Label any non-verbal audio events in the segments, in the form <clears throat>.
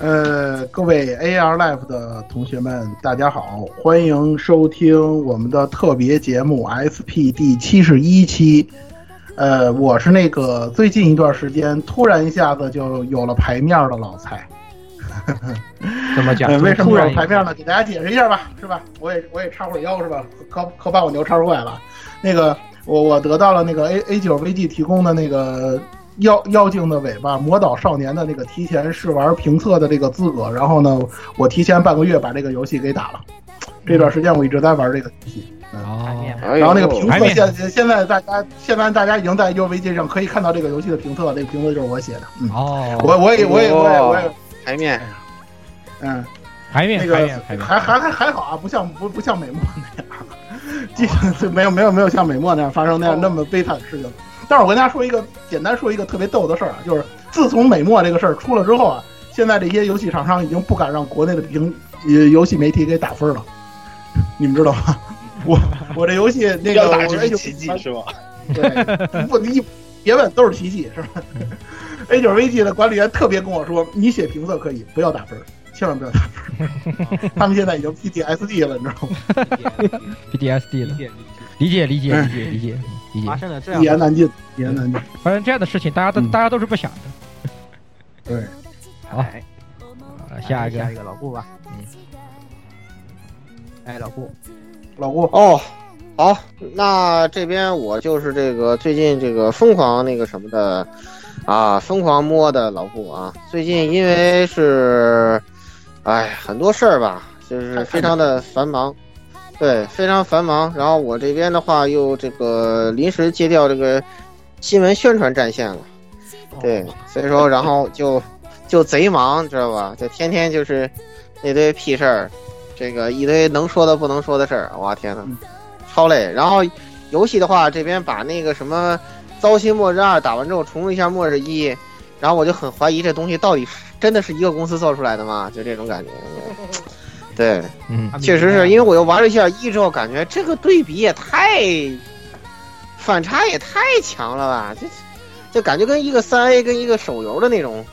呃，各位 AR Life 的同学们，大家好，欢迎收听我们的特别节目 SP 第七十一期。呃，我是那个最近一段时间突然一下子就有了牌面的老蔡。<laughs> 怎么讲？<laughs> 为什么有了牌面呢？给大家解释一下吧，是吧？我也我也插会腰是吧？<laughs> 可可把我牛叉坏了。那个，我我得到了那个 A A 九 VG 提供的那个。妖妖精的尾巴，魔导少年的那个提前试玩评测的这个资格，然后呢，我提前半个月把这个游戏给打了。这段时间我一直在玩这个游戏。哦。然后那个评测现现在大家现在大家已经在 UVG 上可以看到这个游戏的评测，这个评测就是我写的。哦。我我也我也我也我也牌面。嗯。牌面。那个还还还还好啊，不像不不像美墨那样，<laughs> 基本没有没有没有像美墨那样发生那样那么悲惨的事情。但是我跟大家说一个简单说一个特别逗的事儿啊，就是自从美墨这个事儿出了之后啊，现在这些游戏厂商已经不敢让国内的评呃游戏媒体给打分了，你们知道吗？<laughs> 我我这游戏那个打就是奇迹是吧？<laughs> 对，不你别问都是奇迹是吧？<laughs> A 九 VG 的管理员特别跟我说，你写评测可以，不要打分，千万不要打分。他们现在已经 PTSD 了，你知道吗？PTSD 了，理解理解理解理解。发生了这样一言难尽，一言难尽。发生这样的事情，大家都大家都是不想的。<laughs> 对，好，下一个，下一个老顾吧。嗯。哎，老顾，老顾。哦，好，那这边我就是这个最近这个疯狂那个什么的啊，疯狂摸的老顾啊。最近因为是，哎，很多事儿吧，就是非常的繁忙。对，非常繁忙。然后我这边的话，又这个临时接掉这个新闻宣传战线了。对，所以说，然后就就贼忙，知道吧？就天天就是那堆屁事儿，这个一堆能说的不能说的事儿。哇天呐，超累。然后游戏的话，这边把那个什么《糟心末日二》打完之后，重了一下《末日一》，然后我就很怀疑这东西到底是真的是一个公司做出来的吗？就这种感觉。对，嗯，确实是因为我又玩了一下一之后，感觉这个对比也太反差也太强了吧？就就感觉跟一个三 A 跟一个手游的那种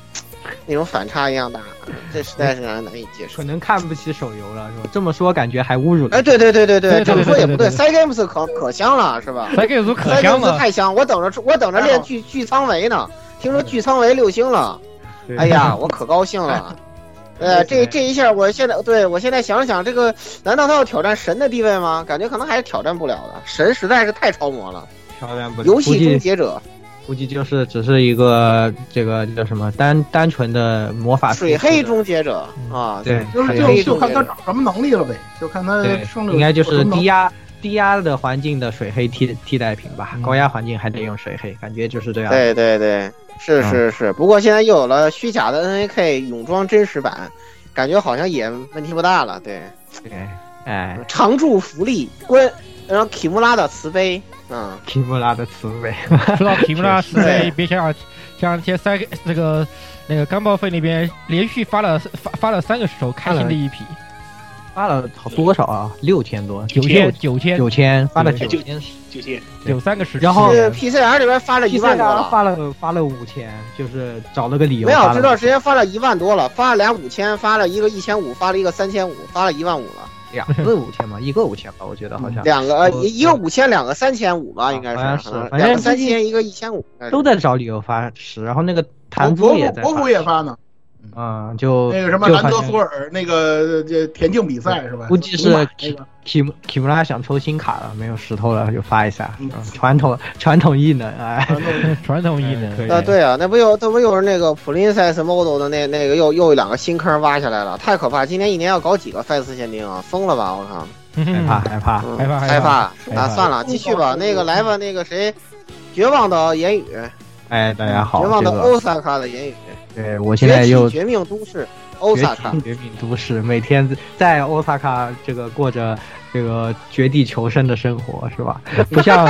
那种反差一样大，这实在是让人难以接受。可能看不起手游了，是吧？这么说感觉还侮辱。哎，对对对对对，这么说也不对。Cygames 可可香了，是吧？Cygames 可香了，太香！我等着我等着练巨巨仓维呢，听说巨仓维六星了，哎呀，我可高兴了。呃，这这一下，我现在对我现在想想，这个难道他要挑战神的地位吗？感觉可能还是挑战不了的，神实在是太超模了。挑战不了。游戏终结者，估计就是只是一个这个叫什么单单纯的魔法。水黑终结者啊，对，就是就就看他长什么能力了呗，就看他胜应该就是低压低压的环境的水黑替替代品吧，高压环境还得用水黑，感觉就是这样。对对对。是是是，不过现在又有了虚假的 N A K 泳装真实版，感觉好像也问题不大了。对，哎，常驻福利关，然后提姆拉的慈悲，嗯，提姆拉的慈悲，说到提姆拉慈悲，<laughs> 别想像前三个那个那个干报废那边连续发了发发了三个手，开心的一批。发了多少啊？六千多，九千九千九千，发了九千九千，九三个时然后 PCR 里边发了一万多了，发了发了五千，就是找了个理由。没有，这段时间发了一万多了，发了俩五千，发了一个一千五，发了一个三千五，发了一万五了。两个五千吧？<laughs> 一个五千吧，我觉得好像。两个一一个五千，两个三千五吧，应该是。两个三千，一个一千五。都在找理由发十，然后那个谭总也在。国服也发呢。啊，就那个什么兰德索尔那个这田径比赛是吧？估计是提姆提姆拉想抽新卡了，没有石头了，就发一下。传统传统异能，哎，传统异能。<laughs> 啊，对啊，那不又这不又是那个普林塞斯 model 的那那个又又两个新坑挖下来了，太可怕！今年一年要搞几个赛斯限定啊？疯了吧！我靠，害怕害怕害怕害怕啊！算了，继续吧。那个来吧，那个谁，绝望的言语。哎，大家好。绝望的欧萨卡的言语。对，我现在又绝命都市，欧萨卡绝命都市，每天在欧萨卡这个过着这个绝地求生的生活，是吧？不像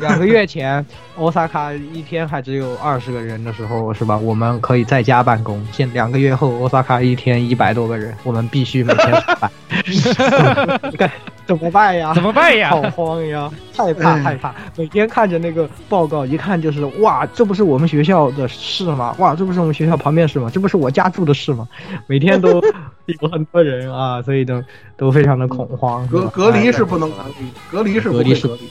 两个月前欧萨卡一天还只有二十个人的时候，是吧？我们可以在家办公。现两个月后，欧萨卡一天一百多个人，<laughs> 我们必须每天上班。感怎么办呀？<laughs> 怎么办呀？好慌呀，<laughs> 害怕害怕，每天看着那个报告，一看就是哇，这不是我们学校的事吗？哇，这不是我们学校旁边事吗？这不是我家住的事吗？每天都有很多人啊，所以都都非常的恐慌。隔隔离是不能隔离，隔离是隔离是隔离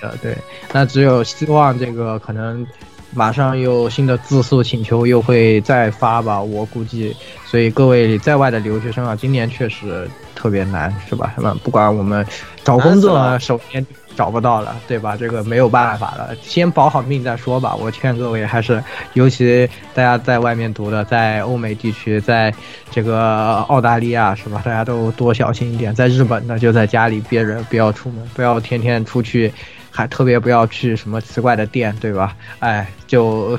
的，对。那只有希望这个可能。马上又新的自诉请求又会再发吧，我估计，所以各位在外的留学生啊，今年确实特别难，是吧？那不管我们找工作，首先找不到了，对吧？这个没有办法了，先保好命再说吧。我劝各位还是，尤其大家在外面读的，在欧美地区，在这个澳大利亚，是吧？大家都多小心一点。在日本呢，就在家里憋着，不要出门，不要天天出去。还特别不要去什么奇怪的店，对吧？哎，就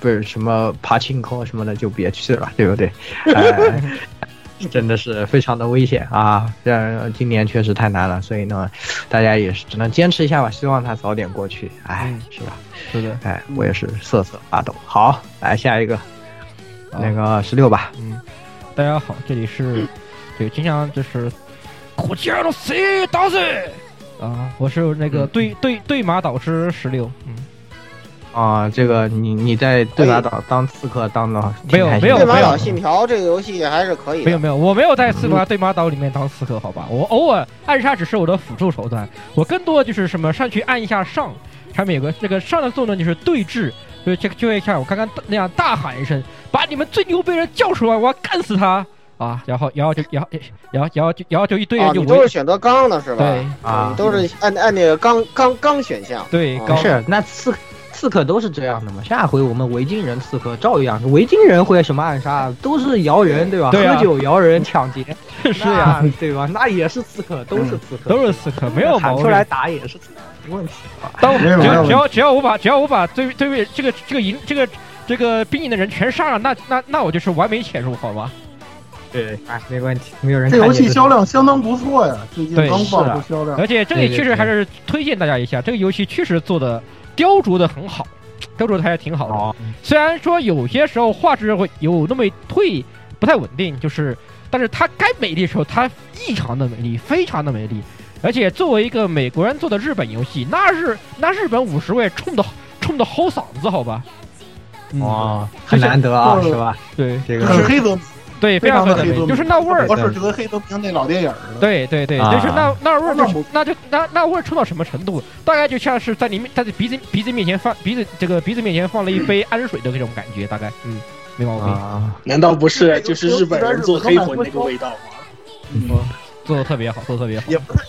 不是什么爬青口什么的，就别去了，对不对？哎，<laughs> 真的是非常的危险啊！这今年确实太难了，所以呢，大家也是只能坚持一下吧。希望他早点过去，哎，是吧？是的，哎，我也是瑟瑟发抖。好，来下一个，那个十六吧。嗯，大家好，这里是这个经常就是国家的 C 大师。啊，我是那个对对对马导师十六，嗯，啊，这个你你在对马岛当刺客当的没有没有对马岛信条这个游戏还是可以，没有没有，我没有在刺客对马岛里面当刺客，好吧，我偶尔暗杀只是我的辅助手段，我更多的就是什么上去按一下上，上面有个那个上的作用就是对峙，就就就会像我刚刚那样大喊一声，把你们最牛逼人叫出来，我要干死他。啊，然后，然后就，然后，然后，然后就，然后就一堆人就都是选择刚的是吧？对啊，都是按按那个刚刚刚选项。对，是那刺刺客都是这样的嘛？下回我们维京人刺客照样，维京人会什么暗杀？都是摇人对吧？喝酒摇人抢劫 <laughs> 是呀，对吧？那也是刺客，都是刺客，都是刺客，没有喊出来打也是没问题。当只要只要只要我把只要我把对对面这个这个营这个这个兵营的人全杀了，那那那我就是完美潜入，好吗？对，哎，没问题，没有人。这游戏销量相当不错呀，最近刚爆出销量。而且这里确实还是推荐大家一下，这个游戏确实做的雕琢的很好，雕琢的还是挺好的。虽然说有些时候画质会有那么退不太稳定，就是，但是它该美丽的时候，它异常的美丽，非常的美丽。而且作为一个美国人做的日本游戏，那是那日本五十位冲的冲的吼嗓子，好吧？哇，很难得啊，是吧？对，这个是黑泽。对，非常黑泽就是那味儿，是就跟黑泽明那老电影似的。对对对，就是那那味儿，那那就那那味儿冲到什么程度？大概就像是在你面，在鼻子鼻子面前放鼻子这个鼻子面前放了一杯氨水的那种感觉，大概嗯，没毛病。难道不是就是日本人做黑魂那个味道吗？嗯，做的特别好，做的特别好。也不太，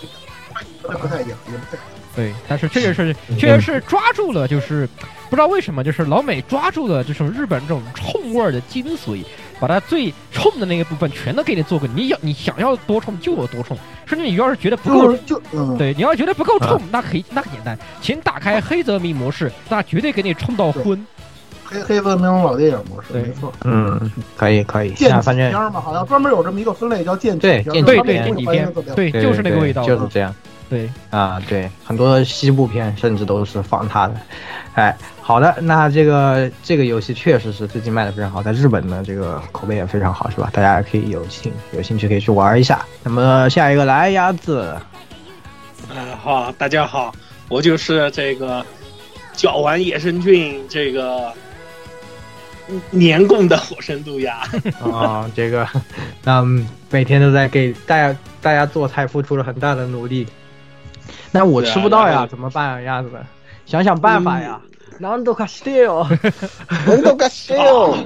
不太一样，也不太。对，但是确实是，确实是抓住了，就是不知道为什么，就是老美抓住了这种日本这种冲味儿的精髓。把它最冲的那个部分全都给你做个，你要你想要多冲就有多冲，甚至你要是觉得不够，就对，你要觉得不够冲，那可以，那很简单，请打开黑泽明模式，那绝对给你冲到昏。黑黑泽明老电影模式，没错，嗯，可以可以。剑反正嘛，好像专门有这么一个分类叫剑对对对剑戟片，对，就是那个味道，就是这样。对啊，对，很多西部片甚至都是仿他的。哎，好的，那这个这个游戏确实是最近卖的非常好，在日本呢，这个口碑也非常好，是吧？大家可以有兴有兴趣可以去玩一下。那么下一个来鸭子，嗯，好，大家好，我就是这个脚玩野生菌这个年供的火神渡鸦啊，<laughs> 这个那每天都在给大家大家做菜付出了很大的努力。那我吃不到呀，怎么办呀，鸭子们？想想办法呀！难度卡西哟，难度卡西哟，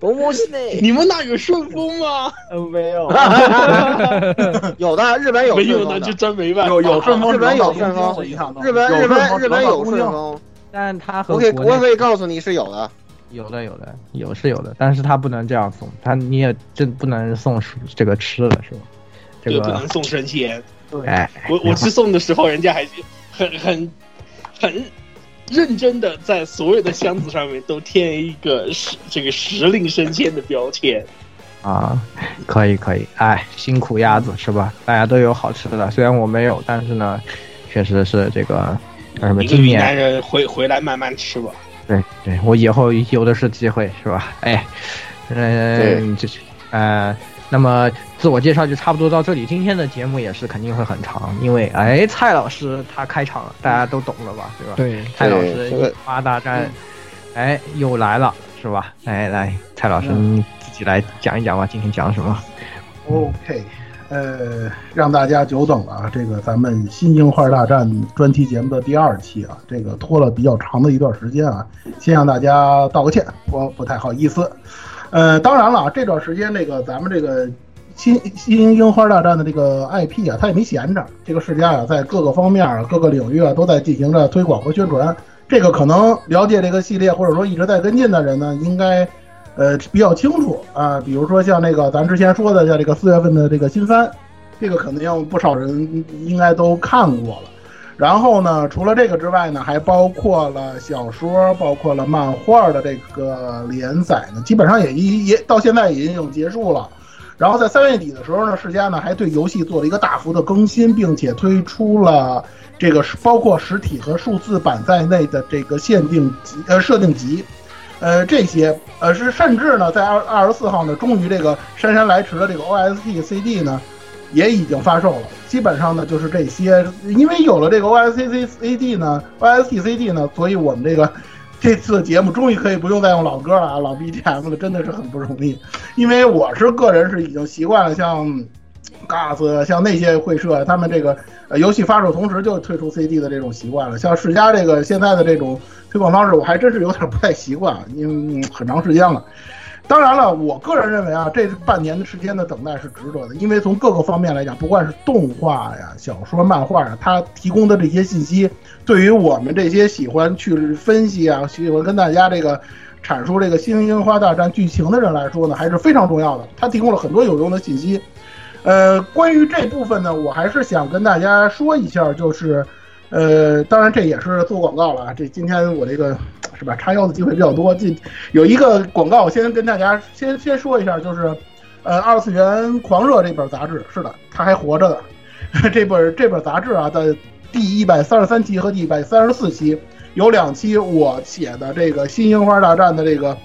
多么西呢？你们那有顺丰吗？没有，<laughs> <laughs> 有的，日本有，没有那就真没办法。有有顺丰，日本有顺丰，日本日本日本有顺丰，但他和我可以我可以告诉你是有的，有的有的有是有的，但是他不能这样送，他你也真不能送这个吃的是吧？这个不能送生鲜。哎，我我 <laughs> 去送的时候，人家还很很很认真的在所有的箱子上面都贴一个时这个时令生鲜的标签啊，可以可以，哎，辛苦鸭子是吧？大家都有好吃的，虽然我没有，但是呢，确实是这个叫什么？今年男人回回来慢慢吃吧。对对，我以后有的是机会是吧？哎，嗯，这呃，那么自我介绍就差不多到这里。今天的节目也是肯定会很长，因为哎，蔡老师他开场了，大家都懂了吧？对吧？对，蔡老师这个樱花大战，哎，又来了，是吧？哎，来，蔡老师嗯你自己来讲一讲吧，今天讲什么？OK，呃，让大家久等了啊！这个咱们新樱花大战专题节目的第二期啊，这个拖了比较长的一段时间啊，先向大家道个歉，我不太好意思。呃，当然了，这段时间这个咱们这个新新樱花大战的这个 IP 啊，它也没闲着，这个世家啊，在各个方面、各个领域啊，都在进行着推广和宣传。这个可能了解这个系列或者说一直在跟进的人呢，应该呃比较清楚啊。比如说像那个咱之前说的，像这个四月份的这个新番，这个肯定不少人应该都看过了。然后呢，除了这个之外呢，还包括了小说，包括了漫画的这个连载呢，基本上也一也到现在已经结束了。然后在三月底的时候呢，世嘉呢还对游戏做了一个大幅的更新，并且推出了这个包括实体和数字版在内的这个限定集呃设定集，呃这些呃是甚至呢在二二十四号呢，终于这个姗姗来迟的这个 OST CD 呢也已经发售了。基本上呢就是这些，因为有了这个 OST CD 呢，OST CD 呢，所以我们这个。这次节目终于可以不用再用老歌了啊，老 BGM 了，真的是很不容易。因为我是个人是已经习惯了像 GAS 像那些会社，他们这个游戏发售同时就推出 CD 的这种习惯了。像世嘉这个现在的这种推广方式，我还真是有点不太习惯，因为、很长时间了。当然了，我个人认为啊，这半年的时间的等待是值得的，因为从各个方面来讲，不管是动画呀、小说、漫画啊，它提供的这些信息，对于我们这些喜欢去分析啊、喜欢跟大家这个阐述这个《新樱花大战》剧情的人来说呢，还是非常重要的。它提供了很多有用的信息。呃，关于这部分呢，我还是想跟大家说一下，就是，呃，当然这也是做广告了啊。这今天我这个是吧，插腰的机会比较多。这有一个广告，先跟大家先先说一下，就是，呃，《二次元狂热》这本杂志，是的，它还活着的。<laughs> 这本这本杂志啊的第一百三十三期和第一百三十四期有两期我写的这个《新樱花大战》的这个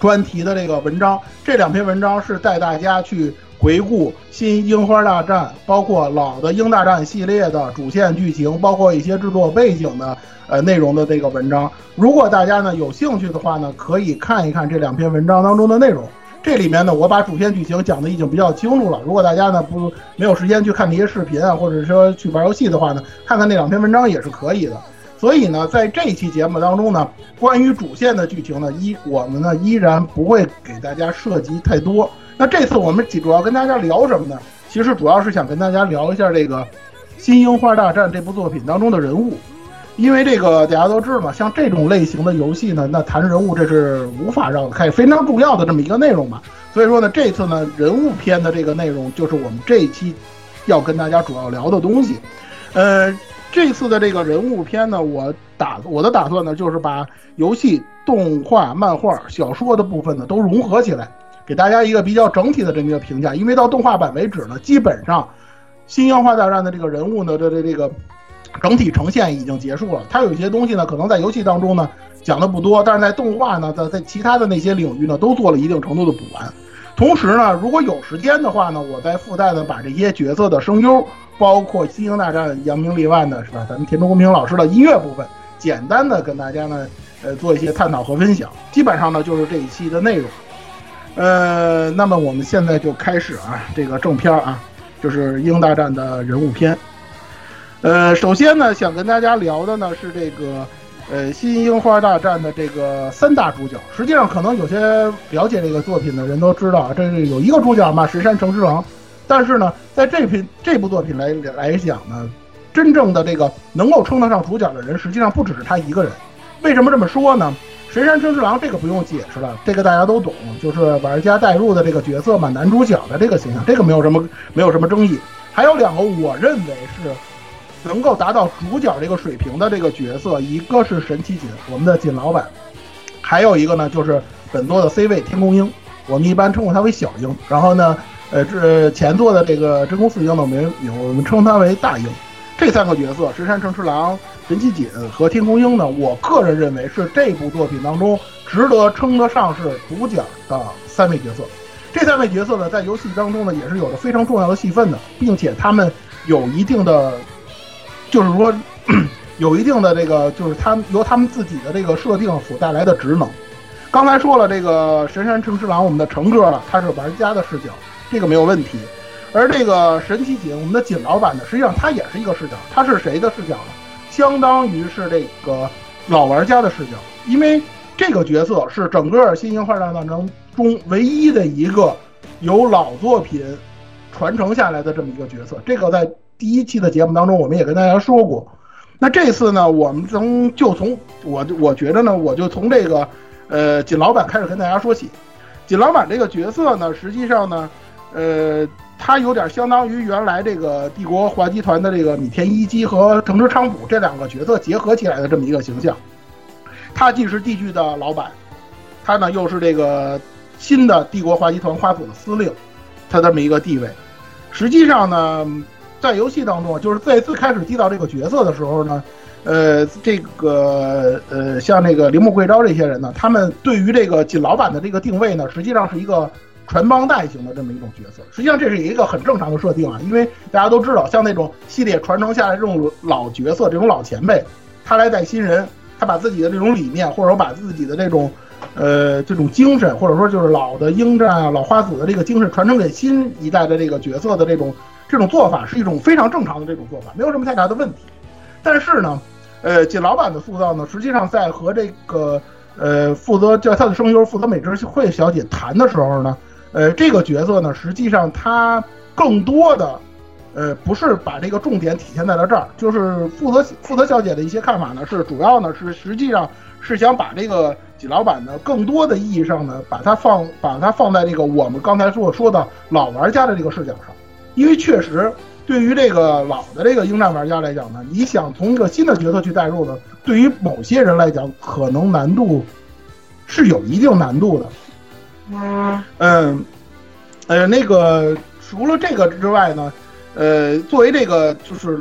专题的这个文章，这两篇文章是带大家去回顾《新樱花大战》，包括老的《樱大战》系列的主线剧情，包括一些制作背景的呃内容的这个文章。如果大家呢有兴趣的话呢，可以看一看这两篇文章当中的内容。这里面呢，我把主线剧情讲的已经比较清楚了。如果大家呢不没有时间去看这些视频啊，或者说去玩游戏的话呢，看看那两篇文章也是可以的。所以呢，在这一期节目当中呢，关于主线的剧情呢，依我们呢依然不会给大家涉及太多。那这次我们主要跟大家聊什么呢？其实主要是想跟大家聊一下这个《新樱花大战》这部作品当中的人物，因为这个大家都知道嘛，像这种类型的游戏呢，那谈人物这是无法绕开，非常重要的这么一个内容嘛。所以说呢，这次呢人物篇的这个内容就是我们这一期要跟大家主要聊的东西。呃，这次的这个人物篇呢，我打我的打算呢，就是把游戏、动画、漫画、小说的部分呢都融合起来，给大家一个比较整体的这么一个评价。因为到动画版为止呢，基本上《新樱花大战》的这个人物呢的这这个整体呈现已经结束了。它有些东西呢，可能在游戏当中呢讲的不多，但是在动画呢，在在其他的那些领域呢，都做了一定程度的补完。同时呢，如果有时间的话呢，我再附带的把这些角色的声优，包括《新英大战》扬名立万的是吧？咱们田中公平老师的音乐部分，简单的跟大家呢，呃，做一些探讨和分享。基本上呢，就是这一期的内容。呃，那么我们现在就开始啊，这个正片啊，就是《鹰大战》的人物篇。呃，首先呢，想跟大家聊的呢是这个。呃，新樱花大战的这个三大主角，实际上可能有些了解这个作品的人都知道，这是有一个主角嘛，石山城之郎。但是呢，在这篇这部作品来来讲呢，真正的这个能够称得上主角的人，实际上不只是他一个人。为什么这么说呢？神山春之郎这个不用解释了，这个大家都懂，就是玩家带入的这个角色嘛，男主角的这个形象，这个没有什么没有什么争议。还有两个，我认为是。能够达到主角这个水平的这个角色，一个是神奇锦，我们的锦老板，还有一个呢就是本作的 C 位天宫鹰，我们一般称呼他为小鹰。然后呢，呃，这前作的这个真宫四鹰呢，我们我们称他为大鹰。这三个角色，石山诚之郎、神崎锦和天空鹰呢，我个人认为是这部作品当中值得称得上是主角的三位角色。这三位角色呢，在游戏当中呢，也是有着非常重要的戏份的，并且他们有一定的，就是说有一定的这个，就是他们由他们自己的这个设定所带来的职能。刚才说了，这个神山诚之郎，我们的成哥了，他是玩家的视角，这个没有问题。而这个神奇锦，我们的锦老板呢，实际上他也是一个视角，他是谁的视角呢？相当于是这个老玩家的视角，因为这个角色是整个《新型幻战战争》中唯一的一个由老作品传承下来的这么一个角色。这个在第一期的节目当中，我们也跟大家说过。那这次呢，我们从就从我我觉得呢，我就从这个呃锦老板开始跟大家说起。锦老板这个角色呢，实际上呢，呃。他有点相当于原来这个帝国华集团的这个米田一基和藤之昌辅这两个角色结合起来的这么一个形象。他既是帝剧的老板，他呢又是这个新的帝国华集团花组的司令，他这么一个地位。实际上呢，在游戏当中，就是在最开始缔造这个角色的时候呢，呃，这个呃，像那个铃木贵昭这些人呢，他们对于这个锦老板的这个定位呢，实际上是一个。传帮带型的这么一种角色，实际上这是一个很正常的设定啊，因为大家都知道，像那种系列传承下来这种老角色，这种老前辈，他来带新人，他把自己的这种理念，或者说把自己的这种，呃，这种精神，或者说就是老的鹰战啊、老花组的这个精神传承给新一代的这个角色的这种这种做法，是一种非常正常的这种做法，没有什么太大的问题。但是呢，呃，锦老板的塑造呢，实际上在和这个呃负责叫他的声优负责美智慧小姐谈的时候呢。呃，这个角色呢，实际上他更多的，呃，不是把这个重点体现在了这儿，就是负责负责小姐的一些看法呢，是主要呢是实际上是想把这个锦老板呢，更多的意义上呢，把它放把它放在这个我们刚才所说的老玩家的这个视角上，因为确实对于这个老的这个鹰战玩家来讲呢，你想从一个新的角色去代入呢，对于某些人来讲，可能难度是有一定难度的。嗯嗯，呃，那个除了这个之外呢，呃，作为这个就是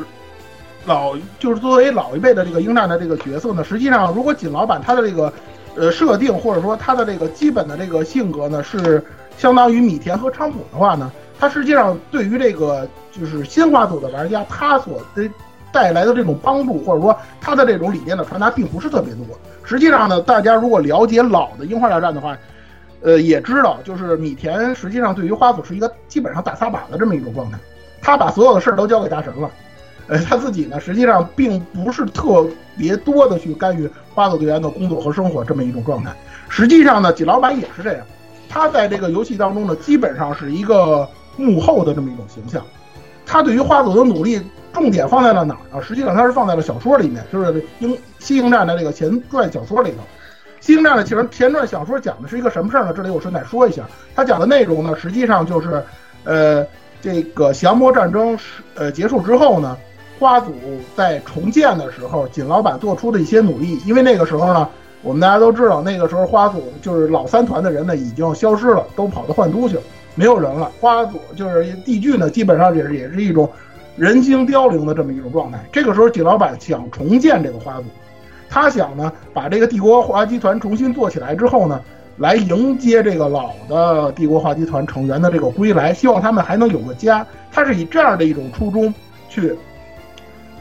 老，就是作为老一辈的这个鹰战的这个角色呢，实际上如果锦老板他的这个呃设定或者说他的这个基本的这个性格呢，是相当于米田和昌普的话呢，他实际上对于这个就是新花组的玩家，他所的带来的这种帮助或者说他的这种理念的传达，并不是特别多。实际上呢，大家如果了解老的樱花大战的话。呃，也知道，就是米田实际上对于花组是一个基本上大撒把的这么一种状态，他把所有的事儿都交给大神了，呃，他自己呢实际上并不是特别多的去干预花组队员的工作和生活这么一种状态。实际上呢，锦老板也是这样，他在这个游戏当中呢，基本上是一个幕后的这么一种形象。他对于花组的努力重点放在了哪儿呢？实际上他是放在了小说里面，就是《英西营战》的这个前传小说里头。《星战》的前前传小说讲的是一个什么事儿呢？这里我顺带说一下，它讲的内容呢，实际上就是，呃，这个降魔战争是呃结束之后呢，花组在重建的时候，锦老板做出的一些努力。因为那个时候呢，我们大家都知道，那个时候花组就是老三团的人呢已经消失了，都跑到幻都去了，没有人了。花组就是地剧呢，基本上也是也是一种人形凋零的这么一种状态。这个时候，锦老板想重建这个花组。他想呢，把这个帝国华集团重新做起来之后呢，来迎接这个老的帝国华集团成员的这个归来，希望他们还能有个家。他是以这样的一种初衷去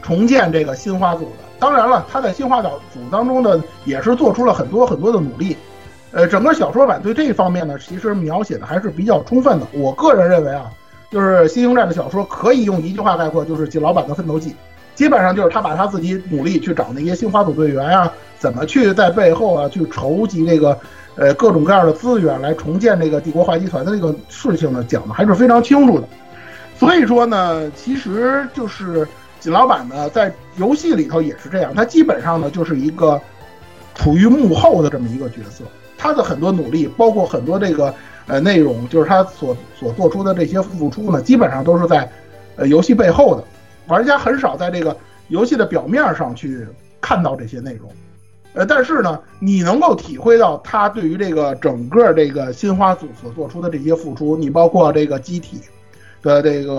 重建这个新花组的。当然了，他在新花组组当中呢，也是做出了很多很多的努力。呃，整个小说版对这一方面呢，其实描写的还是比较充分的。我个人认为啊，就是《新星战》的小说可以用一句话概括，就是老板的奋斗记。基本上就是他把他自己努力去找那些新花组队员啊，怎么去在背后啊去筹集这个，呃各种各样的资源来重建这个帝国华集团的这个事情呢，讲的还是非常清楚的。所以说呢，其实就是锦老板呢在游戏里头也是这样，他基本上呢就是一个处于幕后的这么一个角色，他的很多努力，包括很多这个呃内容，就是他所所做出的这些付出呢，基本上都是在呃游戏背后的。玩家很少在这个游戏的表面上去看到这些内容，呃，但是呢，你能够体会到他对于这个整个这个新花组所做出的这些付出，你包括这个机体的这个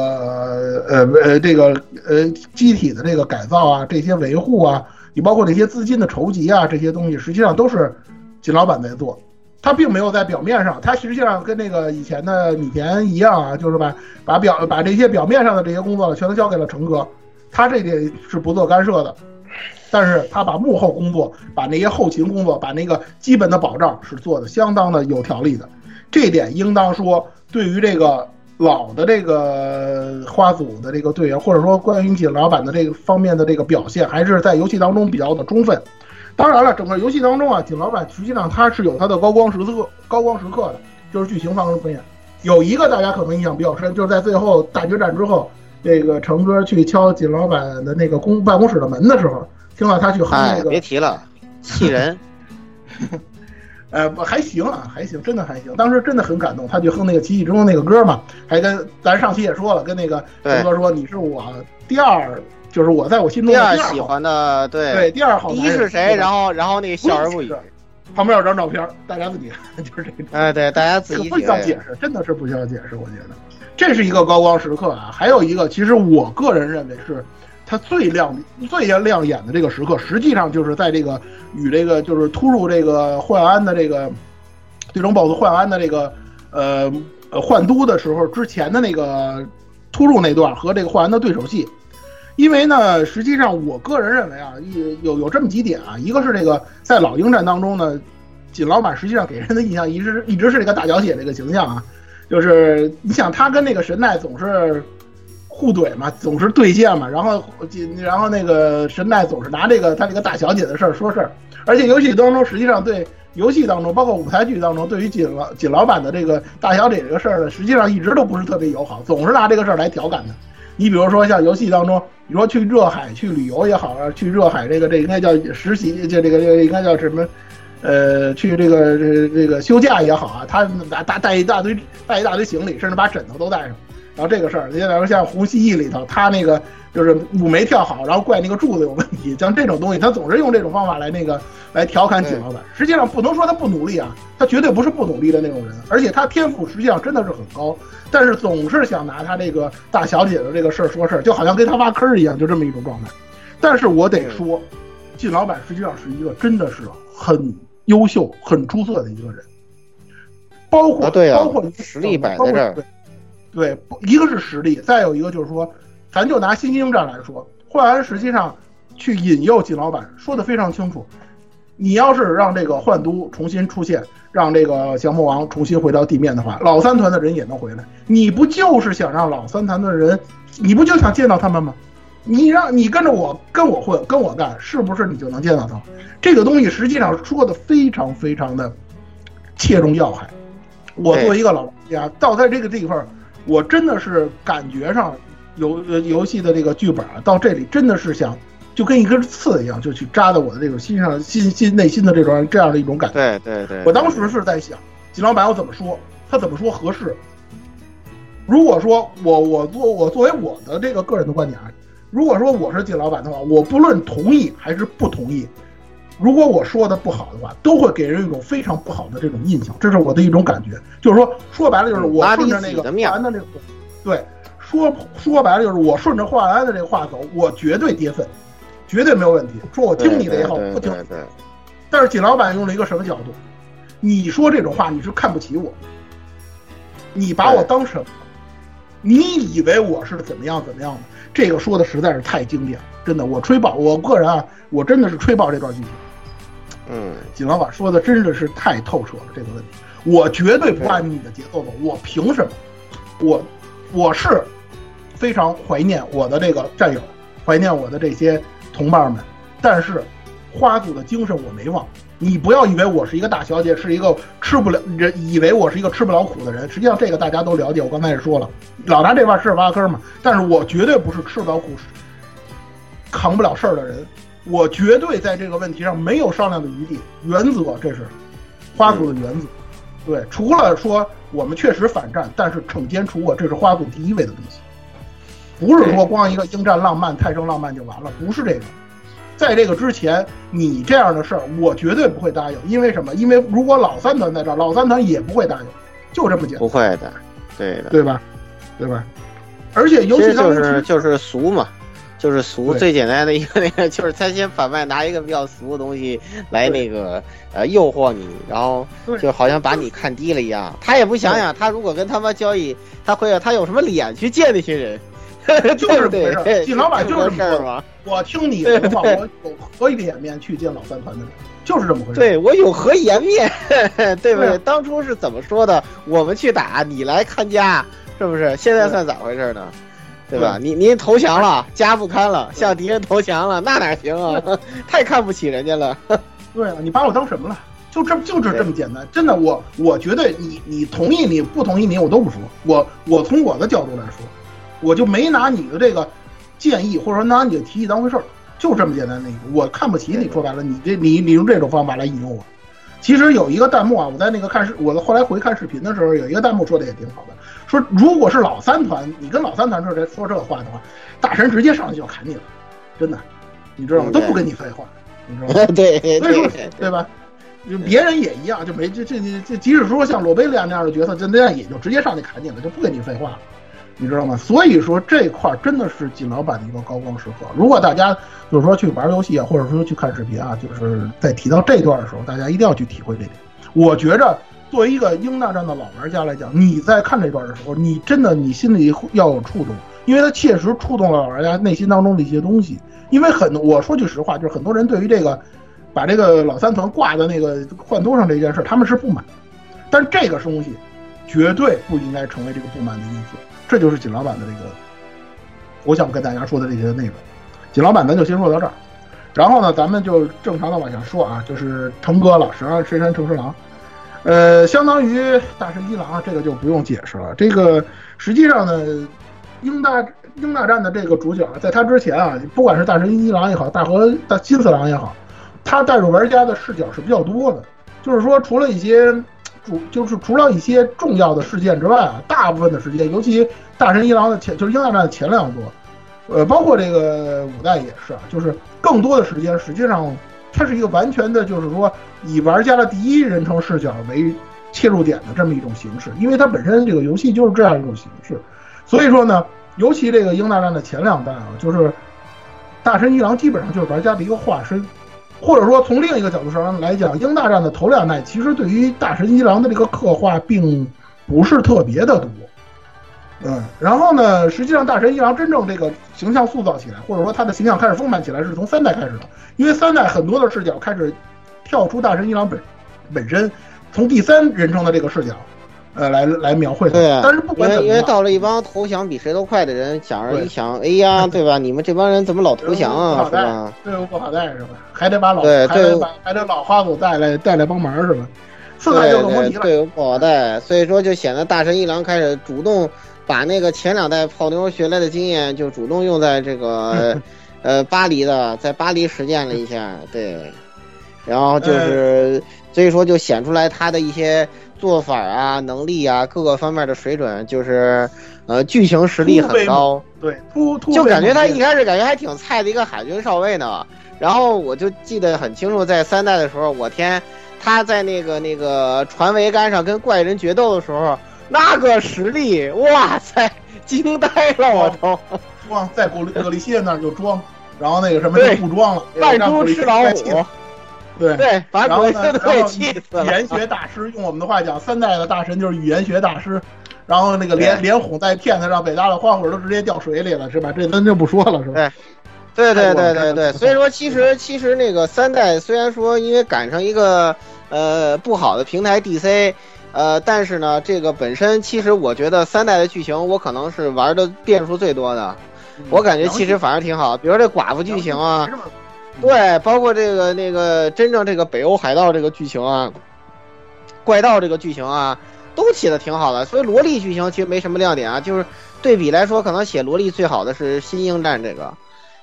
呃呃这个呃机体的这个改造啊，这些维护啊，你包括这些资金的筹集啊，这些东西实际上都是金老板在做。他并没有在表面上，他实际上跟那个以前的米田一样啊，就是把把表把这些表面上的这些工作全都交给了成哥，他这点是不做干涉的。但是他把幕后工作，把那些后勤工作，把那个基本的保障是做的相当的有条理的，这点应当说，对于这个老的这个花组的这个队员，或者说关于锦老板的这个方面的这个表现，还是在游戏当中比较的充分。当然了，整个游戏当中啊，锦老板实际上他是有他的高光时刻、高光时刻的，就是剧情方面。有一个大家可能印象比较深，就是在最后大决战之后，这个成哥去敲锦老板的那个公办公室的门的时候。听到他去哼那个，别提了，气人。呃，不还行啊，还行，真的还行。当时真的很感动，他去哼那个《奇迹中的那个歌嘛，还跟咱上期也说了，跟那个成哥说，你是我第二，就是我在我心中第二喜欢的，对对，第二好。第一是谁？然后然后那个笑而不语。旁边有张照片，大家自己看，<laughs> 就是这个。哎，对，大家自己不需要解释，真的是不需要解释。我觉得这是一个高光时刻啊。还有一个，其实我个人认为是。他最亮、最亮眼的这个时刻，实际上就是在这个与这个就是突入这个幻安的这个最终 BOSS 幻安的这个呃呃幻都的时候之前的那个突入那段和这个幻安的对手戏。因为呢，实际上我个人认为啊，有有这么几点啊，一个是这个在老鹰战当中呢，锦老板实际上给人的印象一直一直是这个大小姐这个形象啊，<laughs> 就是你想他跟那个神奈总是。互怼嘛，总是对线嘛，然后锦，然后那个神奈总是拿这个他这个大小姐的事儿说事儿，而且游戏当中实际上对游戏当中，包括舞台剧当中，对于锦老锦老板的这个大小姐这个事儿呢，实际上一直都不是特别友好，总是拿这个事儿来调侃他。你比如说像游戏当中，你说去热海去旅游也好啊，去热海这个这应该叫实习，就这个这个应该叫什么？呃，去这个这这个休假也好啊，他带带带一大堆带一大堆行李，甚至把枕头都带上。然后这个事儿，你再说像《胡蜥蜴》里头，他那个就是舞没跳好，然后怪那个柱子有问题，像这种东西，他总是用这种方法来那个来调侃景老板。实际上不能说他不努力啊，他绝对不是不努力的那种人，而且他天赋实际上真的是很高，但是总是想拿他这个大小姐的这个事儿说事儿，就好像跟他挖坑一样，就这么一种状态。但是我得说，靳老板实际上是一个真的是很优秀、很出色的一个人，包括包括实力摆在这儿。对，一个是实力，再有一个就是说，咱就拿新京战来说，幻安实际上去引诱金老板，说的非常清楚。你要是让这个幻都重新出现，让这个降魔王重新回到地面的话，老三团的人也能回来。你不就是想让老三团的人，你不就想见到他们吗？你让你跟着我，跟我混，跟我干，是不是你就能见到他？这个东西实际上说的非常非常的切中要害。我作为一个老玩家，到在这个地方。我真的是感觉上，游游戏的这个剧本啊，到这里真的是想，就跟一根刺一样，就去扎在我的这种心上，心心内心的这种这样的一种感觉。对对对。我当时是在想，金老板我怎么说，他怎么说合适？如果说我我作我作为我的这个个人的观点啊，如果说我是金老板的话，我不论同意还是不同意。如果我说的不好的话，都会给人一种非常不好的这种印象，这是我的一种感觉。就是说，说白了就是我顺着那个的这个，对，说说白了就是我顺着华安的这个话走，我绝对跌份，绝对没有问题。说我听你的也好，不听。但是锦老板用了一个什么角度？你说这种话，你是看不起我，你把我当什么？你以为我是怎么样怎么样的？这个说的实在是太经典了，真的，我吹爆，我个人啊，我真的是吹爆这段剧情。嗯，锦老板说的真的是太透彻了这个问题，我绝对不按你的节奏走，我凭什么？我我是非常怀念我的这个战友，怀念我的这些同伴们，但是花组的精神我没忘。你不要以为我是一个大小姐，是一个吃不了人，以为我是一个吃不了苦的人。实际上这个大家都了解，我刚才也说了，老拿这块事儿挖坑嘛。但是我绝对不是吃不了苦、扛不了事儿的人。我绝对在这个问题上没有商量的余地，原则这是花组的原则。对，除了说我们确实反战，但是惩奸除恶，这是花组第一位的东西，不是说光一个应战浪漫、泰升浪漫就完了，不是这个。在这个之前，你这样的事儿，我绝对不会答应。因为什么？因为如果老三团在这儿，老三团也不会答应，就这么简单。不会的，对的，对吧？对吧？而且尤其就是就是俗嘛。就是俗最简单的一个那个，<laughs> 就是他先反卖拿一个比较俗的东西来那个呃诱惑你，然后就好像把你看低了一样。他也不想想，他如果跟他妈交易，他会他有什么脸去见那些人？就是 <laughs> 对不对这么回事儿。季老板就是事儿吗？我听你的话，我有何脸面去见老三团的人？就是这么回事。对我有何颜面？<laughs> 对不对？当初是怎么说的？我们去打，你来看家，是不是？现在算咋回事呢？对吧？你您投降了，家不堪了，向敌人投降了，那哪行啊？<laughs> 太看不起人家了。<laughs> 对啊，你把我当什么了？就这就是这么简单，真的，我我觉得你你同意你不同意你我都不说，我我从我的角度来说，我就没拿你的这个建议或者说拿你的提议当回事儿，就这么简单的一个，我看不起你，说白了，你这你你用这种方法来引诱我。其实有一个弹幕啊，我在那个看视，我后来回看视频的时候，有一个弹幕说的也挺好的，说如果是老三团，你跟老三团说这说这话的话，大神直接上去就砍你了，真的，你知道吗？嗯都不跟你废话，你知道吗？对 <laughs> 对所以说对，吧？就别人也一样，就没这这这这，即使说像罗贝利亚那样的角色，就那样也就直接上去砍你了，就不跟你废话了，你知道吗？所以说这块儿真的是锦老板的一个高光时刻。如果大家就是说去玩游戏啊，或者说去看视频啊，就是在提到这段的时候，大家一定要去体会这点。我觉着作为一个英大战的老玩家来讲，你在看这段的时候，你真的你心里要有触动，因为它切实触动了老玩家内心当中的一些东西。因为很，我说句实话，就是很多人对于这个把这个老三团挂在那个幻都上这件事，他们是不满，但这个东西绝对不应该成为这个不满的因素。这就是锦老板的这个，我想跟大家说的这些内容。锦老板，咱就先说到这儿，然后呢，咱们就正常的往下说啊，就是成哥了，十二深山成十郎，呃，相当于大神一郎，这个就不用解释了。这个实际上呢，英大英大战的这个主角，在他之前啊，不管是大神一郎也好，大和大金次郎也好，他带入玩家的视角是比较多的。就是说，除了一些主，就是除了一些重要的事件之外啊，大部分的时间，尤其大神一郎的前，就是英大战的前两部，呃，包括这个五代也是啊，就是更多的时间，实际上它是一个完全的，就是说以玩家的第一人称视角为切入点的这么一种形式，因为它本身这个游戏就是这样一种形式，所以说呢，尤其这个英大战的前两代啊，就是大神一郎基本上就是玩家的一个化身，或者说从另一个角度上来讲，英大战的头两代其实对于大神一郎的这个刻画并不是特别的多。嗯，然后呢，实际上大神一郎真正这个形象塑造起来，或者说他的形象开始丰满起来，是从三代开始的。因为三代很多的视角开始跳出大神一郎本本身，从第三人称的这个视角，呃，来来描绘他。对啊但是不因为因为管怎么样，到了一帮投降比谁都快的人，想着一想，哎呀，对吧？你们这帮人怎么老投降啊？是吧？队伍不好带是吧？还得把老还得把还得老花组带来带来帮忙是吧？四代对就更不提了。对队伍不好带，所以说就显得大神一郎开始主动把那个前两代泡妞学来的经验，就主动用在这个 <laughs> 呃巴黎的，在巴黎实践了一下，对，然后就是所以说就显出来他的一些做法啊、能力啊各个方面的水准，就是呃剧情实力很高。对，突突就感觉他一一开始感觉还挺菜的一个海军少尉呢，然后我就记得很清楚，在三代的时候，我天，他在那个那个船桅杆上跟怪人决斗的时候，那个实力，哇塞，惊呆了我都，装在格里格里谢那儿就装，然后那个什么就不装了，扮猪吃老虎，对。对，把然后呢，鬼子都给气死了语。言学大师，用我们的话讲，三代的大神就是语言学大师。然后那个连对连哄带骗的，让北大的花火都直接掉水里了，是吧？这咱就不说了，是吧？对对对对对，所以说其实其实那个三代虽然说因为赶上一个呃不好的平台 DC，呃，但是呢，这个本身其实我觉得三代的剧情我可能是玩的变数最多的，我感觉其实反而挺好，比如这寡妇剧情啊，对，包括这个那个真正这个北欧海盗这个剧情啊，怪盗这个剧情啊，都写的挺好的。所以萝莉剧情其实没什么亮点啊，就是对比来说，可能写萝莉最好的是新英战这个。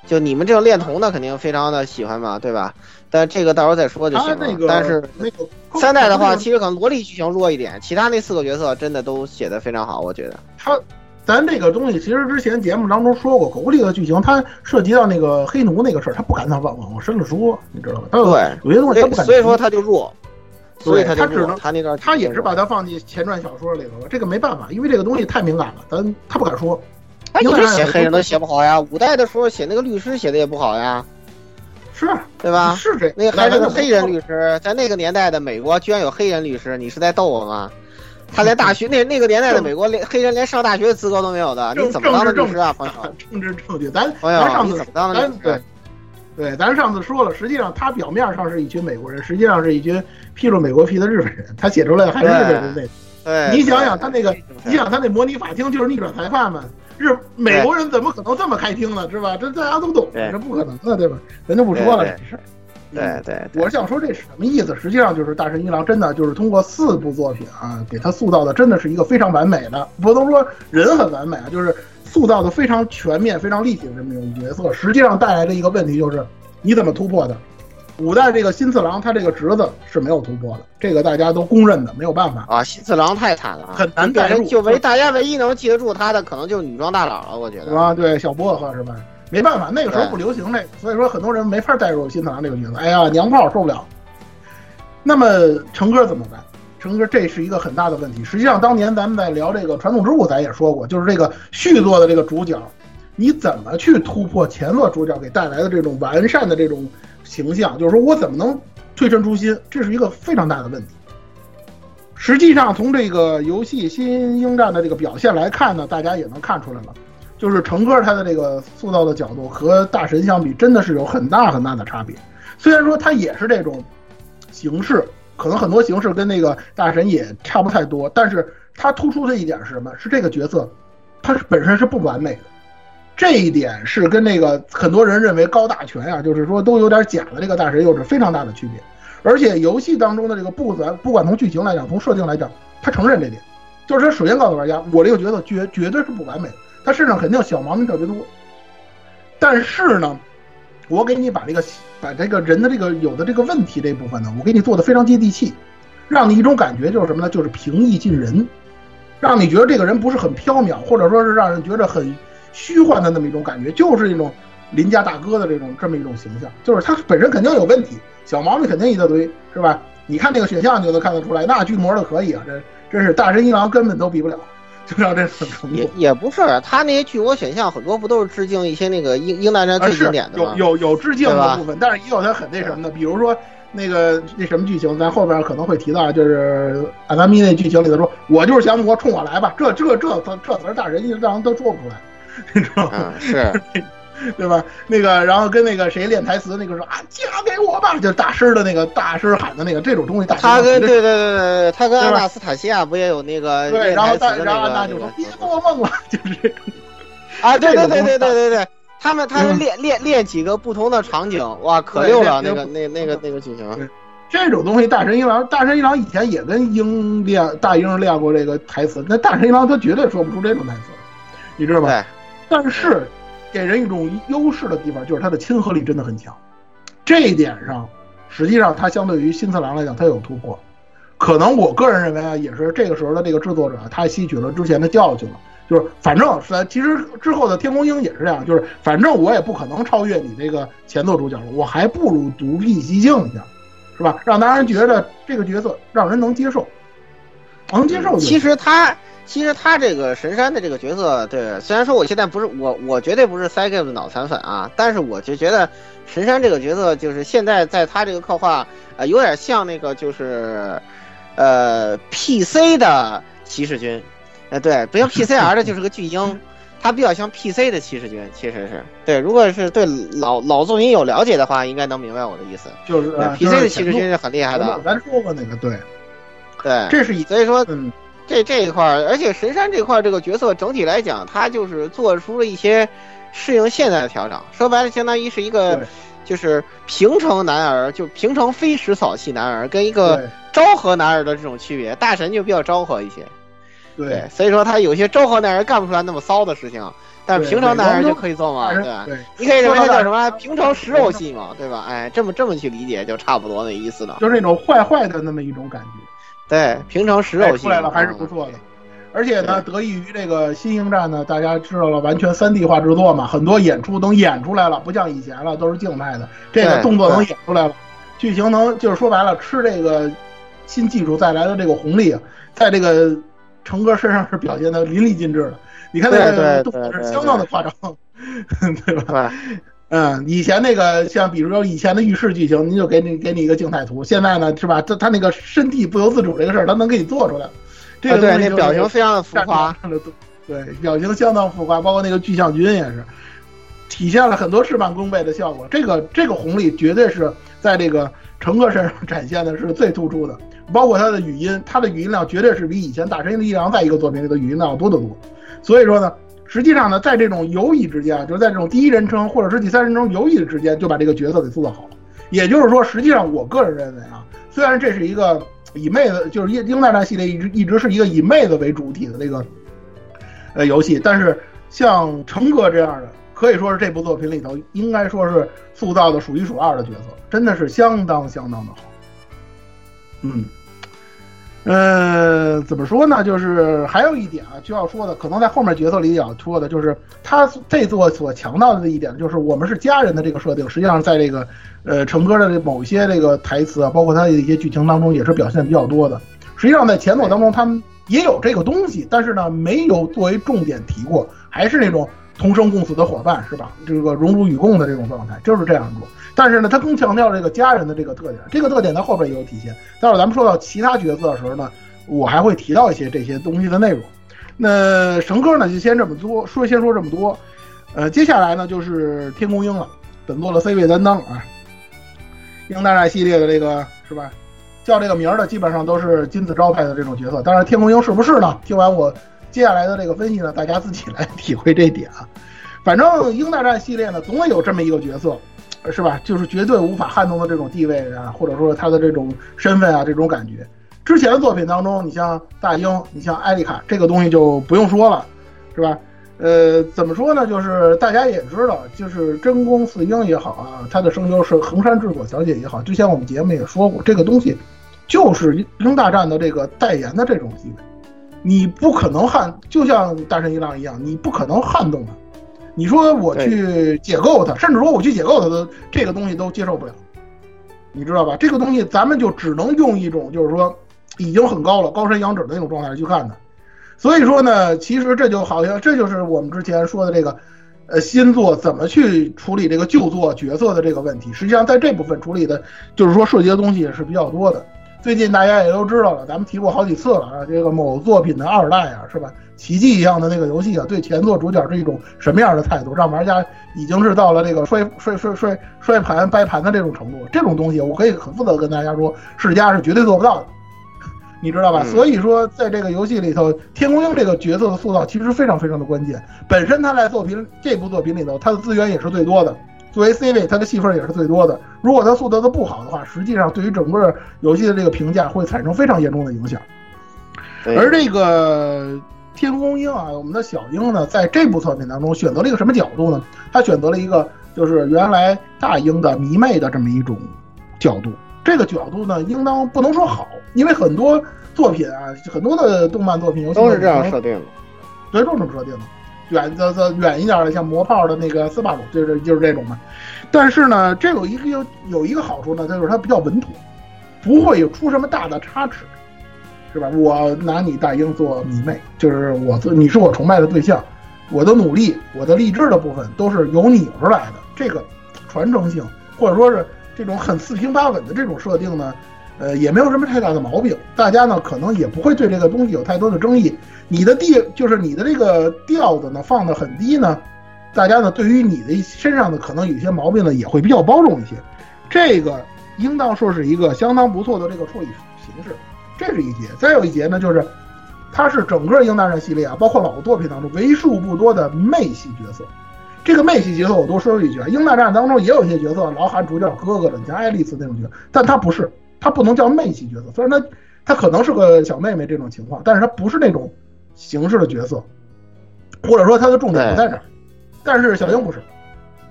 就你们这种恋童的肯定非常的喜欢嘛，对吧？但这个到时候再说就行了。那个但是那个三代的话，其实可能萝莉剧情弱一点，其他那四个角色真的都写的非常好，我觉得。他咱这个东西，其实之前节目当中说过，狗力的剧情，它涉及到那个黑奴那个事儿，他不敢再往往深了说，你知道吧？他有对有些东西他不敢。所以说他就弱，所以。他只能他那段他也是把它放进前传小说里头了，这个没办法，因为这个东西太敏感了，咱他不敢说，他一直写黑人都写不好呀，五代的时候写那个律师写的也不好呀，是对吧？是这那个还是个黑人律师，在那个年代的美国居然有黑人律师，你是在逗我吗？他连大学那那个年代的美国连黑人连上大学的资格都没有的，你怎么当的律师啊，朋友？政治正确，咱朋友，咱上次怎么当的律对对，咱上次说了，实际上他表面上是一群美国人，实际上是一群披着美国皮的日本人，他写出来还是日本人对，你想想他那个，你想他那模拟法庭就是逆转裁判嘛？日美国人怎么可能这么开听呢？是吧？这大家都懂，这不可能的，对吧？咱就不说了这事儿。对对，我是想说这是什么意思？实际上就是大神一郎真的就是通过四部作品啊，给他塑造的真的是一个非常完美的，不能说人很完美啊，就是塑造的非常全面、非常立体的这么一种角色。实际上带来的一个问题就是你怎么突破的？五代这个新次郎他这个侄子是没有突破的，这个大家都公认的，没有办法啊。新次郎太惨了，很难带入。就唯大家唯一能记得住他的，可能就是女装大佬了，我觉得啊，对小薄荷是吧？没办法，那个时候不流行这个，所以说很多人没法带入新次郎这个角色。哎呀，娘炮受不了。那么成哥怎么办？成哥这是一个很大的问题。实际上，当年咱们在聊这个传统之物，咱也说过，就是这个续作的这个主角，你怎么去突破前作主角给带来的这种完善的这种形象？就是说我怎么能推陈出新？这是一个非常大的问题。实际上，从这个游戏《新英战》的这个表现来看呢，大家也能看出来了。就是成哥他的这个塑造的角度和大神相比，真的是有很大很大的差别。虽然说他也是这种形式，可能很多形式跟那个大神也差不太多，但是他突出的一点是什么？是这个角色，他本身是不完美的。这一点是跟那个很多人认为高大全啊，就是说都有点假的这个大神有着非常大的区别。而且游戏当中的这个不管不管从剧情来讲，从设定来讲，他承认这点，就是他首先告诉玩家，我这个角色绝绝对是不完美的。他身上肯定小毛病特别多，但是呢，我给你把这个把这个人的这个有的这个问题这部分呢，我给你做的非常接地气，让你一种感觉就是什么呢？就是平易近人，让你觉得这个人不是很缥缈，或者说是让人觉得很虚幻的那么一种感觉，就是一种邻家大哥的这种这么一种形象。就是他本身肯定有问题，小毛病肯定一大堆，是吧？你看那个选项你就能看得出来，那巨魔的可以啊，这真是大神一郎根本都比不了。就让这也 <laughs> 也不是，他那些巨魔选项很多不都是致敬一些那个英英大战最经典的吗？有有有致敬的部分，<laughs> 但是也有他很那什么的，比如说那个那什么剧情，咱后边可能会提到，就是阿达米那剧情里头说，我就是降魔，冲我来吧，这这这这这词大人一让人都说不出来，你知道吗？是。<laughs> 对吧？那个，然后跟那个谁练台词，那个说啊，嫁给我吧，就大师的那个大师喊的那个这种东西。他跟对对对对，他跟阿纳斯塔西亚不也有那个对，然后大然后安娜就说别做梦了，就是 <laughs> 啊，对对对对对对对，他们他们练练练几个不同的场景，哇，可溜了，那个那那个那个剧情。这种东西，大神一郎，大神一郎以前也跟鹰练大鹰练过这个台词，那大神一郎他绝对说不出这种台词，你知道吧？但是。给人一种优势的地方就是它的亲和力真的很强，这一点上，实际上它相对于新次郎来讲，它有突破。可能我个人认为啊，也是这个时候的这个制作者，他吸取了之前的教训了，就是反正是其实之后的天空鹰也是这样，就是反正我也不可能超越你这个前作主角了，我还不如独立寂静一下，是吧？让大家觉得这个角色让人能接受，能接受。其实他。其实他这个神山的这个角色，对，虽然说我现在不是我，我绝对不是 c game 的脑残粉啊，但是我就觉得神山这个角色，就是现在在他这个刻画，呃，有点像那个就是，呃，PC 的骑士军，呃，对，不像 PCR 的就是个巨婴，<laughs> 他比较像 PC 的骑士军，其实是。对，如果是对老老作品有了解的话，应该能明白我的意思，就是。PC 的骑士军是很厉害的，咱说过那个，对，对，这是以所以说，嗯。这这一块儿，而且神山这块儿这个角色整体来讲，他就是做出了一些适应现在的调整。说白了，相当于是一个就是平成男儿，就平成非食草系男儿，跟一个昭和男儿的这种区别。大神就比较昭和一些，对，所以说他有些昭和男儿干不出来那么骚的事情，但是平成男儿就可以做嘛，对吧？你可以认为他叫什么平成食肉系嘛，对吧？哎，这么这么去理解就差不多那意思了，就是那种坏坏的那么一种感觉。对，平常食肉出来了还是不错的，而且呢，得益于这个新星战呢，大家知道了，完全三 D 化制作嘛，很多演出能演出来了，不像以前了，都是静态的，这个动作能演出来了，剧情能就是说白了，吃这个新技术带来的这个红利，在这个成哥身上是表现的淋漓尽致的。你看那个动作是相当的夸张，<laughs> 对吧？对，嗯，以前那个像比如说以前的浴室剧情，您就给你给你一个静态图，现在呢是吧？他他那个身体不由自主这个事儿，他能给你做出来。这个啊对，表情非常的浮夸。对，表情相当浮夸，包括那个巨象军也是，体现了很多事半功倍的效果。这个这个红利绝对是在这个乘客身上展现的是最突出的，包括他的语音，他的语音量绝对是比以前大神力量在一个作品里的语音量要多得多。所以说呢，实际上呢，在这种游移之间啊，就是在这种第一人称或者是第三人称游移之间，就把这个角色给塑造好了。也就是说，实际上我个人认为啊，虽然这是一个以妹子，就是英英大战系列一直一直是一个以妹子为主体的这个呃游戏，但是像成哥这样的，可以说是这部作品里头应该说是塑造的数一数二的角色，真的是相当相当的好。嗯，呃，怎么说呢？就是还有一点啊，就要说的，可能在后面角色里也要说的，就是他这座所强调的一点，就是我们是家人的这个设定，实际上在这个呃成哥的这某些这个台词啊，包括他的一些剧情当中，也是表现比较多的。实际上在前作当中，他们也有这个东西，但是呢，没有作为重点提过，还是那种同生共死的伙伴，是吧？这个荣辱与共的这种状态，就是这样做。但是呢，他更强调这个家人的这个特点，这个特点在后边也有体现。待会儿咱们说到其他角色的时候呢，我还会提到一些这些东西的内容。那神哥呢，就先这么多说，先说这么多。呃，接下来呢就是天宫鹰了，本作的 C 位担当啊，鹰大战系列的这个是吧？叫这个名儿的基本上都是金字招牌的这种角色。当然，天宫鹰是不是呢？听完我接下来的这个分析呢，大家自己来体会这点啊。反正鹰大战系列呢，总得有这么一个角色，是吧？就是绝对无法撼动的这种地位啊，或者说他的这种身份啊，这种感觉。之前的作品当中，你像大鹰，你像艾丽卡，这个东西就不用说了，是吧？呃，怎么说呢？就是大家也知道，就是真宫四鹰也好啊，他的声优是横山智佐小姐也好，之前我们节目也说过，这个东西就是鹰大战的这个代言的这种地位，你不可能撼，就像大神一郎一样，你不可能撼动他。你说我去解构它，甚至说我去解构它的这个东西都接受不了，你知道吧？这个东西咱们就只能用一种就是说已经很高了、高山仰止的那种状态去看它。所以说呢，其实这就好像这就是我们之前说的这个，呃，新作怎么去处理这个旧作角色的这个问题。实际上在这部分处理的，就是说涉及的东西也是比较多的。最近大家也都知道了，咱们提过好几次了啊，这个某作品的二代啊，是吧？奇迹一样的那个游戏啊，对前作主角是一种什么样的态度，让玩家已经是到了这个摔摔摔摔摔盘掰盘的这种程度。这种东西我可以很负责地跟大家说，世嘉是绝对做不到的。你知道吧？嗯所以说，在这个游戏里头，天空鹰这个角色的塑造其实非常非常的关键。本身他在作品这部作品里头，他的资源也是最多的。作为 C 位，他的戏份也是最多的。如果他塑造的不好的话，实际上对于整个游戏的这个评价会产生非常严重的影响。而这个天宫鹰啊，我们的小鹰呢，在这部作品当中选择了一个什么角度呢？他选择了一个就是原来大鹰的迷妹的这么一种角度。这个角度呢，应当不能说好，因为很多作品啊，很多的动漫作品、游戏都是这样设，设定的。对，都是这么设定的。远的的远一点的，像魔炮的那个斯巴鲁，就是就是这种嘛。但是呢，这有一个有有一个好处呢，就是它比较稳妥，不会有出什么大的差池，是吧？我拿你大英做迷妹，就是我做你是我崇拜的对象，我的努力，我的励志的部分都是由你而来的。这个传承性，或者说是这种很四平八稳的这种设定呢，呃，也没有什么太大的毛病。大家呢可能也不会对这个东西有太多的争议。你的地就是你的这个调子呢放得很低呢，大家呢对于你的身上的可能有些毛病呢也会比较包容一些。这个应当说是一个相当不错的这个处理形式。这是一节，再有一节呢，就是它是整个英大战系列啊，包括老作品当中为数不多的妹系角色。这个妹系角色我多说一句啊，英大战当中也有一些角色老喊主角哥哥的，你像爱丽丝那种角色，但他不是，她不能叫妹系角色，虽然她她可能是个小妹妹这种情况，但是她不是那种形式的角色，或者说她的重点不在这儿。但是小樱不是，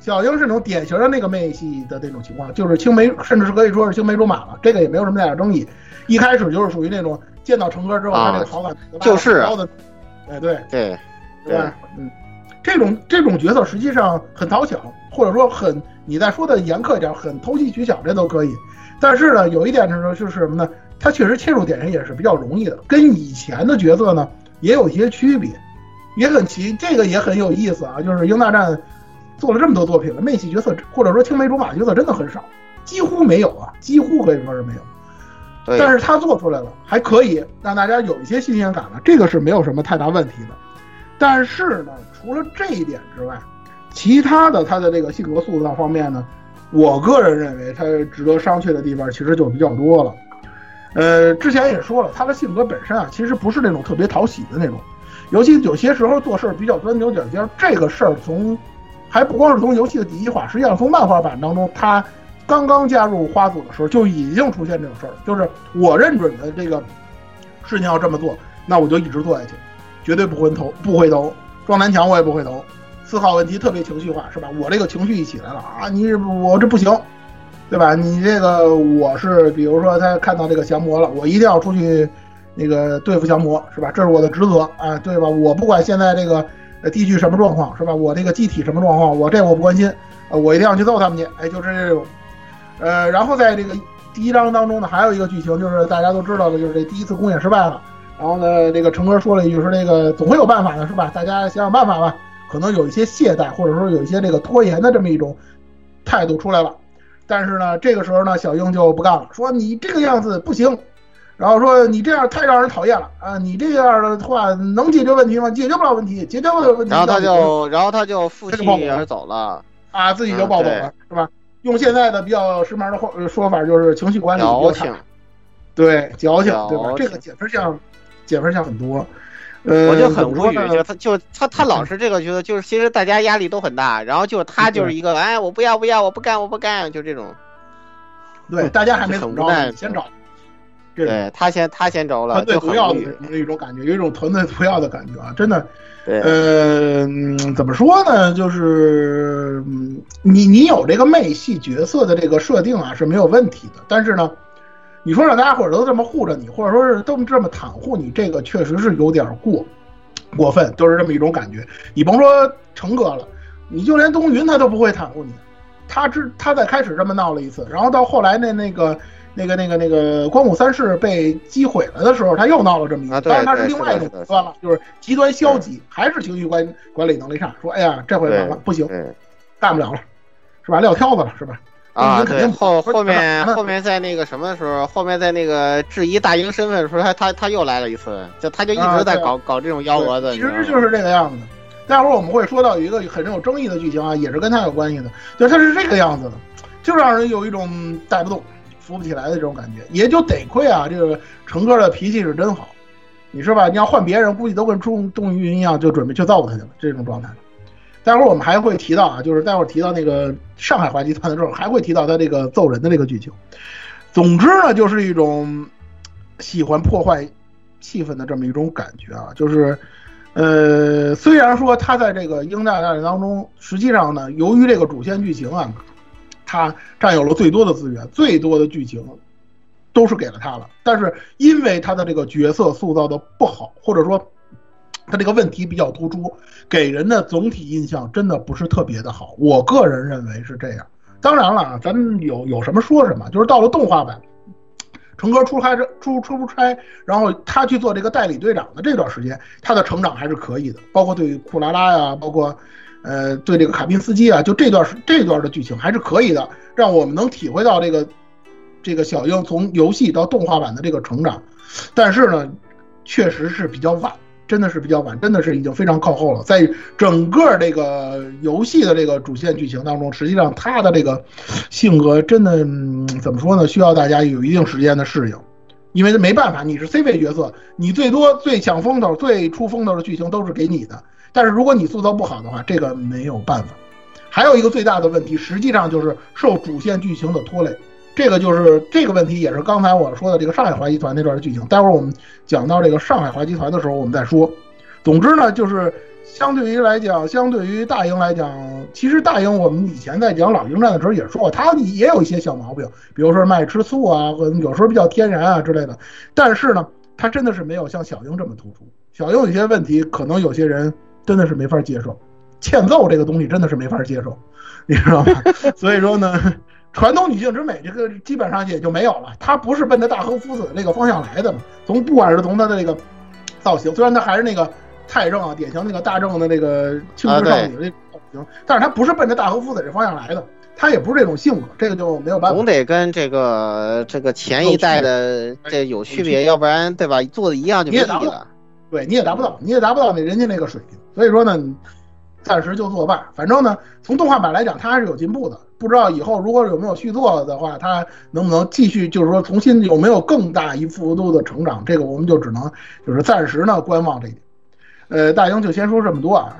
小樱是那种典型的那个妹系的那种情况，就是青梅，甚至是可以说是青梅竹马了，这个也没有什么太大争议。一开始就是属于那种见到成哥之后，啊他这个好感就是啊高的，哎对对，对吧？嗯，这种这种角色实际上很讨巧，或者说很你再说的严苛一点，很投机取巧，这都可以。但是呢，有一点就是说就是什么呢？他确实切入点上也是比较容易的，跟以前的角色呢也有一些区别，也很奇，这个也很有意思啊。就是《英大战》做了这么多作品了，妹系角色或者说青梅竹马角色真的很少，几乎没有啊，几乎可以说是没有。对但是他做出来了，还可以让大家有一些新鲜感了，这个是没有什么太大问题的。但是呢，除了这一点之外，其他的他的这个性格塑造方面呢，我个人认为他值得商榷的地方其实就比较多了。呃，之前也说了，他的性格本身啊，其实不是那种特别讨喜的那种，尤其有些时候做事比较钻牛角尖。这个事儿从还不光是从游戏的第一话，实际上从漫画版当中，他刚刚加入花组的时候就已经出现这种事儿，就是我认准的这个事情要这么做，那我就一直做下去，绝对不回头，不回头，撞南墙我也不回头。思考问题特别情绪化，是吧？我这个情绪一起来了啊，你我这不行，对吧？你这个我是，比如说他看到这个降魔了，我一定要出去那个对付降魔，是吧？这是我的职责啊，对吧？我不管现在这个呃地区什么状况，是吧？我这个机体什么状况，我这我不关心，呃，我一定要去揍他们去，哎，就是这种。呃，然后在这个第一章当中呢，还有一个剧情就是大家都知道的，就是这第一次公演失败了。然后呢，这个成哥说了一句说这个总会有办法的，是吧？大家想想办法吧。可能有一些懈怠，或者说有一些这个拖延的这么一种态度出来了。但是呢，这个时候呢，小英就不干了，说你这个样子不行，然后说你这样太让人讨厌了啊！你这样的话能解决问题吗？解决不了问题，解决不了问题。然后他就，然后他就负气而走了啊，自己就暴走了，是吧？用现在的比较时髦的话说法，就是情绪管理矫情，对，矫情，对吧？这个减分项，减分项很多。呃，我就很无语，就他就他他老是这个觉得，就是其实大家压力都很大，然后就他就是一个，哎，我不要不要，我不干我不干，就这种。<laughs> 对，大家还没怎么着，先找。对他先他先着了，团队毒药的那种感觉，有一种团队毒药的感觉啊，真的。对。呃，怎么说呢？就是你你有这个妹系角色的这个设定啊是没有问题的，但是呢。你说让大家伙儿都这么护着你，或者说是都这么袒护你，这个确实是有点过过分，就是这么一种感觉。你甭说成哥了，你就连东云他都不会袒护你，他之他在开始这么闹了一次，然后到后来那那个那个那个那个光武三世被击毁了的时候，他又闹了这么一次。但是他是另外一种极端了，就是极端消极，还是情绪管管理能力差。说哎呀，这回完了，不行，干不了了，是吧？撂挑子了，是吧？啊，对，后后面后面在那个什么的时候，后面在那个质疑大英身份的时候，他他他又来了一次，就他就一直在搞搞这种幺蛾子，其实就是这个样子。待会儿我们会说到一个很有争议的剧情啊，也是跟他有关系的，就他是这个样子的，就让人有一种带不动、扶不起来的这种感觉。也就得亏啊，这个成哥的脾气是真好，你说吧？你要换别人，估计都跟钟钟云一样，就准备去揍他去了，这种状态。待会儿我们还会提到啊，就是待会儿提到那个上海华集团的时候，还会提到他这个揍人的这个剧情。总之呢，就是一种喜欢破坏气氛的这么一种感觉啊。就是，呃，虽然说他在这个英大大战当中，实际上呢，由于这个主线剧情啊，他占有了最多的资源，最多的剧情都是给了他了。但是因为他的这个角色塑造的不好，或者说。他这个问题比较突出，给人的总体印象真的不是特别的好。我个人认为是这样。当然了啊，咱们有有什么说什么。就是到了动画版，成哥出差出出出差，然后他去做这个代理队长的这段时间，他的成长还是可以的。包括对库拉拉呀，包括呃对这个卡宾斯基啊，就这段这段的剧情还是可以的，让我们能体会到这个这个小樱从游戏到动画版的这个成长。但是呢，确实是比较晚。真的是比较晚，真的是已经非常靠后了。在整个这个游戏的这个主线剧情当中，实际上他的这个性格真的怎么说呢？需要大家有一定时间的适应，因为没办法，你是 C 位角色，你最多最抢风头、最出风头的剧情都是给你的。但是如果你塑造不好的话，这个没有办法。还有一个最大的问题，实际上就是受主线剧情的拖累。这个就是这个问题，也是刚才我说的这个上海华集团那段的剧情。待会儿我们讲到这个上海华集团的时候，我们再说。总之呢，就是相对于来讲，相对于大英来讲，其实大英我们以前在讲老鹰战的时候也说过，他也有一些小毛病，比如说卖吃醋啊，或者有时候比较天然啊之类的。但是呢，他真的是没有像小英这么突出。小英有些问题，可能有些人真的是没法接受，欠揍这个东西真的是没法接受，你知道吗？所以说呢。传统女性之美，这个基本上也就没有了。她不是奔着大和夫子那个方向来的嘛？从不管是从她的那个造型，虽然她还是那个太正啊，典型那个大正的那个青春少女的那种造型，但是她不是奔着大和夫子这方向来的，她也不是这种性格，这个就没有办法总。得跟这个这个前一代的这有区别，要不然对吧？做的一样就没意义了。对，你也达不到，你也达不到那人家那个水平。所以说呢，暂时就作罢。反正呢，从动画版来讲，它还是有进步的。不知道以后如果有没有续作的话，它能不能继续，就是说重新有没有更大一幅度的成长？这个我们就只能就是暂时呢观望这一点。呃，大英就先说这么多啊。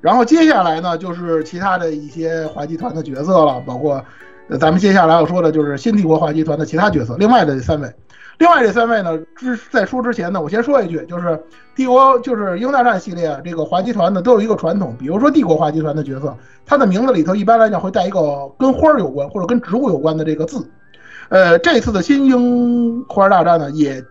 然后接下来呢，就是其他的一些滑稽团的角色了，包括呃咱们接下来要说的就是新帝国滑稽团的其他角色，另外的三位。另外这三位呢，之在说之前呢，我先说一句，就是帝国就是英大战系列这个华集团呢都有一个传统，比如说帝国华集团的角色，它的名字里头一般来讲会带一个跟花儿有关或者跟植物有关的这个字。呃，这次的新英花儿大战呢也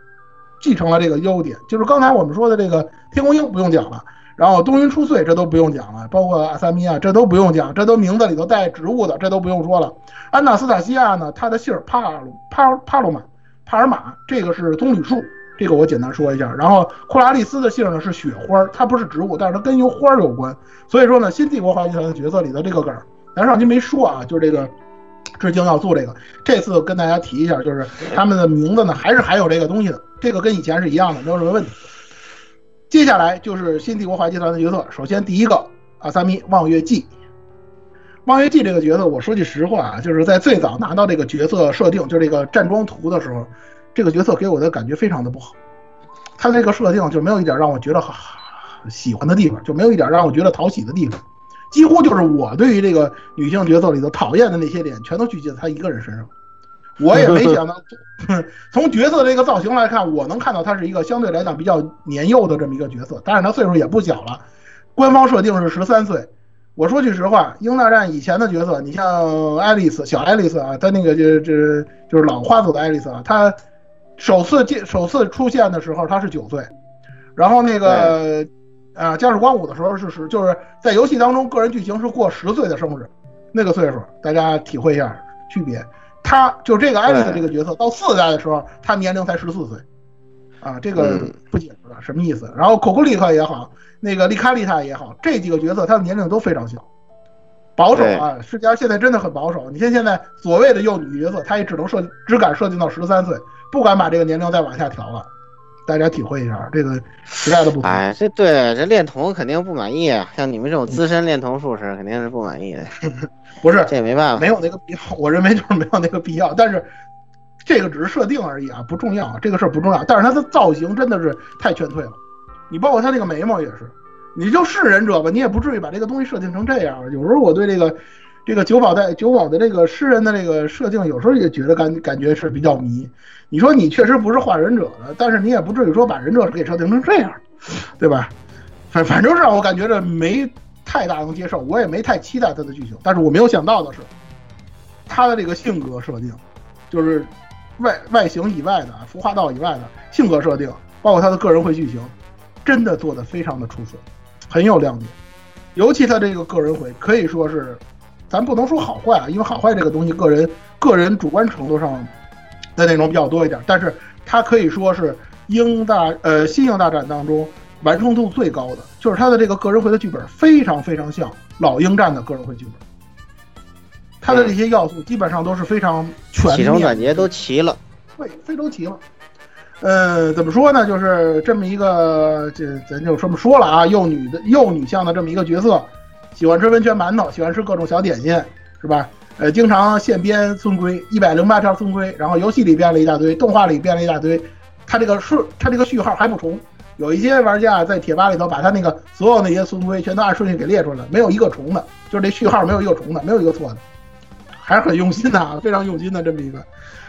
继承了这个优点，就是刚才我们说的这个天空鹰不用讲了，然后东云出穗这都不用讲了，包括阿萨米亚这都不用讲，这都名字里头带植物的，这都不用说了。安纳斯塔西亚呢，他的姓帕鲁帕帕鲁玛。帕尔玛，这个是棕榈树，这个我简单说一下。然后库拉利斯的姓呢是雪花，它不是植物，但是它跟油花有关。所以说呢，新帝国滑稽团的角色里的这个梗，咱上期没说啊，就是这个致敬要做这个，这次跟大家提一下，就是他们的名字呢还是还有这个东西的，这个跟以前是一样的，没有什么问题。接下来就是新帝国滑稽团的角色，首先第一个阿萨米望月纪。望月纪这个角色，我说句实话啊，就是在最早拿到这个角色设定，就这个站桩图的时候，这个角色给我的感觉非常的不好。他这个设定就没有一点让我觉得喜欢的地方，就没有一点让我觉得讨喜的地方，几乎就是我对于这个女性角色里头讨厌的那些点，全都聚集在他一个人身上。我也没想到，从角色这个造型来看，我能看到他是一个相对来讲比较年幼的这么一个角色，但是他岁数也不小了，官方设定是十三岁。我说句实话，英大战以前的角色，你像爱丽丝，小爱丽丝啊，她那个就就就是老花子的爱丽丝啊，她首次见首次出现的时候，她是九岁，然后那个啊，加世光武的时候是十，就是在游戏当中个人剧情是过十岁的生日，那个岁数，大家体会一下区别。他就这个爱丽丝这个角色到四代的时候，他年龄才十四岁，啊，这个不解释了什么意思。然后可库利克也好。那个利卡利塔也好，这几个角色他的年龄都非常小，保守啊！世嘉现在真的很保守。你看现在所谓的幼女角色，他也只能设只敢设定到十三岁，不敢把这个年龄再往下调了。大家体会一下这个时代的不同。哎，这对这恋童肯定不满意啊！像你们这种资深恋童术士肯定是不满意的。<laughs> 不是，这也没办法，没有那个必要。我认为就是没有那个必要。但是这个只是设定而已啊，不重要。这个事儿不重要。但是它的造型真的是太劝退了。你包括他那个眉毛也是，你就是忍者吧，你也不至于把这个东西设定成这样。有时候我对这个，这个九保带九保的这个诗人的这个设定，有时候也觉得感感觉是比较迷。你说你确实不是画忍者的，但是你也不至于说把忍者给设定成这样，对吧？反反正是让我感觉着没太大能接受，我也没太期待他的剧情。但是我没有想到的是，他的这个性格设定，就是外外形以外的服化道以外的性格设定，包括他的个人会剧情。真的做得非常的出色，很有亮点，尤其他这个个人回可以说是，咱不能说好坏啊，因为好坏这个东西个人个人主观程度上的内容比较多一点，但是它可以说是英大呃新英大战当中完成度最高的，就是他的这个个人回的剧本非常非常像老鹰战的个人回剧本，他的这些要素基本上都是非常全面，起承转结都齐了，对，非都齐了。呃，怎么说呢？就是这么一个，这咱就这么说了啊，幼女的幼女向的这么一个角色，喜欢吃温泉馒头，喜欢吃各种小点心，是吧？呃，经常现编村规，一百零八条村规，然后游戏里编了一大堆，动画里编了一大堆，他这个顺，他这个序号还不重。有一些玩家在贴吧里头把他那个所有那些村规全都按顺序给列出来，没有一个重的，就是这序号没有一个重的，没有一个错的，还是很用心的啊，非常用心的这么一个。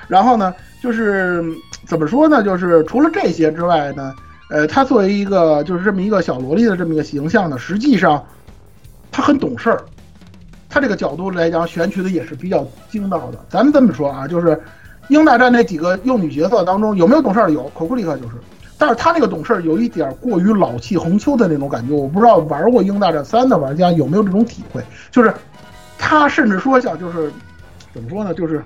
然后呢，就是怎么说呢？就是除了这些之外呢，呃，他作为一个就是这么一个小萝莉的这么一个形象呢，实际上他很懂事儿。他这个角度来讲，选取的也是比较精到的。咱们这么说啊，就是《英大战》那几个幼女角色当中，有没有懂事儿的？有，可库里克就是。但是他那个懂事儿有一点过于老气横秋的那种感觉。我不知道玩过《英大战三》的玩家有没有这种体会，就是他甚至说一下，就是怎么说呢？就是。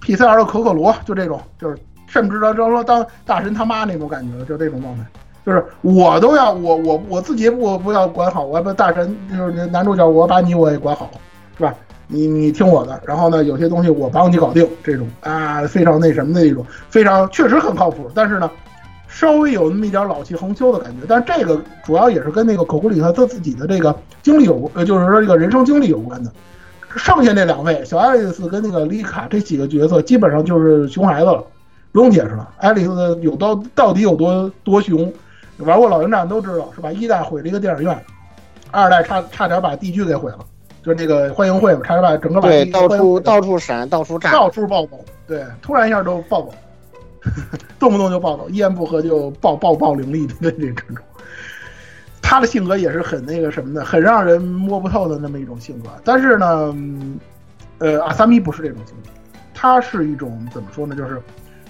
P C R 的可可罗就这种，就是甚至到就说当大神他妈那种感觉，就这种状态，就是我都要我我我自己不不要管好，我要把大神就是男主角，我把你我也管好，是吧？你你听我的，然后呢，有些东西我帮你搞定，这种啊非常那什么的一种，非常确实很靠谱，但是呢，稍微有那么一点老气横秋的感觉。但是这个主要也是跟那个口库里他他自己的这个经历有，呃，就是说这个人生经历有关的。剩下那两位小爱丽丝跟那个丽卡这几个角色，基本上就是熊孩子了，不用解释了。爱丽丝有到到底有多多熊，玩过老鹰战都知道是吧？一代毁了一个电影院，二代差差点把地区给毁了。就是那个欢迎会嘛，差点把整个把对到处到处闪，到处炸，到处暴走，对，突然一下都暴走，<laughs> 动不动就暴走，一言不合就暴暴暴凌厉的那种。他的性格也是很那个什么的，很让人摸不透的那么一种性格。但是呢，呃，阿萨米不是这种性格，他是一种怎么说呢？就是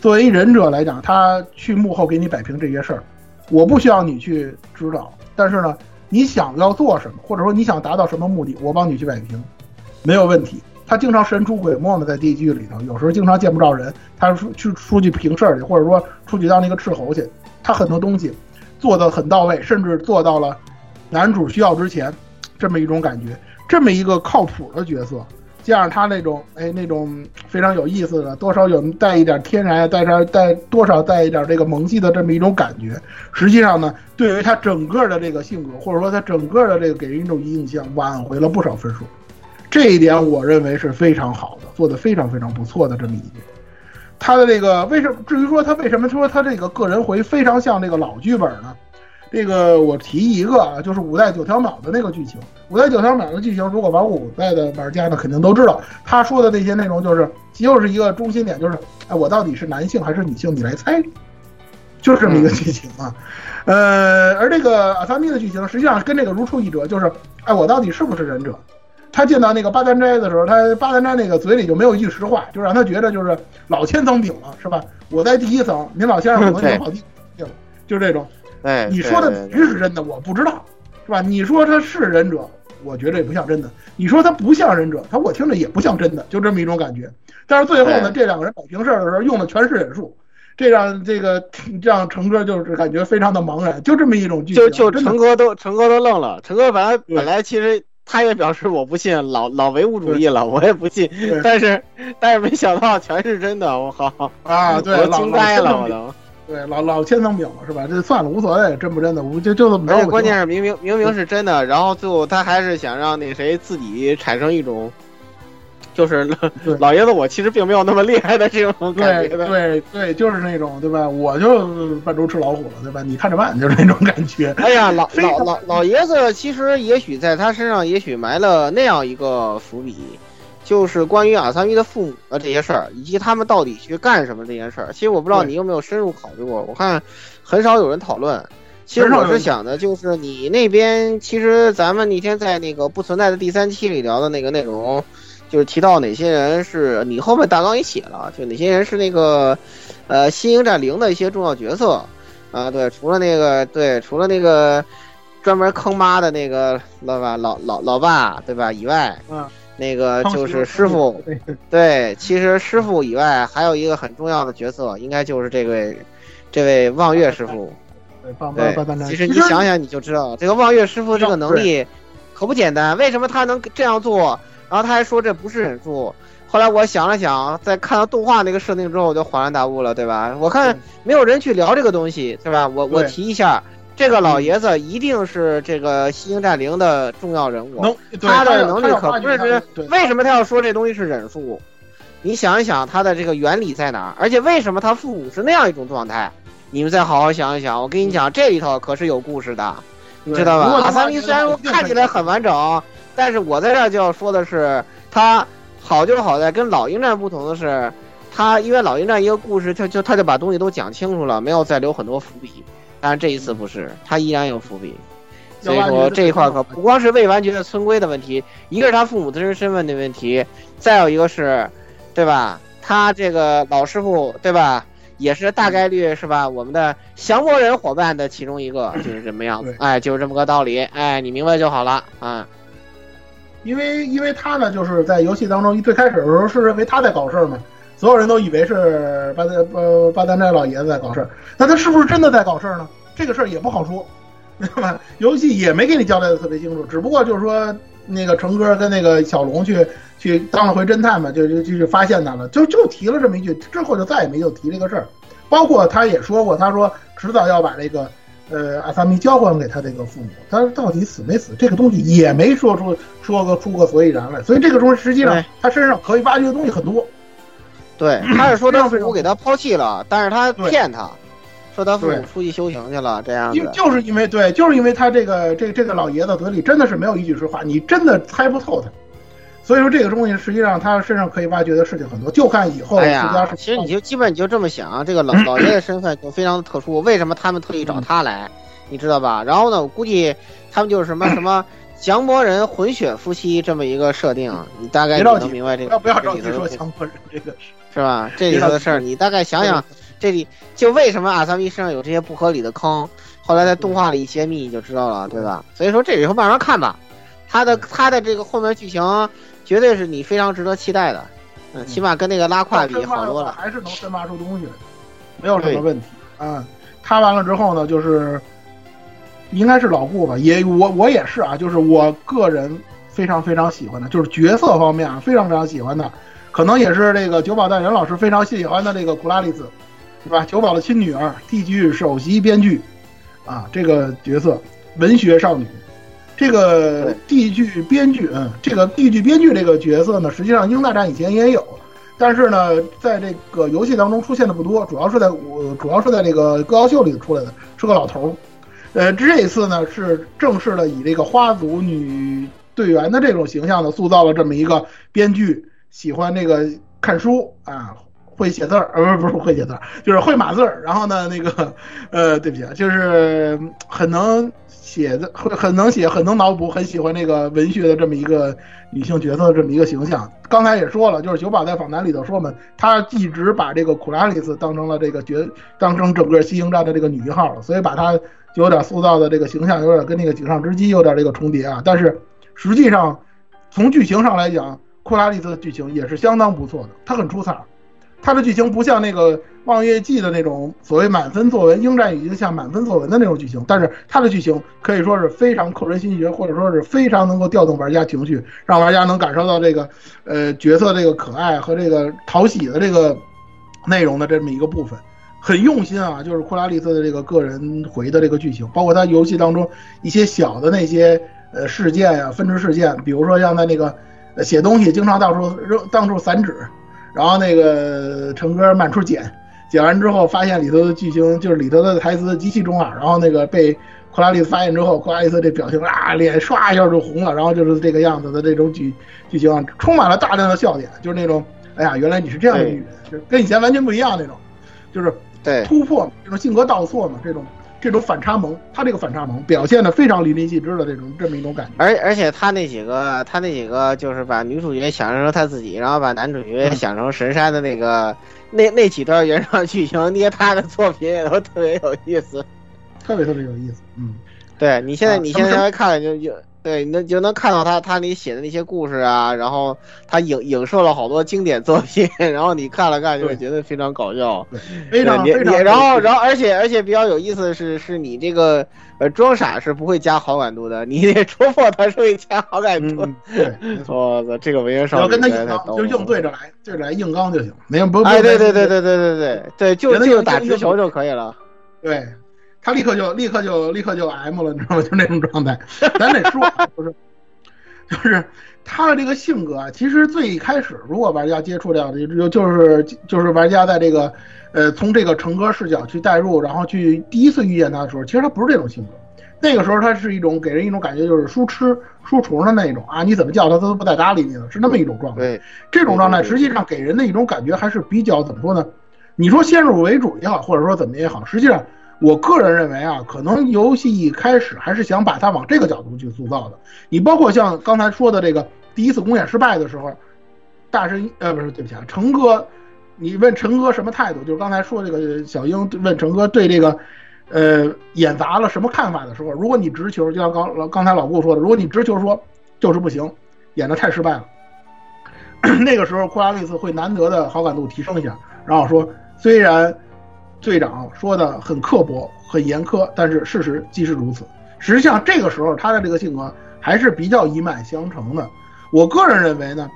作为忍者来讲，他去幕后给你摆平这些事儿，我不需要你去指导，但是呢。你想要做什么，或者说你想达到什么目的，我帮你去摆平，没有问题。他经常神出鬼没的在地狱里头，有时候经常见不着人，他出去出去平事儿去，或者说出去当那个斥候去。他很多东西做的很到位，甚至做到了男主需要之前，这么一种感觉，这么一个靠谱的角色。加上他那种哎那种非常有意思的，多少有带一点天然，带上带多少带一点这个萌系的这么一种感觉。实际上呢，对于他整个的这个性格，或者说他整个的这个给人一种印象，挽回了不少分数。这一点我认为是非常好的，做的非常非常不错的这么一点。他的这个为什么？至于说他为什么说他这个个人回非常像这个老剧本呢？这个我提一个啊，就是五代九条秒的那个剧情。五代九条秒的剧情，如果玩五代的玩家呢，肯定都知道，他说的那些内容就是，又是一个中心点，就是，哎，我到底是男性还是女性？你来猜，就是这么一个剧情啊。呃，而这个阿萨米的剧情，实际上跟这个如出一辙，就是，哎，我到底是不是忍者？他见到那个八丹斋的时候，他八丹斋那个嘴里就没有一句实话，就让他觉得就是老千层顶了，是吧？我在第一层，您老先生可能就跑第就是这种。哎，你说的局是真的，我不知道，是吧？你说他是忍者，我觉得也不像真的。你说他不像忍者，他我听着也不像真的，就这么一种感觉。但是最后呢，这两个人摆平事儿的时候用的全是忍术，这让这个 <coughs> 让成哥就是感觉非常的茫然，就这么一种剧情。就就成哥都成哥都愣了，成哥本来本来其实他也表示我不信，老老唯物主义了，我也不信。但是但是没想到全是真的，我靠啊！对，我惊呆了，我都。对，老老千层饼了是吧？这算了，无所谓，真不真的，我就就这么。而且关键是明明明明是真的，然后最后他还是想让那谁自己产生一种，就是老爷子我其实并没有那么厉害的这种感觉。对对对，就是那种对吧？我就扮猪吃老虎了对吧？你看着办，就是那种感觉。哎呀，老 <laughs> 老老老爷子其实也许在他身上也许埋了那样一个伏笔。就是关于阿三米的父母的这些事儿，以及他们到底去干什么这件事儿。其实我不知道你有没有深入考虑过，我看很少有人讨论。其实我是想的，就是你那边，其实咱们那天在那个不存在的第三期里聊的那个内容，就是提到哪些人是你后面大纲也写了，就哪些人是那个呃新英战零的一些重要角色啊。对，除了那个对，除了那个专门坑妈的那个老吧老老老爸对吧以外，嗯。那个就是师傅，对，其实师傅以外还有一个很重要的角色，应该就是这位，这位望月师傅。对，其实你想想你就知道，这个望月师傅这个能力可不简单。为什么他能这样做？然后他还说这不是忍术。后来我想了想，在看到动画那个设定之后，我就恍然大悟了，对吧？我看没有人去聊这个东西，对吧？我我提一下。这个老爷子一定是这个西营战灵的重要人物，他的能力可不是。为什么他要说这东西是忍术？你想一想，他的这个原理在哪儿？而且为什么他父母是那样一种状态？你们再好好想一想。我跟你讲，这里头可是有故事的，你知道吧？阿三明虽然说看起来很完整，但是我在这儿就要说的是，他好就好在跟老鹰战不同的是，他因为老鹰战一个故事，他就他就把东西都讲清楚了，没有再留很多伏笔。但是这一次不是，他依然有伏笔，所以说这一块可不光是未完结的村规的问题，一个是他父母真实身份的问题，再有一个是，对吧？他这个老师傅，对吧？也是大概率是吧？我们的降魔人伙伴的其中一个，就是这么样子，哎，就是这么个道理，哎，你明白就好了啊。因为因为他呢，就是在游戏当中一最开始的时候是认为他在搞事儿嘛。所有人都以为是巴丹呃巴丹寨老爷子在搞事儿，那他是不是真的在搞事儿呢？这个事儿也不好说，<laughs> 对吧？游戏也没给你交代的特别清楚，只不过就是说那个成哥跟那个小龙去去当了回侦探嘛，就就就就发现他了，就就提了这么一句，之后就再也没有提这个事儿。包括他也说过，他说迟早要把这个呃阿萨米交还给他这个父母，但是到底死没死，这个东西也没说出说个出个所以然来。所以这个东西实际上他身上可以挖掘的东西很多。对，<clears throat> 他是说他父母给他抛弃了，但是他骗他，说他父母出去修行去了，这样子。就就是因为对，就是因为他这个这这个老爷子嘴里真的是没有一句实话，你真的猜不透他。所以说这个东西实际上他身上可以挖掘的事情很多，就看以后哎呀。其实你就基本你就这么想，这个老 <clears throat> 老爷的身份就非常的特殊，为什么他们特意找他来，你知道吧？然后呢，我估计他们就是什么 <clears throat> 什么降魔人混血夫妻这么一个设定，你大概就别着急能明白这个不要着急说这里头的强迫人这个事。是吧？这里头的事儿，你大概想想，这里就为什么阿萨米身上有这些不合理的坑，后来在动画里一揭秘你就知道了，对吧？所以说这以后慢慢看吧，他的他的这个后面剧情绝对是你非常值得期待的，嗯，起码跟那个拉胯比好多了。还是能深挖出东西来，没有什么问题嗯。他完了之后呢，就是应该是老顾吧，也我我也是啊，就是我个人非常非常喜欢的，就是角色方面啊，非常非常喜欢的，可能也是这个九保代人老师非常喜欢的这个库拉丽子，是吧？九保的亲女儿，地剧首席编剧啊，这个角色文学少女。这个对地剧编剧，嗯，这个地剧编剧这个角色呢，实际上《英大战》以前也有，但是呢，在这个游戏当中出现的不多，主要是在我主要是在这个歌谣秀里出来的，是个老头儿。呃，这一次呢是正式的以这个花组女队员的这种形象呢，塑造了这么一个编剧喜欢这个看书啊，会写字儿，呃，不是不是会写字儿，就是会码字儿。然后呢，那个呃，对不起啊，就是很能写的，会很能写，很能脑补，很喜欢那个文学的这么一个女性角色的这么一个形象。刚才也说了，就是九宝在访谈里头说嘛，他一直把这个库拉丽斯当成了这个角，当成整个西营战的这个女一号了，所以把她就有点塑造的这个形象有点跟那个井上织姬有点这个重叠啊。但是实际上从剧情上来讲，库拉丽斯的剧情也是相当不错的，她很出彩。它的剧情不像那个《望月记》的那种所谓满分作文，《鹰战》已经像满分作文的那种剧情，但是它的剧情可以说是非常扣人心弦，或者说是非常能够调动玩家情绪，让玩家能感受到这个呃角色这个可爱和这个讨喜的这个内容的这么一个部分，很用心啊。就是库拉丽斯的这个个人回的这个剧情，包括他游戏当中一些小的那些呃事件呀、分支事件，比如说像在那个写东西经常到处扔到处散纸。然后那个成哥满处剪，剪完之后发现里头的剧情就是里头的台词极其中二，然后那个被库拉丽丝发现之后，库拉丽丝这表情啊，脸唰一下就红了，然后就是这个样子的这种剧剧情啊，充满了大量的笑点，就是那种哎呀，原来你是这样的女人，就是跟以前完全不一样那种，就是对，突破嘛，这种性格倒错嘛，这种这种反差萌，他这个反差萌表现的非常淋漓尽致的这种这么一种感觉。而而且他那几个，他那几个就是把女主角想象成他自己，然后把男主角想成神山的那个那那几段原创剧情捏他的作品也都特别有意思。特别特别有意思，嗯，对你现在啊你现在稍微看了就就对，你能就能看到他他里写的那些故事啊，然后他影影射了好多经典作品，<laughs> 然后你看了看就会觉得非常搞笑。非常非常。然后然后而且而且比较有意思的是，是你这个呃装傻是不会加好感度的，你得戳破他是会加好感度。嗯，对，没操，这个文学只少女要跟他硬就硬对着来，对着来硬刚就行，没有不哎，对对对对对对对对对，就就打有直球就可以了。对，他立刻就立刻就立刻就 M 了，你知道吗？就那种状态。咱得说啊，就是就是他的这个性格啊，其实最一开始如果玩家接触到的，就就是就是玩家在这个呃从这个成哥视角去代入，然后去第一次遇见他的时候，其实他不是这种性格。那个时候他是一种给人一种感觉，就是书痴、书虫的那种啊，你怎么叫他，他都不带搭理你的，是那么一种状态。对，这种状态实际上给人的一种感觉还是比较怎么说呢？你说先入为主也好，或者说怎么也好，实际上我个人认为啊，可能游戏一开始还是想把它往这个角度去塑造的。你包括像刚才说的这个第一次公演失败的时候，大神呃不是对不起啊，成哥，你问陈哥什么态度？就是刚才说这个小英问陈哥对这个。呃，演砸了什么看法的时候，如果你直球，就像刚刚才老顾说的，如果你直球说就是不行，演的太失败了，<coughs> 那个时候库拉丽丝会难得的好感度提升一下，然后说虽然队长说的很刻薄、很严苛，但是事实即是如此。实际上，这个时候他的这个性格还是比较一脉相承的。我个人认为呢，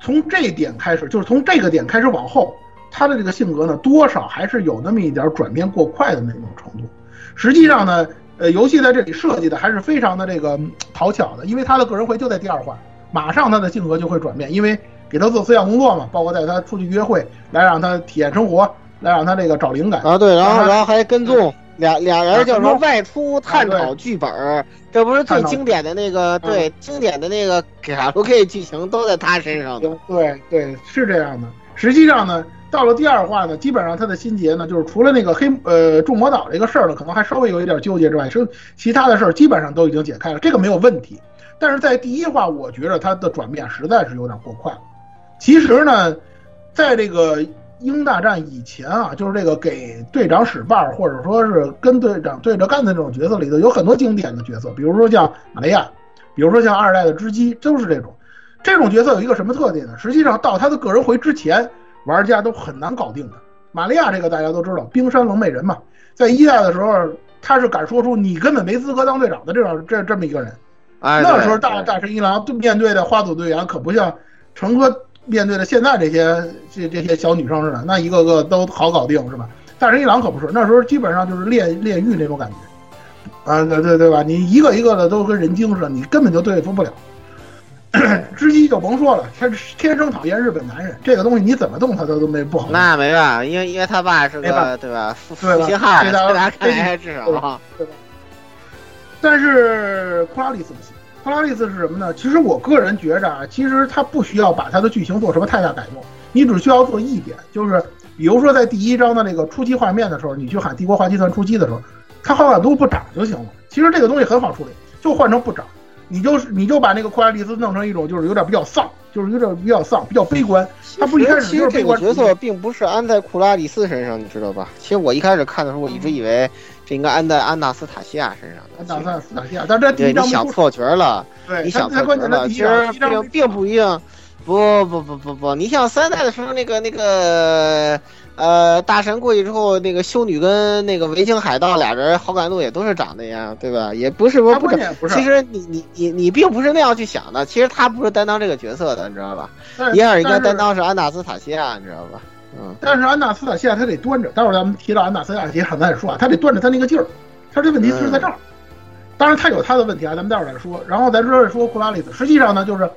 从这点开始，就是从这个点开始往后，他的这个性格呢，多少还是有那么一点转变过快的那种程度。实际上呢，呃，游戏在这里设计的还是非常的这个讨巧的，因为他的个人会就在第二话，马上他的性格就会转变，因为给他做思想工作嘛，包括带他出去约会，来让他体验生活，来让他这个找灵感啊。对，然后然后还跟踪俩俩人，就是说外出探讨剧本，这不是最经典的那个对经典的那个卡路 K 剧情都在他身上的。对对，是这样的。实际上呢。到了第二话呢，基本上他的心结呢，就是除了那个黑呃众魔岛这个事儿呢，可能还稍微有一点纠结之外，是其他的事儿基本上都已经解开了，这个没有问题。但是在第一话，我觉得他的转变实在是有点过快了。其实呢，在这个鹰大战以前啊，就是这个给队长使绊儿，或者说是跟队长对着干的这种角色里头，有很多经典的角色，比如说像玛利亚，比如说像二代的织姬，都是这种。这种角色有一个什么特点呢？实际上到他的个人回之前。玩家都很难搞定的。玛利亚这个大家都知道，冰山冷美人嘛，在一代的时候，他是敢说出你根本没资格当队长的这种这这么一个人。哎，那时候大大神一郎面对的花组队员可不像成哥面对的现在这些这这些小女生似的，那一个个都好搞定是吧？大神一郎可不是，那时候基本上就是炼炼狱那种感觉。啊，对对对吧？你一个一个的都跟人精似的，你根本就对付不了。<coughs> 织姬就甭说了，他天生讨厌日本男人，这个东西你怎么动他都都没不好。那没办法，因为因为他爸是个对吧？负负心汉，这大家看来至少对吧？但是库拉里斯不行，库拉丽斯是什么呢？其实我个人觉着啊，其实他不需要把他的剧情做什么太大改动，你只需要做一点，就是比如说在第一章的那个初期画面的时候，你去喊帝国华集团出击的时候，他好感度不涨就行了。其实这个东西很好处理，就换成不涨。你就是你就把那个库拉丽斯弄成一种就是有点比较丧，就是有点比较丧，比较悲观。他不一开始其实这个角色并不是安在库拉里斯身上，你知道吧？其实我一开始看的时候，我一直以为这应该安在安纳斯塔西亚身上的。安纳斯塔西亚，但这第一章你想错角了，你想错角了。其实并并不一定，不不不不不，你像三代的时候那个那个。呃，大神过去之后，那个修女跟那个维京海盗俩人好感度也都是涨的呀，对吧？也不是说不涨。其实你你你你并不是那样去想的，其实他不是担当这个角色的，你知道吧？一样应该担当是安纳斯塔西亚，你知道吧？嗯。但是安纳斯塔西亚他得端着，待会儿咱们提到安纳斯塔西亚再说啊，他得端着他那个劲儿。他这问题是在这儿，当然他有他的问题啊，咱们待会儿再说。然后咱说说库拉里斯，实际上呢，就是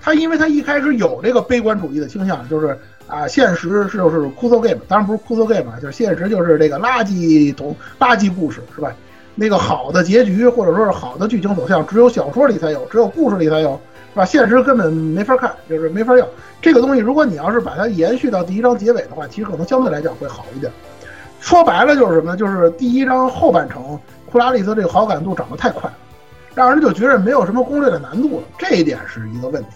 他因为他一开始有这个悲观主义的倾向，就是。啊，现实是就是枯燥 game，当然不是枯燥 game 就是现实就是这个垃圾同垃圾故事是吧？那个好的结局或者说是好的剧情走向，只有小说里才有，只有故事里才有，是是吧？现实根本没法看，就是没法要。这个东西，如果你要是把它延续到第一章结尾的话，其实可能相对来讲会好一点。说白了就是什么呢？就是第一章后半程，库拉丽丝这个好感度涨得太快，让人就觉得没有什么攻略的难度了，这一点是一个问题。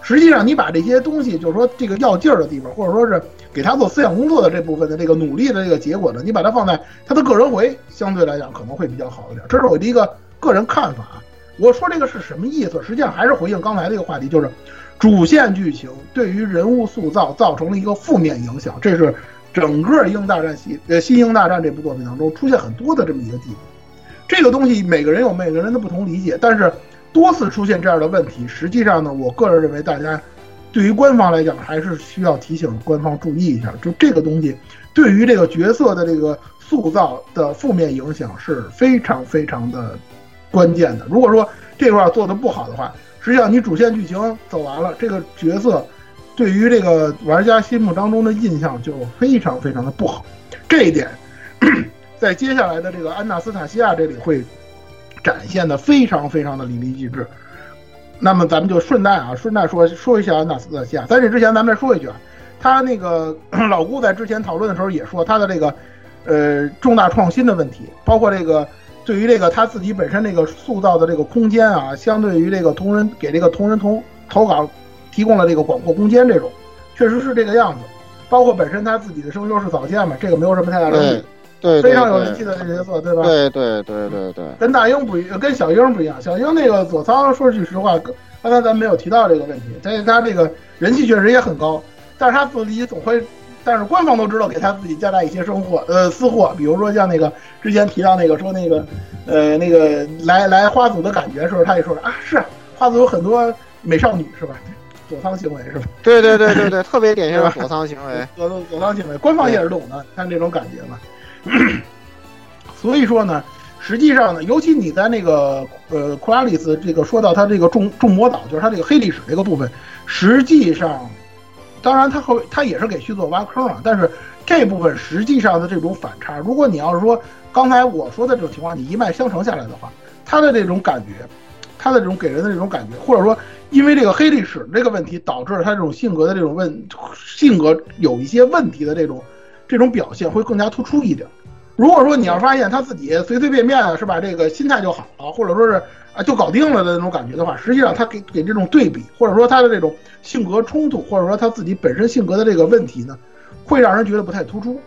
实际上，你把这些东西，就是说这个要劲儿的地方，或者说是给他做思想工作的这部分的这个努力的这个结果呢，你把它放在他的个人回，相对来讲可能会比较好一点。这是我的一个个人看法。我说这个是什么意思？实际上还是回应刚才那个话题，就是主线剧情对于人物塑造造成了一个负面影响。这是整个《英大战》系呃《新英大战》这部作品当中出现很多的这么一个地方。这个东西每个人有每个人的不同理解，但是。多次出现这样的问题，实际上呢，我个人认为大家对于官方来讲还是需要提醒官方注意一下，就这个东西对于这个角色的这个塑造的负面影响是非常非常的关键的。如果说这块做的不好的话，实际上你主线剧情走完了，这个角色对于这个玩家心目当中的印象就非常非常的不好。这一点 <coughs> 在接下来的这个安纳斯塔西亚这里会。展现的非常非常的淋漓尽致，那么咱们就顺带啊，顺带说说一下安纳斯塔西亚。在这之前，咱们再说一句啊，他那个 <coughs> 老顾在之前讨论的时候也说，他的这个呃重大创新的问题，包括这个对于这个他自己本身这个塑造的这个空间啊，相对于这个同人给这个同人同投稿提供了这个广阔空间，这种确实是这个样子。包括本身他自己的声优是早见嘛，这个没有什么太大争议。对，非常有人气的这角色，对吧？对对对对对，跟大英不一，跟小英不一样。小英那个佐仓，说句实话，刚才咱没有提到这个问题，但是他这个人气确实也很高，但是他自己总会但是官方都知道给他自己加大一些生货，呃，私货，比如说像那个之前提到那个说那个，呃，那个来来花组的感觉的时候，他也说啊，是花组有很多美少女是吧？躲藏行为是吧？对对对对对，<laughs> 特别典型的躲藏行为。躲躲藏行为，官方也是懂的，看这种感觉嘛。<clears throat> 所以说呢，实际上呢，尤其你在那个呃库拉里斯这个说到他这个众众魔岛，就是他这个黑历史这个部分，实际上，当然他会他也是给续作挖坑啊，但是这部分实际上的这种反差，如果你要是说刚才我说的这种情况，你一脉相承下来的话，他的这种感觉，他的这种给人的这种感觉，或者说因为这个黑历史这个问题导致他这种性格的这种问性格有一些问题的这种这种表现会更加突出一点。如果说你要发现他自己随随便便的是吧，这个心态就好了，或者说是啊就搞定了的那种感觉的话，实际上他给给这种对比，或者说他的这种性格冲突，或者说他自己本身性格的这个问题呢，会让人觉得不太突出。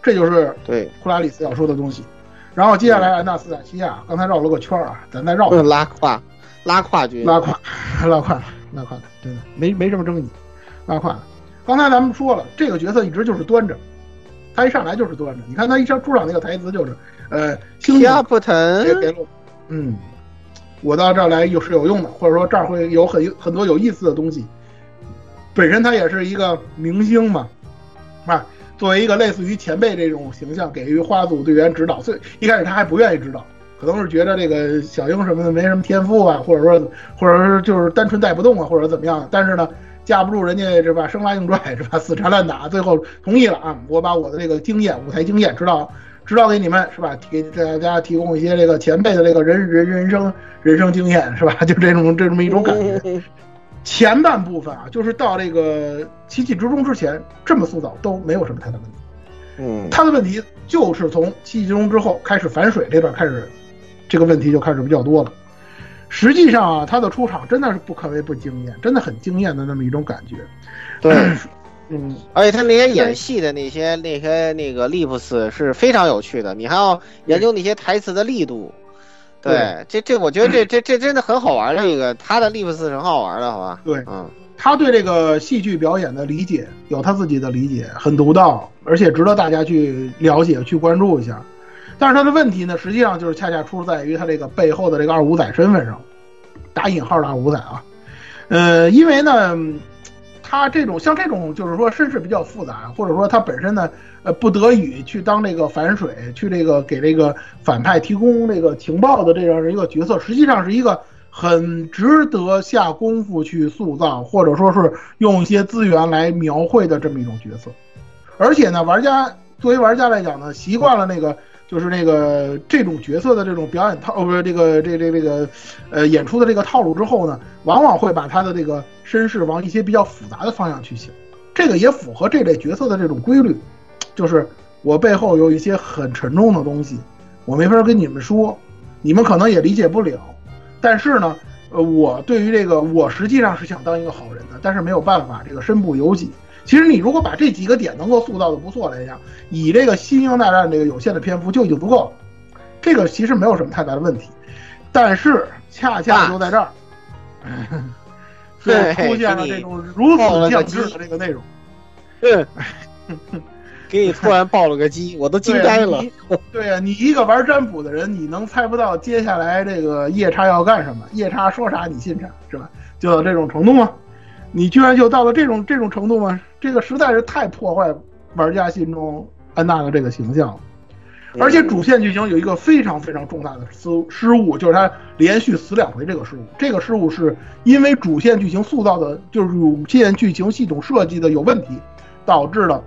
这就是对库拉里斯要说的东西。然后接下来安纳斯塔西亚，刚才绕了个圈啊，咱再绕拉胯，拉胯军，拉胯，拉胯，拉胯的，<laughs> 对的，没没什么争议，拉胯的。刚才咱们说了，这个角色一直就是端着。他一上来就是端着，你看他一上出场那个台词就是，呃，亚布腾，嗯，我到这儿来有是有用的，或者说这儿会有很很多有意思的东西。本身他也是一个明星嘛，啊，作为一个类似于前辈这种形象，给予花组队员指导，所以一开始他还不愿意指导，可能是觉得这个小樱什么的没什么天赋啊，或者说或者说就是单纯带不动啊，或者怎么样，但是呢。架不住人家是吧，生拉硬拽是吧，<laughs> 死缠烂打，最后同意了啊！我把我的这个经验，舞台经验，指导指导给你们是吧？给大家提供一些这个前辈的这个人人人生人生经验是吧？<laughs> 就这种这么一种感觉。前半部分啊，就是到这个奇迹之中之前，这么塑造都没有什么太大问题。嗯，他的问题就是从奇迹之中之后开始反水这段开始，这个问题就开始比较多了。实际上啊，他的出场真的是不可谓不惊艳，真的很惊艳的那么一种感觉。对，<clears throat> 嗯，而且他那些演戏的那些那些那个利普斯是非常有趣的，你还要研究那些台词的力度。对，这这我觉得这这这真的很好玩。这个他的利普斯是很好玩的，好吧？对，嗯，他对这个戏剧表演的理解有他自己的理解，很独到，而且值得大家去了解、去关注一下。但是他的问题呢，实际上就是恰恰出在于他这个背后的这个二五仔身份上，打引号的二五仔啊，呃，因为呢，他这种像这种就是说身世比较复杂，或者说他本身呢，呃，不得已去当这个反水，去这个给这个反派提供这个情报的这样一个角色，实际上是一个很值得下功夫去塑造，或者说是用一些资源来描绘的这么一种角色，而且呢，玩家作为玩家来讲呢，习惯了那个。就是那个这种角色的这种表演套，不是这个这这这个，呃，演出的这个套路之后呢，往往会把他的这个身世往一些比较复杂的方向去写，这个也符合这类角色的这种规律，就是我背后有一些很沉重的东西，我没法跟你们说，你们可能也理解不了，但是呢，呃，我对于这个我实际上是想当一个好人的，但是没有办法，这个身不由己。其实你如果把这几个点能够塑造的不错来讲，以这个《新英大战》这个有限的篇幅就已经足够了，这个其实没有什么太大的问题。但是恰恰就在这儿，<laughs> 对，出现了这种如此降智的这个内容，嗯，给你突然爆了个机，我都惊呆了。对呀，你一个玩占卜的人，你能猜不到接下来这个夜叉要干什么？夜叉说啥你信啥，是吧？就到这种程度吗？你居然就到了这种这种程度吗？这个实在是太破坏玩家心中安娜的这个形象了。而且主线剧情有一个非常非常重大的失失误，就是他连续死两回这个失误。这个失误是因为主线剧情塑造的，就是主线剧情系统设计的有问题，导致了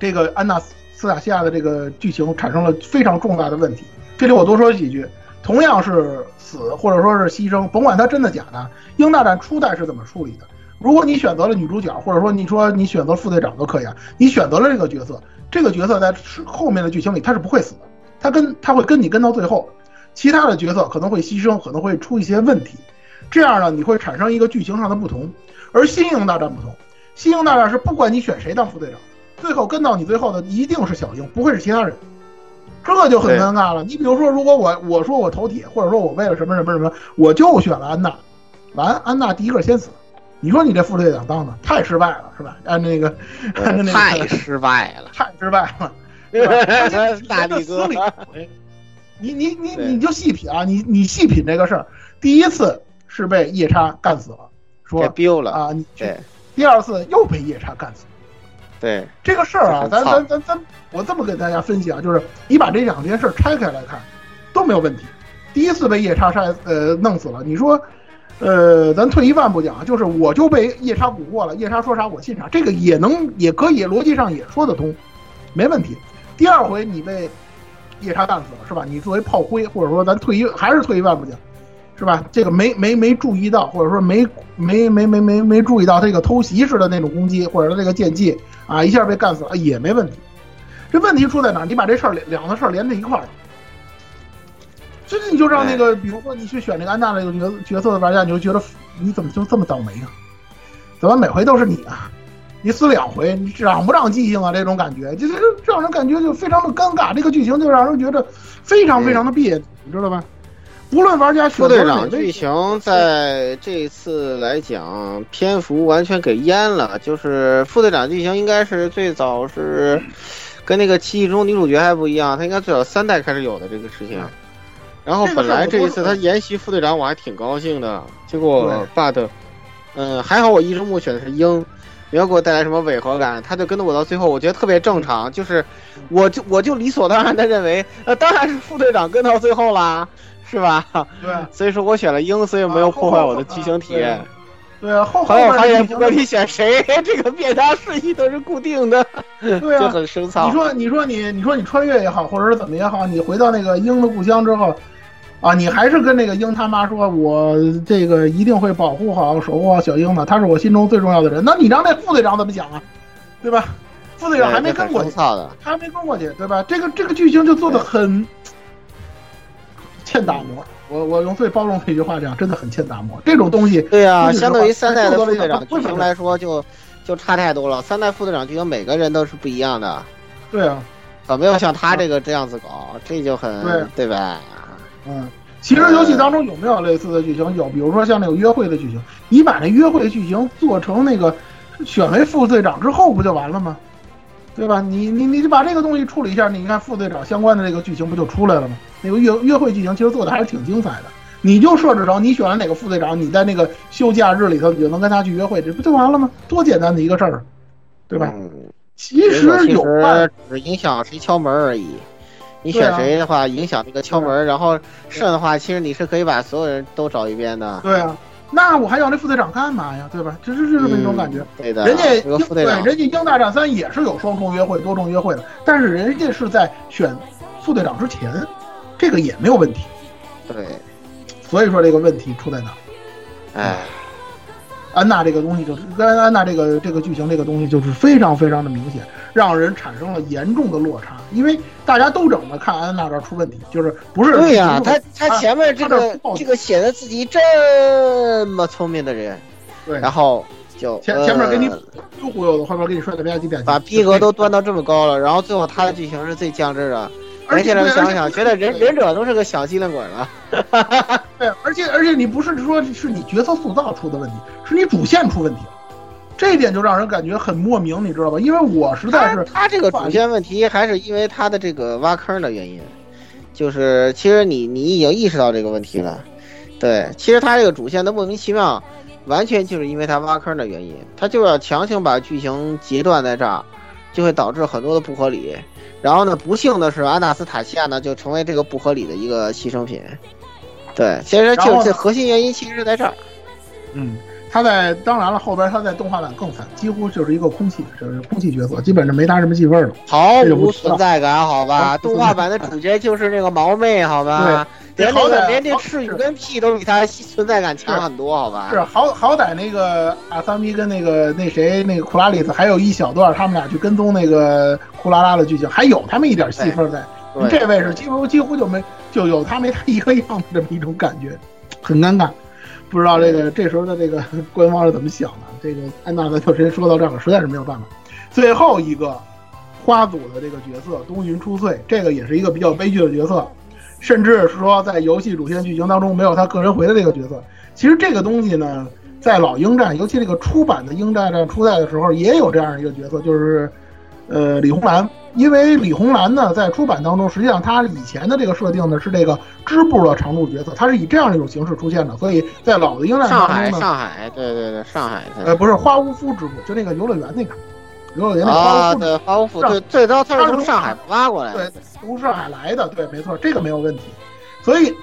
这个安娜斯塔西亚的这个剧情产生了非常重大的问题。这里我多说几句，同样是死或者说是牺牲，甭管他真的假的，英大战初代是怎么处理的？如果你选择了女主角，或者说你说你选择副队长都可以啊。你选择了这个角色，这个角色在后面的剧情里他是不会死的，他跟他会跟你跟到最后。其他的角色可能会牺牲，可能会出一些问题，这样呢你会产生一个剧情上的不同。而新英大战不同，新英大战是不管你选谁当副队长，最后跟到你最后的一定是小英，不会是其他人，这就很尴尬了。你比如说，如果我我说我投铁，或者说我为了什么什么什么，我就选了安娜，完安娜第一个先死。你说你这副队长当的太失败了，是吧？按那个按那个太失败了，太失败了，<laughs> 大力哥，你你你你就细品啊，你你细品这个事儿，第一次是被夜叉干死了，说给 biu 了。啊，你对，第二次又被夜叉干死了。对。这个事儿啊，咱咱咱咱，我这么给大家分析啊，就是你把这两件事儿拆开来看，都没有问题。第一次被夜叉杀呃弄死了，你说，呃，咱退一万步讲啊，就是我就被夜叉蛊惑了，夜叉说啥我信啥，这个也能也可以逻辑上也说得通，没问题。第二回你被夜叉干死了是吧？你作为炮灰，或者说咱退一还是退一万步讲，是吧？这个没没没注意到，或者说没没没没没没注意到这个偷袭式的那种攻击，或者说这个剑技啊，一下被干死了也没问题。这问题出在哪？你把这事儿两两个事连在一块了。这你就让那个，比如说你去选这个安娜这个角角色的玩家，你就觉得你怎么就这么倒霉啊？怎么每回都是你啊？你死两回，你长不长记性啊？这种感觉，就是让人感觉就非常的尴尬。这个剧情就让人觉得非常非常的别扭，你知道吧？无论玩家副队长剧情在这次来讲篇幅完全给淹了，就是副队长剧情应该是最早是跟那个七系中女主角还不一样，他应该最早三代开始有的这个事情。然后本来这一次他沿袭副队长，我还挺高兴的，结果 but，嗯，还好我一之木选的是鹰，没有给我带来什么违和感，他就跟着我到最后，我觉得特别正常，就是我就我就理所当然的认为，呃，当然是副队长跟到最后啦。是吧？<laughs> 对，所以说我选了鹰，所以没有破坏我的剧情体验。对啊，后后我发现不管你选谁，<laughs> 这个变大顺序都是固定的，对啊，就很生草。你说，你说你，你说你穿越也好，或者是怎么也好，你回到那个鹰的故乡之后，啊，你还是跟那个鹰他妈说，我这个一定会保护好、守护好小鹰的，他是我心中最重要的人。那你让那副队长怎么想啊？对吧？副队长还没跟过去，还没跟过去，对吧？这个这个剧情就做的很。欠打磨，我我用最包容的一句话讲，真的很欠打磨。这种东西，对啊，相对于三代的副队长剧情来说，就就差太多了。三代副队长剧情每个人都是不一样的，对啊，可没有像他这个这样子搞，这就很对对吧？嗯，其实游戏当中有没有类似的剧情？有，比如说像那个约会的剧情，你把那约会的剧情做成那个选为副队长之后，不就完了吗？对吧？你你你就把这个东西处理一下，你看副队长相关的这个剧情不就出来了吗？那个约约会剧情其实做的还是挺精彩的。你就设置成你选了哪个副队长，你在那个休假日里头你就能跟他去约会，这不就完了吗？多简单的一个事儿，对吧？其实有只影响谁敲门而已。你选谁的话，影响那个敲门，然后剩的话，其实你是可以把所有人都找一遍的。对啊。那我还要那副队长干嘛呀？对吧？这是是这么一种感觉。对的，人家对人家《英大战三》也是有双重约会、多重约会的，但是人家是在选副队长之前，这个也没有问题。对，所以说这个问题出在哪？哎，安娜这个东西就是安安娜这个这个剧情这个东西就是非常非常的明显，让人产生了严重的落差，因为大家都整着看安娜这儿出问题，就是不是？对呀，他他前面这个这个显得自己这么聪明的人，对，然后就前前面给你又忽悠的，后面给你摔的吧唧点，把逼格都端到这么高了，然后最后他的剧情是最降智的。而且想想，觉得忍忍者都是个小机灵鬼了。对，而且而且你不是说是你角色塑造出的问题，是你主线出问题了。这一点就让人感觉很莫名，你知道吧？因为我实在是他这个主线问题，还是因为他的这个挖坑的原因。就是其实你你已经意识到这个问题了。对，其实他这个主线的莫名其妙，完全就是因为他挖坑的原因。他就要强行把剧情截断在这儿，就会导致很多的不合理。然后呢？不幸的是，阿纳斯塔西亚呢就成为这个不合理的一个牺牲品。对，其实就这核心原因其实是在这儿。嗯，他在当然了，后边他在动画版更惨，几乎就是一个空气，就是空气角色，基本上没他什么戏份了，毫无存在感，好吧？动画版的主角就是那个毛妹，好吧？连那个连这赤羽跟屁都比他存在感强很多，好吧？是好好歹那个阿桑咪跟那个那谁那个库拉里斯还有一小段，他们俩去跟踪那个库拉拉的剧情，还有他们一点戏份在。这位是几乎几乎就没就有他没他一个样的这么一种感觉，很尴尬。不知道这个 <laughs> 这时候的这个官方是怎么想的？这个安娜咱就先说到这儿了，实在是没有办法。最后一个花组的这个角色东云出穗，这个也是一个比较悲剧的角色。甚至是说，在游戏主线剧情当中没有他个人回的这个角色。其实这个东西呢，在老鹰战，尤其这个初版的鹰战战初代的时候，也有这样一个角色，就是呃李红兰。因为李红兰呢，在出版当中，实际上她以前的这个设定呢是这个支部的常驻角色，她是以这样一种形式出现的，所以在老的英战上海，上海，对对对，上海呃，不是花无夫支部，就那个游乐园那个游乐园那个花啊，无夫花无府，上对，最早他是从从上海挖过来对的，，从上海来的，对，没错，这个没有问题。所以，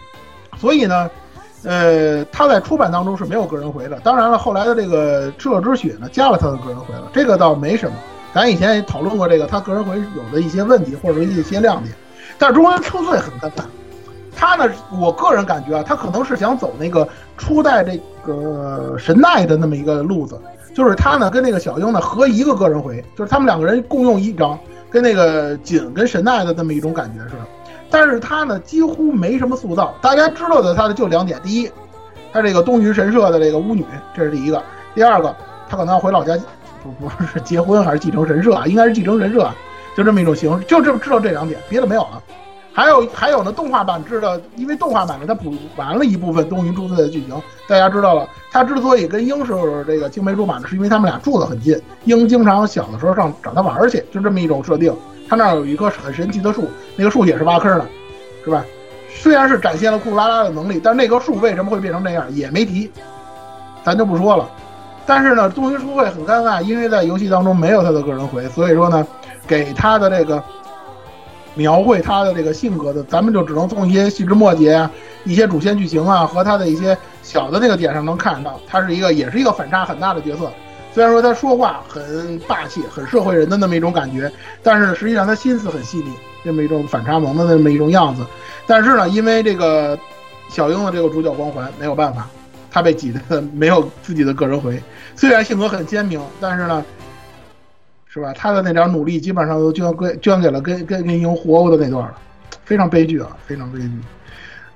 <clears throat> 所以呢，呃，他在出版当中是没有个人回的。当然了，后来的这个《赤裸之血》呢，加了他的个人回了，这个倒没什么。咱以前也讨论过这个他个人回有的一些问题或者说一些亮点，但是中间出罪很尴尬。他呢，我个人感觉啊，他可能是想走那个初代这个神奈的那么一个路子，就是他呢跟那个小樱呢合一个个人回，就是他们两个人共用一张，跟那个锦跟神奈的那么一种感觉似的。但是他呢几乎没什么塑造，大家知道的他的就两点：第一，他这个东隅神社的这个巫女，这是第一个；第二个，他可能要回老家，不 <laughs> 不是结婚还是继承神社啊？应该是继承神社啊，就这么一种形式，就这么知道这两点，别的没有了。还有还有呢，动画版知道，因为动画版呢，它补完了一部分东云出队的剧情，大家知道了。他之所以跟鹰是这个青梅竹马呢，是因为他们俩住得很近，鹰经常小的时候上找他玩去，就这么一种设定。他那儿有一棵很神奇的树，那个树也是挖坑的，是吧？虽然是展现了库拉拉的能力，但是那棵树为什么会变成那样也没提，咱就不说了。但是呢，东云出会很尴尬，因为在游戏当中没有他的个人回，所以说呢，给他的这个描绘他的这个性格的，咱们就只能从一些细枝末节啊、一些主线剧情啊和他的一些小的那个点上能看到，他是一个也是一个反差很大的角色。虽然说他说话很霸气、很社会人的那么一种感觉，但是实际上他心思很细腻，这么一种反差萌的那么一种样子。但是呢，因为这个小樱的这个主角光环没有办法，他被挤的 <laughs> 没有自己的个人回。虽然性格很鲜明，但是呢，是吧？他的那点努力基本上都捐给捐给了跟跟跟鹰互殴的那段了，非常悲剧啊，非常悲剧。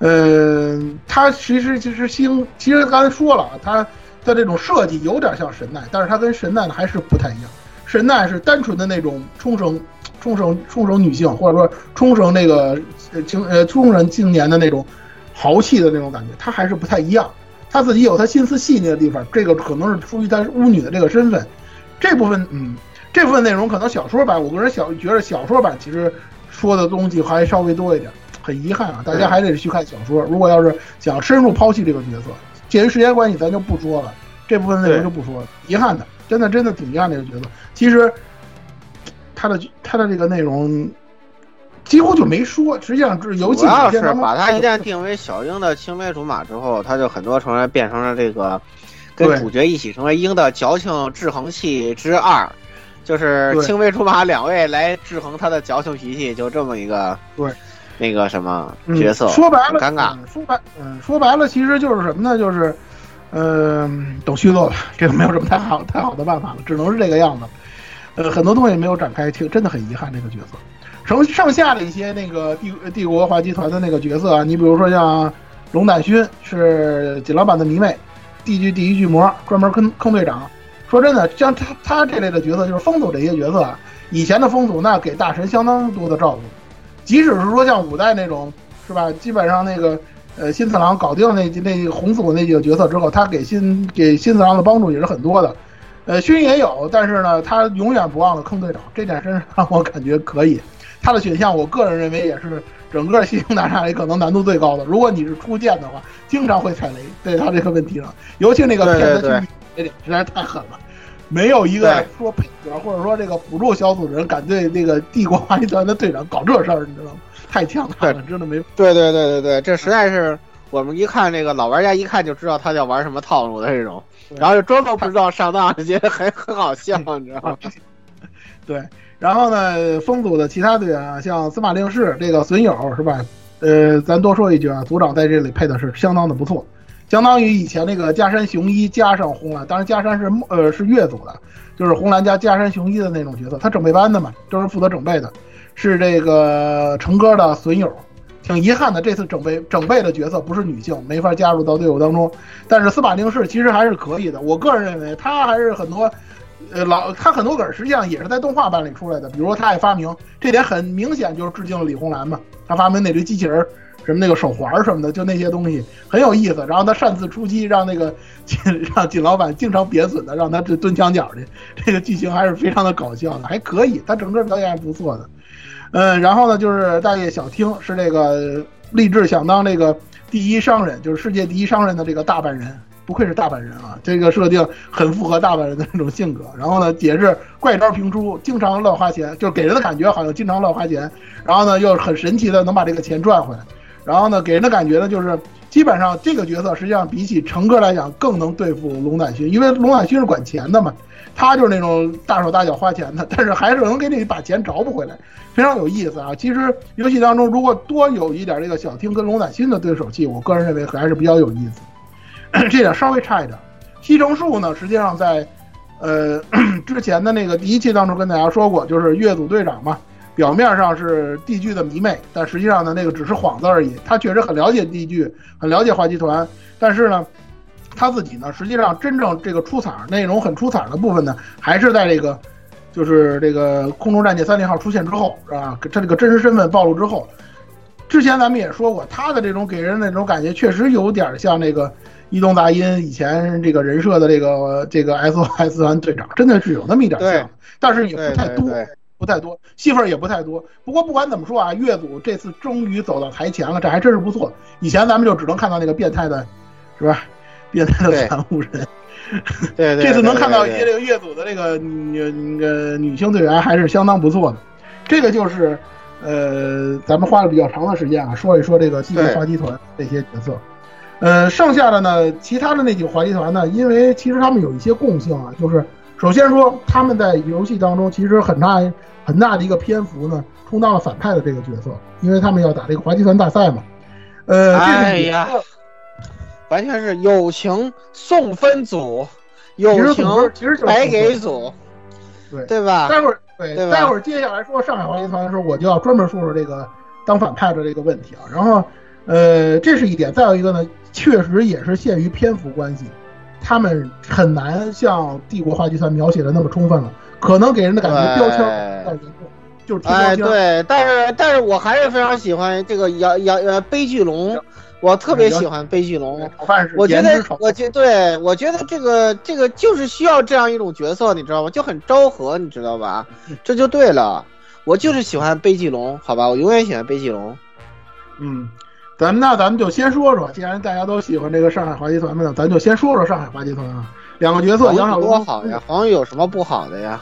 嗯，他其实其实星，其实刚才说了，他的这种设计有点像神奈，但是他跟神奈还是不太一样。神奈是单纯的那种冲绳冲绳冲绳女性，或者说冲绳那个呃青呃冲绳青年的那种豪气的那种感觉，他还是不太一样。他自己有他心思细腻的地方，这个可能是出于他巫女的这个身份。这部分，嗯，这部分内容可能小说版，我个人小觉得小说版其实说的东西还稍微多一点，很遗憾啊，大家还得去看小说。如果要是想深入剖析这个角色，鉴于时间关系，咱就不说了，这部分内容就不说了。遗憾的，真的真的挺遗憾这个角色。其实他的他的这个内容几乎就没说，实际上是游戏主要是体现当中把他一旦定为小樱的青梅竹马之后，他就很多成员变成了这个跟主角一起成为鹰的矫情制衡器之二，就是青梅竹马两位来制衡他的矫情脾气，就这么一个对那个什么嗯角色，说白了，尴尬。嗯说白，嗯，说白了，其实就是什么呢？就是，嗯、等续作吧，这个没有什么太好太好的办法了，只能是这个样子。呃，很多东西没有展开，挺真的很遗憾这个角色。剩剩下的一些那个帝帝国华集团的那个角色啊，你比如说像龙胆勋是锦老板的迷妹，地狱第一巨魔专门坑坑队长。说真的，像他他这类的角色，就是风祖这些角色啊，以前的风祖那给大神相当多的照顾，即使是说像五代那种，是吧？基本上那个呃新次郎搞定那那红祖那几个角色之后，他给新给新次郎的帮助也是很多的。呃，勋也有，但是呢，他永远不忘了坑队长，这点真是让我感觉可以。他的选项，我个人认为也是整个新兴大厦里可能难度最高的。如果你是初见的话，经常会踩雷，对他这个问题上，尤其那个对骗对他去这点实在是太狠了。没有一个说配角或者说这个辅助小组人敢对那个帝国华集团的队长搞这事儿，你知道吗？太强大了，真的没对对对对对，这实在是我们一看这个老玩家一看就知道他要玩什么套路的这种，然后就装作不知道上当，<laughs> 觉得很很好笑，你知道吗？<laughs> 对，然后呢，风组的其他队员啊，像司马令士这个损友是吧？呃，咱多说一句啊，组长在这里配的是相当的不错，相当于以前那个加山雄一加上红蓝，当然加山是呃是月组的，就是红蓝加加山雄一的那种角色，他整备班的嘛，都是负责整备的，是这个成哥的损友。挺遗憾的，这次整备整备的角色不是女性，没法加入到队伍当中。但是司马令士其实还是可以的，我个人认为他还是很多呃，老他很多梗实际上也是在动画版里出来的，比如说他爱发明，这点很明显就是致敬了李红兰嘛。他发明那堆机器人什么那个手环什么的，就那些东西很有意思。然后他擅自出击，让那个金让金老板经常贬损的，让他这蹲墙角去，这个剧情还是非常的搞笑的，还可以，他整个表演还不错的。嗯，然后呢，就是大叶小汀是这个立志想当这个第一商人，就是世界第一商人的这个大阪人，不愧是大阪人啊，这个设定很符合大阪人的那种性格。然后呢，也是怪招频出，经常乱花钱，就是给人的感觉好像经常乱花钱。然后呢，又很神奇的能把这个钱赚回来。然后呢，给人的感觉呢，就是基本上这个角色实际上比起成哥来讲更能对付龙胆勋，因为龙胆勋是管钱的嘛。他就是那种大手大脚花钱的，但是还是能给你把钱找补回来，非常有意思啊！其实游戏当中如果多有一点这个小汀跟龙胆勋的对手戏，我个人认为还是比较有意思。<clears throat> 这点稍微差一点。西城树呢，实际上在呃 <clears throat> 之前的那个第一期当中跟大家说过，就是月组队长嘛，表面上是地剧的迷妹，但实际上呢那个只是幌子而已。他确实很了解地剧，很了解花集团，但是呢。他自己呢，实际上真正这个出彩内容很出彩的部分呢，还是在这个，就是这个空中战舰三零号出现之后，是吧？他这个真实身份暴露之后，之前咱们也说过，他的这种给人那种感觉，确实有点像那个伊东大音以前这个人设的这个这个 SOS 团 <laughs> 队长，真的是有那么一点像，但是也不太多，不太多，戏份也不太多。不过不管怎么说啊，月组这次终于走到台前了，这还真是不错。以前咱们就只能看到那个变态的，是吧？变态的残物人，对 <laughs> 对，这次能看到一些这个月组的这个女那个女性队员还是相当不错的。这个就是，呃，咱们花了比较长的时间啊，说一说这个地球滑稽团这些角色。呃，剩下的呢，其他的那几个滑稽团呢，因为其实他们有一些共性啊，就是首先说他们在游戏当中其实很大很大的一个篇幅呢，充当了反派的这个角色，因为他们要打这个滑稽团大赛嘛。呃，哎呀。完全是友情送分组，友情白给组，对对吧？待会儿对，待会儿接下来说上海滑稽团的时候，我就要专门说说这个当反派的这个问题啊。然后，呃，这是一点。再有一个呢，确实也是限于篇幅关系，他们很难像帝国话剧团描写的那么充分了，可能给人的感觉标签就是哎对，但是但是我还是非常喜欢这个杨杨呃悲剧龙。我特别喜欢悲剧龙，我觉得，我觉对，我觉得这个这个就是需要这样一种角色，你知道吗？就很昭和，你知道吧？这就对了，我就是喜欢悲剧龙，好吧？我永远喜欢悲剧龙。嗯，咱们那咱们就先说说，既然大家都喜欢这个上海滑稽团呢，咱就先说说上海滑稽团啊。两个角色，杨小多好呀，黄宇有什么不好的呀？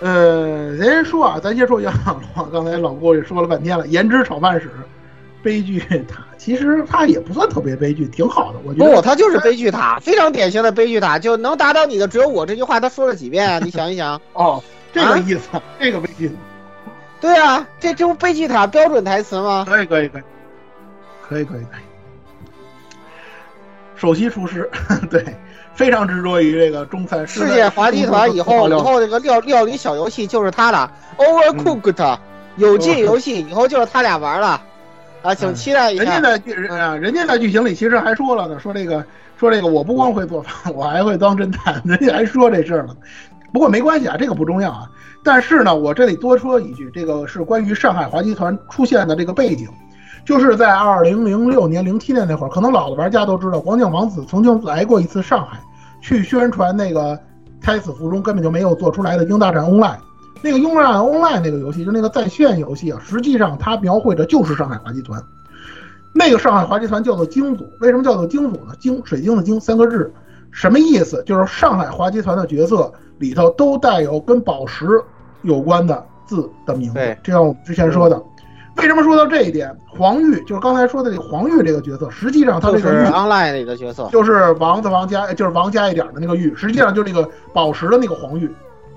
呃，咱先说啊，咱先说杨小多，刚才老郭也说了半天了，颜值炒饭史。悲剧塔其实他也不算特别悲剧，挺好的。我觉得不，他就是悲剧塔，非常典型的悲剧塔，就能打倒你的只有我。这句话他说了几遍啊？你想一想。哦，这个意思，这个悲剧。对啊，这这不悲剧塔标准台词吗？可以，可以，可以，可以，可以，可以。首席厨师，<laughs> 对，非常执着于这个中餐。世界滑稽团以后，以后这个料料理小游戏就是他的 Overcooked，有进游戏以后就是他俩玩了。啊，请期待一下。人家在剧啊，人家在剧情里其实还说了呢，说这个，说这个，我不光会做饭，<laughs> 我还会当侦探。<laughs> 人家还说这事儿了。不过没关系啊，这个不重要啊。但是呢，我这里多说一句，这个是关于上海滑稽团出现的这个背景，就是在二零零六年、零七年那会儿，可能老的玩家都知道，黄酱王子曾经来过一次上海，去宣传那个《胎死腹中》根本就没有做出来的《鹰大战 Online》。那个《用战 Online》那个游戏，就那个在线游戏啊，实际上它描绘的就是上海滑稽团。那个上海滑稽团叫做京组，为什么叫做京组呢？京水晶的京三个字，什么意思？就是上海滑稽团的角色里头都带有跟宝石有关的字的名字。这像我们之前说的。为什么说到这一点？黄玉就是刚才说的这个黄玉这个角色，实际上他这个玉 Online 里的角色，就是王字王加，就是王加一点的那个玉，实际上就是那个宝石的那个黄玉。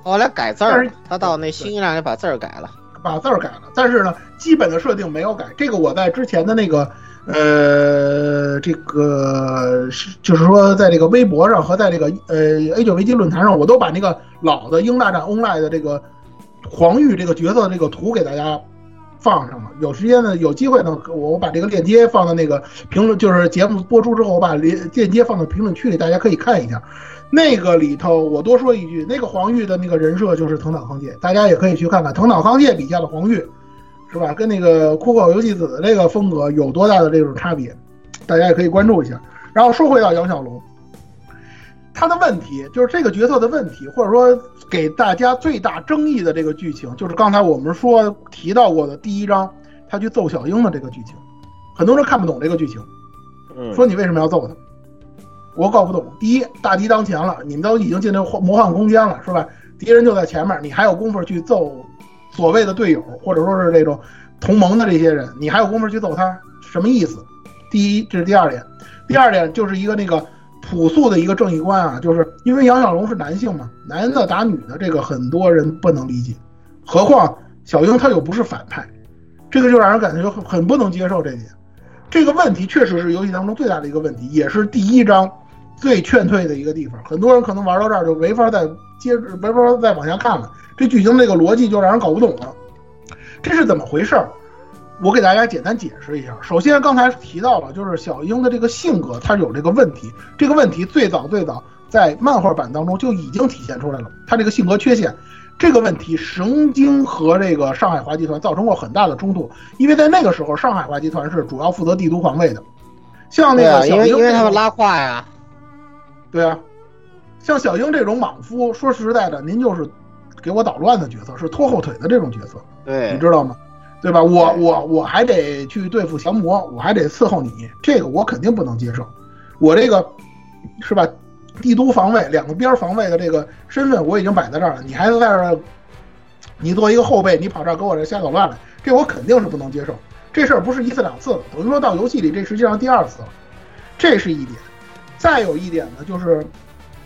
后来改字儿，他到那新一站里把字儿改了，把字儿改了。但是呢，基本的设定没有改。这个我在之前的那个，呃，这个是就是说，在这个微博上和在这个呃 A 九危机论坛上，我都把那个老的《英大战 Online》的这个黄玉这个角色的这个图给大家放上了。有时间呢，有机会呢，我我把这个链接放到那个评论，就是节目播出之后，我把链链接放到评论区里，大家可以看一下。那个里头，我多说一句，那个黄玉的那个人设就是藤岛康介，大家也可以去看看藤岛康介笔下的黄玉，是吧？跟那个酷狗游戏子的这个风格有多大的这种差别？大家也可以关注一下。然后说回到杨小龙，他的问题就是这个角色的问题，或者说给大家最大争议的这个剧情，就是刚才我们说提到过的第一章他去揍小樱的这个剧情，很多人看不懂这个剧情，嗯，说你为什么要揍他？我搞不懂。第一，大敌当前了，你们都已经进那魔幻空间了，是吧？敌人就在前面，你还有功夫去揍所谓的队友，或者说是这种同盟的这些人，你还有功夫去揍他，什么意思？第一，这是第二点。第二点就是一个那个朴素的一个正义观啊，就是因为杨小龙是男性嘛，男的打女的，这个很多人不能理解。何况小樱她又不是反派，这个就让人感觉很很不能接受这点。这个问题确实是游戏当中最大的一个问题，也是第一章最劝退的一个地方。很多人可能玩到这儿就没法再接，没法再往下看了。这剧情这个逻辑就让人搞不懂了，这是怎么回事儿？我给大家简单解释一下。首先，刚才提到了，就是小樱的这个性格，她有这个问题。这个问题最早最早在漫画版当中就已经体现出来了，他这个性格缺陷。这个问题曾经和这个上海华集团造成过很大的冲突，因为在那个时候，上海华集团是主要负责帝都防卫的，像那个小英因为因为他们拉胯呀，对啊，像小英这种莽夫，说实在的，您就是给我捣乱的角色，是拖后腿的这种角色，对你，知道吗？对吧？我我我还得去对付降魔，我还得伺候你，这个我肯定不能接受。我这个是吧？帝都防卫两个边防卫的这个身份我已经摆在这儿了，你还在这儿，你作为一个后辈，你跑这儿给我这瞎捣乱来，这我肯定是不能接受。这事儿不是一次两次了，等于说到游戏里这实际上第二次了，这是一点。再有一点呢，就是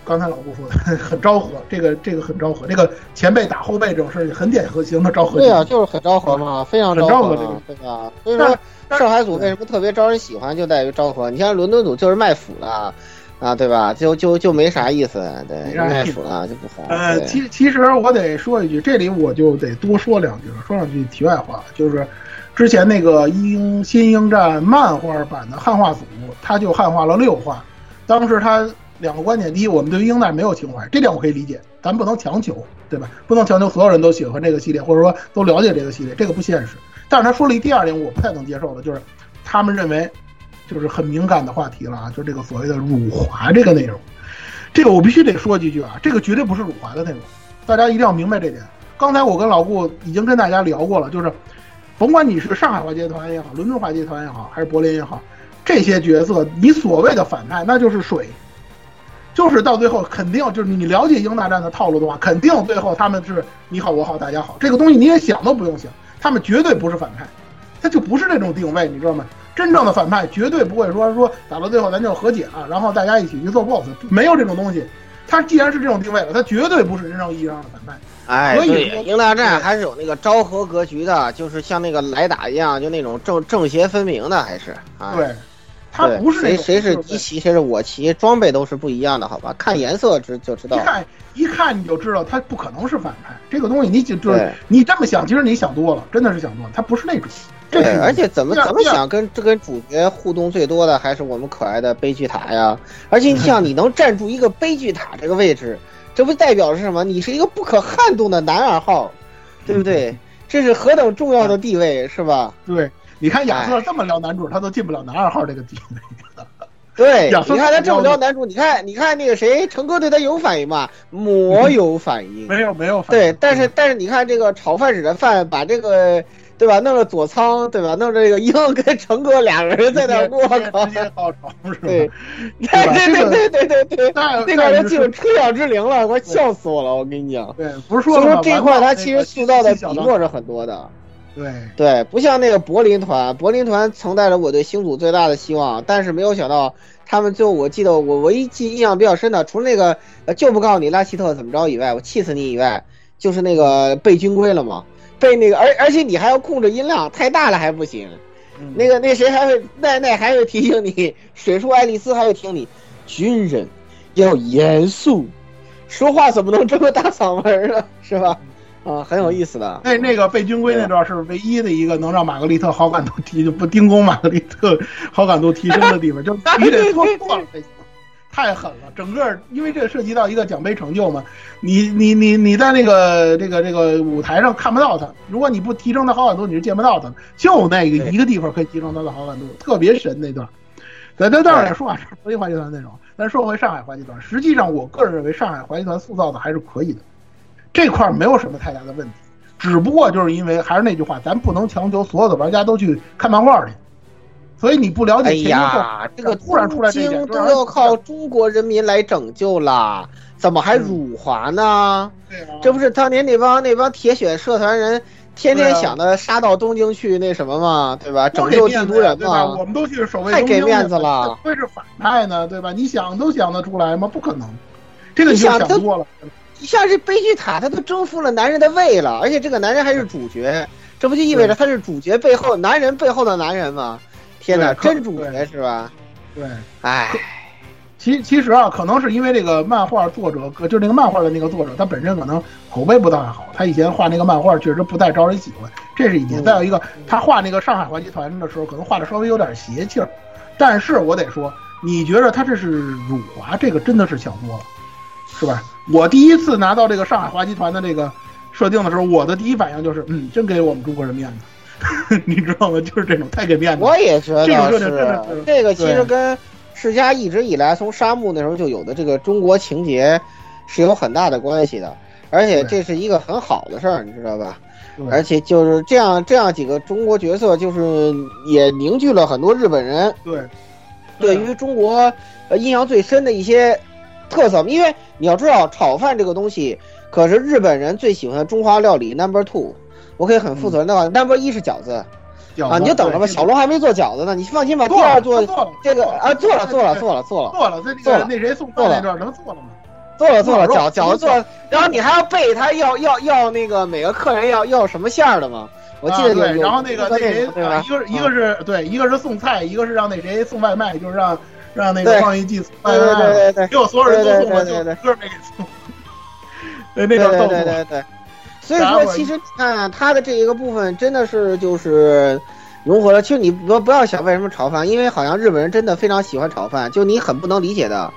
刚才老顾说的 <laughs> 很昭和，这个这个很昭和，这个前辈打后辈这种事儿很典型的昭和。对啊，就是很昭和嘛，非常很昭和这个，对吧？所以说上海组为什么特别招人喜欢，就在于昭和。你像伦敦组就是卖腐的，啊，对吧？就就就没啥意思，对，卖腐了就不好。呃，其其实我得说一句，这里我就得多说两句了，说两句题外话，就是之前那个英新英战漫画版的汉化组，他就汉化了六话，当时他两个观点，第一，我们对于英代没有情怀，这点我可以理解，咱不能强求，对吧？不能强求所有人都喜欢这个系列，或者说都了解这个系列，这个不现实。但是他说了一第二点，我不太能接受的，就是他们认为就是很敏感的话题了啊，就这个所谓的辱华这个内容。这个我必须得说几句啊，这个绝对不是辱华的内容，大家一定要明白这点。刚才我跟老顾已经跟大家聊过了，就是甭管你是上海话集团也好，伦敦话集团也好，还是柏林也好，这些角色你所谓的反派那就是水，就是到最后肯定就是你了解英大战的套路的话，肯定最后他们是你好我好大家好，这个东西你也想都不用想，他们绝对不是反派，他就不是这种定位，你知道吗？真正的反派绝对不会说说打到最后咱就和解了，然后大家一起去做 BOSS，没有这种东西。他既然是这种定位了，他绝对不是真正意义上的反派。哎，所以对，英大战还是有那个昭和格局的，就是像那个来打一样，就那种正正邪分明的，还是啊。对，他不是那谁谁是就是敌骑，谁是我骑，装备都是不一样的，好吧？看颜色知就知道一。看一看你就知道他不可能是反派。这个东西你就就你这么想，其实你想多了，真的是想多了，他不是那种。对，而且怎么怎么想跟这跟主角互动最多的还是我们可爱的悲剧塔呀！而且你想，<laughs> 你能站住一个悲剧塔这个位置，这不代表是什么？你是一个不可撼动的男二号，对不对？这是何等重要的地位，是吧？对，你看亚哎瑟这么撩男主，他都进不了男二号这个地位。对，<laughs> 亚瑟你看他这么是撩男主，你看你看那个谁，成哥对他有反应吗？魔有反应。<laughs> 没有没有反应对，但是但是你看这个炒饭使的饭，把这个对吧，弄了佐仓对吧，弄着这个英跟成哥俩人在那，我靠直，接高潮是吧？对，对对对对对对对，那那个人进入车辆之灵了，我笑死我了，我跟你讲。对，不是所以说这一块他其实塑造的笔墨是很多的，对，对，不像那个柏林团，柏林团曾带着我对星组最大的希望，但是没有想到他们最后，我记得我唯一记印象比较深的，除了那个呃就不告诉你拉希特怎么着以外，我气死你以外，就是那个被军规了嘛，被那个而而且你还要控制音量，太大了还不行，嗯那个那谁还会奈奈还会提醒你，水树爱丽丝还会提醒你，军人要严肃，说话怎么能这么大嗓门呢？是吧？啊，很有意思的。那那个被军规那段是唯一的一个能让玛格丽特好感度提就不丁公玛格丽特好感度提升的地方，就 <laughs> 你得做错了才行。太狠了，整个因为这涉及到一个奖杯成就嘛，你你你你在那个这个这个舞台上看不到他，如果你不提升他好感度，你是见不到他的。就那个一个地方可以提升他的好感度，特别神那段。咱咱当然说啊，是国际滑稽团那种。咱说回上海滑稽团，实际上我个人认为上海滑稽团塑造的还是可以的，这块没有什么太大的问题。只不过就是因为还是那句话，咱不能强求所有的玩家都去看漫画去。所以你不了解前因后果，这个突然出来这点，都要靠中国人民来拯救了，怎么还辱华呢？这不是当年那帮那帮铁血社团人天天想着杀到东京去那什么嘛，对吧？拯救帝都人嘛，我们都去守卫太给面子了，会是反派呢，对吧？你想都想得出来吗？不可能，这个你就想多了。一下这悲剧塔，他都征服了男人的胃了，而且这个男人还是主角，这不就意味着他是主角背后男人背后的男人吗？天哪，真主角是吧？对，哎，其其实啊，可能是因为这个漫画作者，就那个漫画的那个作者，他本身可能口碑不太好，他以前画那个漫画确实不太招人喜欢，这是一点。再有一个，他画那个上海话集团的时候，可能画的稍微有点邪气儿。但是我得说，你觉得他这是辱华，这个真的是想多了，是吧？我第一次拿到这个上海华集团的这个设定的时候，我的第一反应就是，嗯，真给我们中国人面子。<laughs> 你知道吗？就是这种太给面子。我也觉得是这个，其实跟世嘉一直以来从沙漠那时候就有的这个中国情节是有很大的关系的，而且这是一个很好的事儿，你知道吧？而且就是这样，这样几个中国角色，就是也凝聚了很多日本人对对于中国呃印象最深的一些特色。因为你要知道，炒饭这个东西可是日本人最喜欢的中华料理 number two。我可以很负责任的话，number 一是饺子，啊，你就等着吧。小龙还没做饺子呢，你放心吧。第二做这个啊，做了做了做了做了做了，做了。那谁送饭那段能做了吗？做了做了，饺饺子做，然后你还要背他要要要那个每个客人要要什么馅儿的吗？我记得对。然后那个那谁，一个一个是对，一个是送菜，一个是让那谁送外卖，就是让让那个放一季送外卖，对对对，给我所有人都送了，就哥没给送。对，那段对对对对。所以说，其实你看他的这一个部分，真的是就是融合了。其实你不不要想为什么炒饭，因为好像日本人真的非常喜欢炒饭，就你很不能理解的，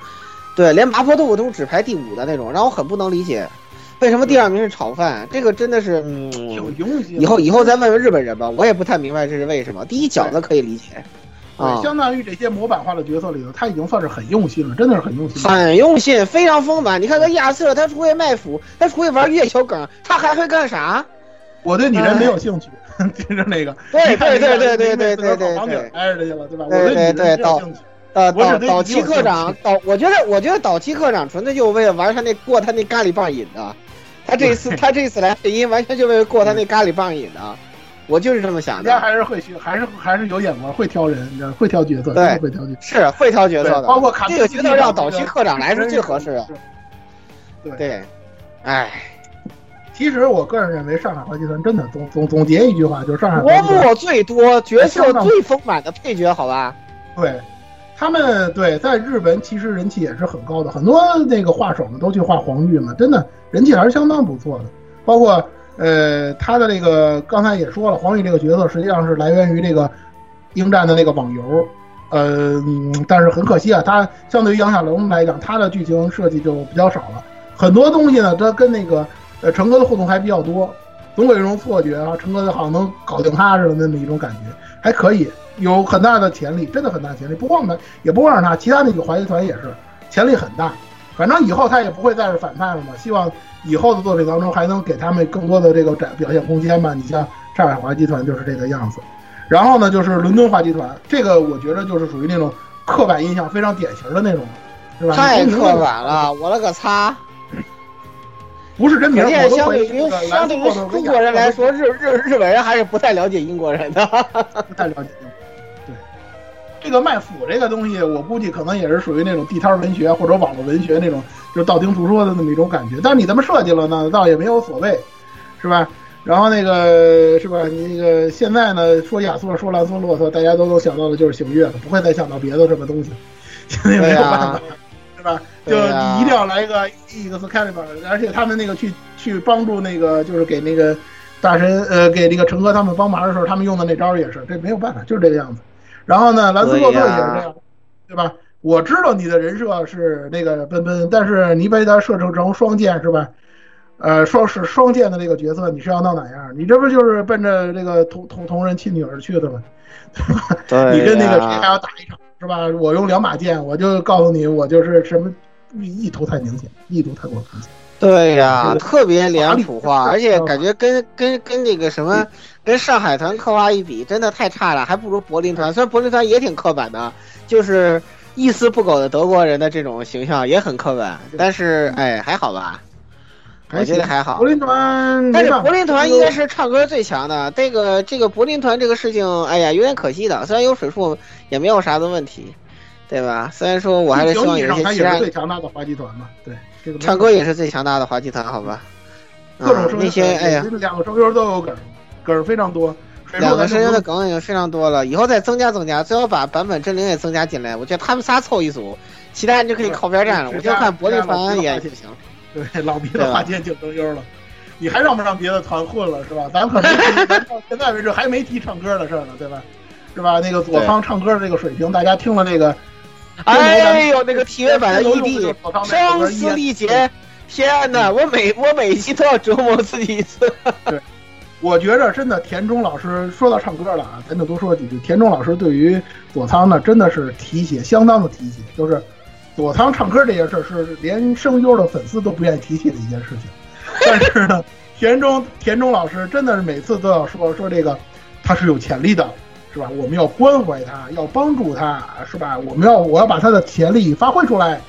对，连麻婆豆腐都是只排第五的那种，让我很不能理解，为什么第二名是炒饭？这个真的是，嗯，以后以后再问问日本人吧，我也不太明白这是为什么。第一饺子可以理解。对，相当于这些模板化的角色里头，他已经算是很用心了，真的是很用心，很用心，非常丰满。你看他亚瑟，他除会卖腐，他除会玩月球梗，他还会干啥？我对女人没有兴趣，<laughs> 就是那个，对对对对对对对对，房顶挨着去了，对吧？对对对，岛呃岛岛崎科长，导，我觉得我觉得岛崎科长纯粹就为了玩他那过他那咖喱棒瘾的，他这次 <laughs> 他这次来配音完全就为了过他那咖喱棒瘾的。我就是这么想的，人家还是会学，还是还是有眼光，会挑人，你知道，会挑角色，对，会挑角色，是会挑角色的。包括这个角色让岛崎科长来是最合适的。对对，哎，其实我个人认为，上海话集团真的总总总结一句话，就是上海琢磨最多、角色最丰满的配角，好吧？对，他们对在日本其实人气也是很高的，很多那个画手们都去画黄玉嘛，真的人气还是相当不错的，包括。呃，他的这个刚才也说了，黄宇这个角色实际上是来源于这个鹰战的那个网游，呃，但是很可惜啊，他相对于杨小龙来讲，他的剧情设计就比较少了，很多东西呢，他跟那个呃成哥的互动还比较多，总有一种错觉啊，成哥好像能搞定他似的那么一种感觉，还可以，有很大的潜力，真的很大潜力，不光他，也不光是他，其他那个怀疑团也是潜力很大，反正以后他也不会再是反派了嘛，希望。以后的作品当中还能给他们更多的这个展表现空间吧？你像上海华集团就是这个样子，然后呢就是伦敦华集团，这个我觉得就是属于那种刻板印象非常典型的那种，是吧？太刻板了，我了个擦！不是真名。相对于相对于中国人来说，日日日本人还是不太了解英国人的，不太了解。对，这个卖腐这个东西，我估计可能也是属于那种地摊文学或者网络文学那种。就道听途说的那么一种感觉，但是你这么设计了呢，倒也没有所谓，是吧？然后那个是吧？你那个现在呢，说亚瑟，说兰松洛特，大家都能想到的就是醒月了，不会再想到别的什么东西，现在没有办法，是吧？就你一定要来一个 Excalibur，而且他们那个去去帮助那个，就是给那个大神呃，给那个陈哥他们帮忙的时候，他们用的那招也是，这没有办法，就是这个样子。然后呢，兰斯洛特也是这样，对吧？我知道你的人设是那个奔奔，但是你把他设置成双剑是吧？呃，双是双剑的这个角色，你是要闹哪样？你这不就是奔着这个同同同人亲女而去的吗？对你跟那个谁还要打一场是吧？我用两把剑，我就告诉你，我就是什么意图太明显，意图太过明显。对呀、这个特别脸谱化，而且感觉跟跟跟那个什么，跟上海团刻画一比，真的太差了，还不如柏林团。虽然柏林团也挺刻板的，就是一丝不苟的德国人的这种形象也很刻板，但是哎还好吧，我觉得还好柏。林团，但是柏林团应该是唱歌最强的，这个这个柏林团这个事情，哎呀，有点可惜的。虽然有水树，也没有啥的问题，对吧？虽然说我还是希望有一些其他最强大的滑稽团嘛，对，这个唱歌也是最强大的滑稽团，好吧？啊各种声优那些哎呀，，两个声优都有梗，梗非常多。两个声优的梗，梗已经非常多了，以后再增加增加，最好把版本真灵也增加进来。我觉得他们仨凑一组，其他人就可以靠边站了。我就看伯利团也就行。对老逼的花间竞声优了，你还让不让别的团混了是吧？咱可没提，<laughs> 咱到现在为止还没提唱歌的事儿呢，对吧？是吧？那个佐仓唱歌的这个水平，大家听了这个，<laughs> 哎呦，那个体育版的天龙 ED 佐仓那首歌声嘶力竭，天哪！我每我每一期都要折磨自己一次。<laughs> 我觉着真的田中老师说到唱歌了啊，咱就多说几句。田中老师对于佐仓呢，真的是提携，相当的提携。就是佐仓唱歌这件事，是连声优的粉丝都不愿意提起的一件事情。<laughs> 但是呢，田中田中老师真的是每次都要说说这个他是有潜力的，是吧？我们要关怀他，要帮助他，是吧？我们要我要把他的潜力发挥出来。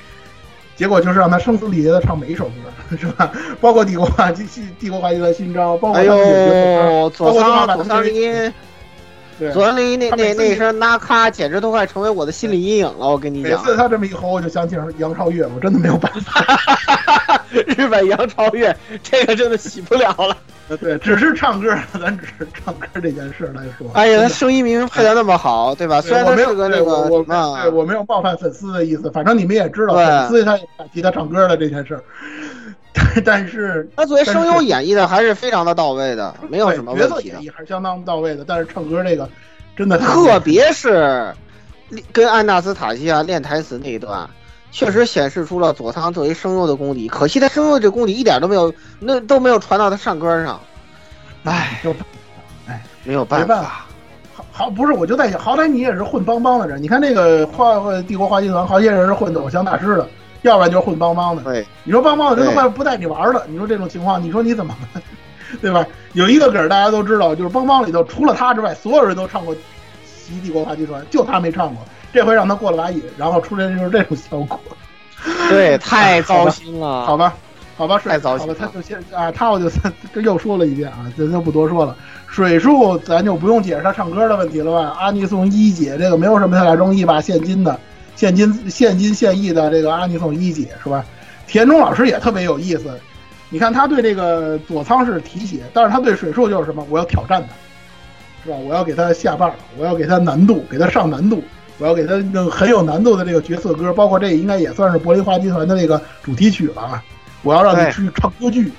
结果就是让他声嘶力竭的唱每一首歌，<laughs> 是吧？包括帝国化帝帝国化集团新章，包括哎他们的角色呦，佐仓左仓绫音，对，左仓绫音那那那声那咔，简直都快成为我的心理阴影了。我跟你讲，每次他这么一吼，我就想起杨超越，我真的没有办法。<laughs> <laughs> 日本杨超越这个真的洗不了了。<laughs> 对，只是唱歌，咱只是唱歌这件事来说。哎呀，他声音明明配的那么好，对吧？虽然我没有是个那个对我我什么对我没有冒犯粉丝的意思，反正你们也知道，粉丝他也提他唱歌的这件事儿。<laughs> 但但是他作为声优演绎的还是非常的到位的，没有什么对角色问题。演绎还是相当到位的，但是唱歌这个真的特别是跟安纳斯塔西亚练台词那一段，确实显示出了佐仓作为声优的功底。可惜他声优这功底一点都没有，那都没有传到他唱歌上。唉，就没有办法。没办法。好好不是，我就在想，好歹你也是混帮帮的人。你看那个花帝国花集团，好些人是混偶像大师的，要不然就是混帮帮的。对，你说帮帮的人都对快不带你玩了，你说这种情况，你说你怎么办？<laughs> 对吧？有一个梗大家都知道，就是帮帮里头除了他之外，所有人都唱过《袭帝国花集团》，就他没唱过。这回让他过了把瘾，然后出来就是这种效果。对，太糟心了。<laughs> 好吧，好吧，水太糟心好吧，他就先啊，他我就这又说了一遍啊，咱就不多说了。水树咱就不用解释他唱歌的问题了吧？阿尼颂一姐这个没有什么太大争议吧？现金的，现金现金现役的这个阿尼颂一姐是吧？田中老师也特别有意思，你看他对这个佐仓是提携，但是他对水树就是什么？我要挑战他，是吧？我要给他下绊，我要给他难度，给他上难度。我要给他弄很有难度的这个角色歌，包括这应该也算是柏林花集团的那个主题曲了啊！我要让你去唱歌剧，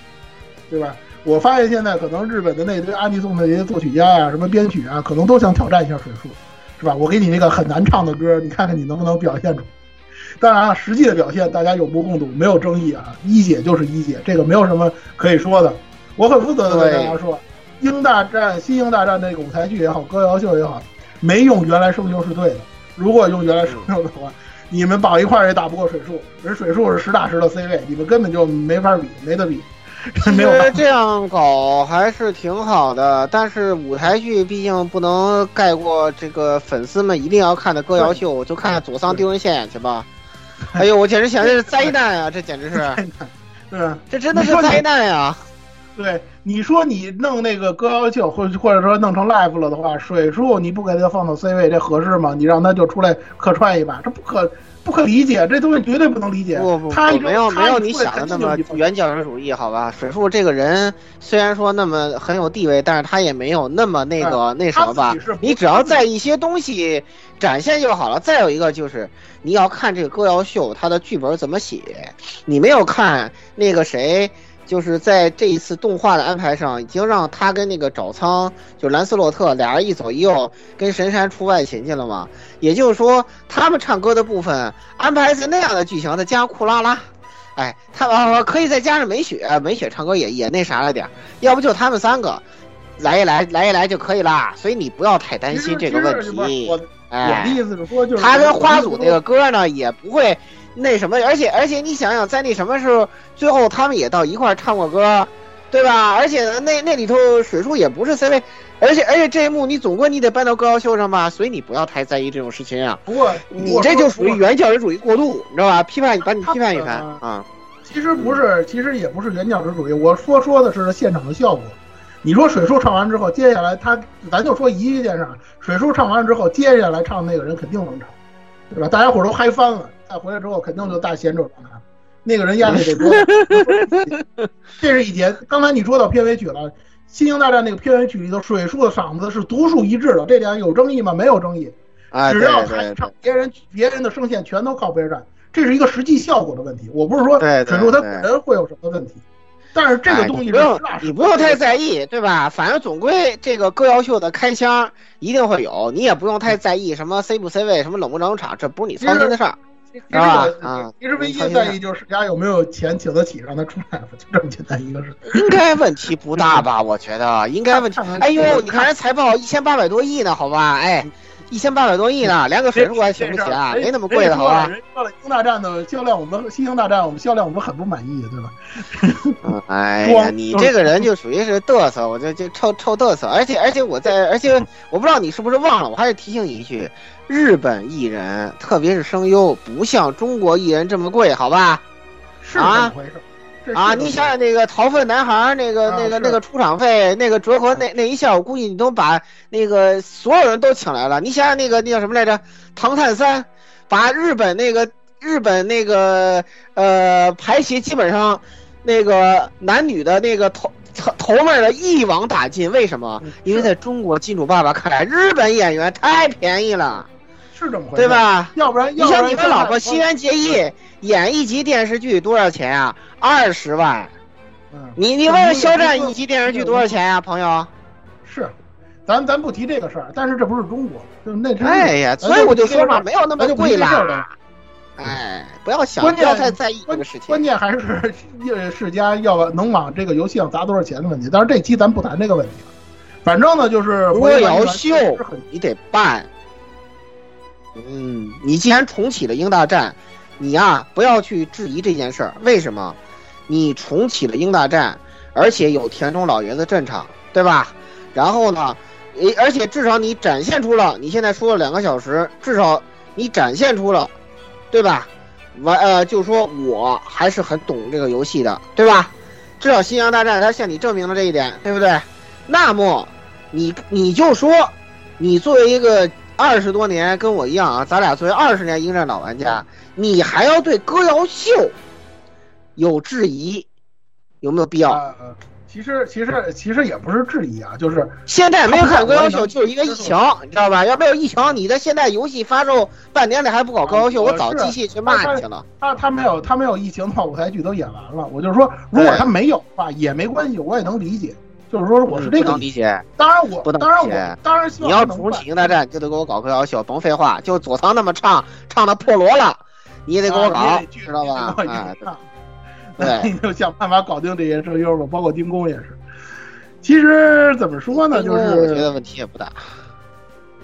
对吧？我发现现在可能日本的那堆阿尼颂的这些作曲家啊、什么编曲啊，可能都想挑战一下水树，是吧？我给你那个很难唱的歌，你看看你能不能表现出。当然了，实际的表现大家有目共睹，没有争议啊。一姐就是一姐，这个没有什么可以说的。我很负责的跟大家说，英大战、新英大战那个舞台剧也好，歌谣秀也好，没用原来声优是对的。如果用原来声优的话，你们绑一块儿也打不过水树，人水树是实打实的 C 位，你们根本就没法比，没得比，其 <laughs> 没有办法。实这样搞还是挺好的，但是舞台剧毕竟不能盖过这个粉丝们一定要看的歌谣秀，就看佐桑丢人现眼去吧。哎呦，我简直想这是灾难啊！这简直是，<laughs> 对？这真的是灾难呀！对，你说你弄那个歌谣秀，或或者说弄成 live 了的话，水树你不给他放到 C 位，这合适吗？你让他就出来客串一把，这不可不可理解，这东西绝对不能理解。不不他，没有他没有你想的那么原教旨主义，好吧？水树这个人虽然说那么很有地位，但是他也没有那么那个那什么吧你只要在一些东西展现就好了。再有一个就是你要看这个歌谣秀，他的剧本怎么写。你没有看那个谁，就是在这一次动画的安排上，已经让他跟那个沼仓，就兰斯洛特俩人一左一右，跟神山出外勤去了嘛。也就是说，他们唱歌的部分安排在那样的剧情，再加上库拉拉，哎，他呃可以再加上美雪，美雪唱歌也也那啥了点儿，要不就他们三个来一来，来一来就可以啦。所以你不要太担心这个问题。我的，意思是说，就是他跟花组那个歌呢，也不会那什么，而且而且你想想，在那什么时候，最后他们也到一块儿唱过歌，对吧？而且呢，那那里头水树也不是 C 位，而且而且这一幕你总归你得搬到歌谣秀上吧，所以你不要太在意这种事情啊。不过你这就属于原教旨主义过度，你知道吧？批判把你批判一番啊。其实不是，其实也不是原教旨主义。我说说的是现场的效果。你说水树唱完之后，接下来他，咱就说一件事，水树唱完之后，接下来唱那个人肯定能唱，对吧？大家伙都嗨翻了，再回来之后肯定就大贤者状态，那个人压力得多。<laughs> 这是一节。刚才你说到片尾曲了，《星星大战》那个片尾曲里头，水树的嗓子是独树一帜的，这点有争议吗？没有争议。啊，只要他唱，别人别人的声线全都靠边站，这是一个实际效果的问题。我不是说水树他本人会有什么问题，但是这个东西哎不用你不用太在意，对吧？反正总归这个歌谣秀的开箱一定会有，你也不用太在意什么 C 不 C 位，什么冷不冷场，这不是你操心的事儿。是吧我啊其实唯一在意就是世嘉有没有钱请得起让他出来，就这么简单一个事。应该问题不大吧？我觉得应该问题。<laughs> 哎呦，你看人财报一千八百多亿呢，好吧？哎，一千八百多亿呢，连个水树还请不起啊，没那么贵的好吧？人说了，《星大战》的销量，我们《星星大战》我们销量我们很不满意，对吧？嗯 <laughs> 哎呀，你这个人就属于是嘚瑟，我就就臭臭嘚瑟。而且而且我在，而且我不知道你是不是忘了，我还是提醒你一句：日本艺人，特别是声优，不像中国艺人这么贵，好吧？是这么回事。啊，你想想那个逃粪男孩儿那个、啊那个那个出场费，那个折合那那一下，我估计你都把那个所有人都请来了。你想想那个那叫什么来着？唐探三，把日本那个日本那个呃排协基本上那个男女的那个头头头面的一网打尽。为什么？嗯因为在中国金主爸爸看来，日本演员太便宜了，是这么回事，对？吧？要不然，你像要不然你们老婆西园结义演一集电视剧多少钱啊？二十万。嗯，你你问问肖战一集电视剧多少钱呀、朋友？是，咱咱不提这个事儿，但是这不是中国，就是那是哎呀，咱所以我就说嘛，没有那么贵啦。哎，不要想，不要太在意这关个事情。关键还是 <laughs> 呃世家要能往这个游戏上砸多少钱的问题。但是这期咱不谈这个问题了，反正呢就是歌谣秀是很你得办。嗯，你既然重启了英大战，你呀、不要去质疑这件事儿。为什么？你重启了英大战，而且有田中老爷子镇场，对吧？然后呢，诶，而且至少你展现出了，你现在说了两个小时，至少你展现出了，对吧？完呃，就说我还是很懂这个游戏的，对吧？至少《新阳大战》它向你证明了这一点，对不对？那么你你就说，你作为一个二十多年跟我一样啊，咱俩作为二十年英战老玩家，你还要对歌谣秀有质疑，有没有必要？呃，其实其实其实也不是质疑啊，就是现在没有看歌谣秀，就是一个疫情，你知道吧？要没有疫情，你的现在游戏发售半年里还不搞歌谣秀，我早机器去骂你去了。他他没有他没有疫情的话，舞台剧都演完了。我就是说，如果他没有的话也没关系，我也能理解。就是说我是这不个能理解。当然我不能当然我当然希你要望他能办重启英大战，就得给我搞歌谣秀，甭废话，就佐仓那么唱，唱的破锣了，你也得给我搞啊，知道吧？哎，对 <laughs> 你就想办法搞定这些声优吧，包括丁工也是。其实怎么说呢，就是我觉得问题也不大。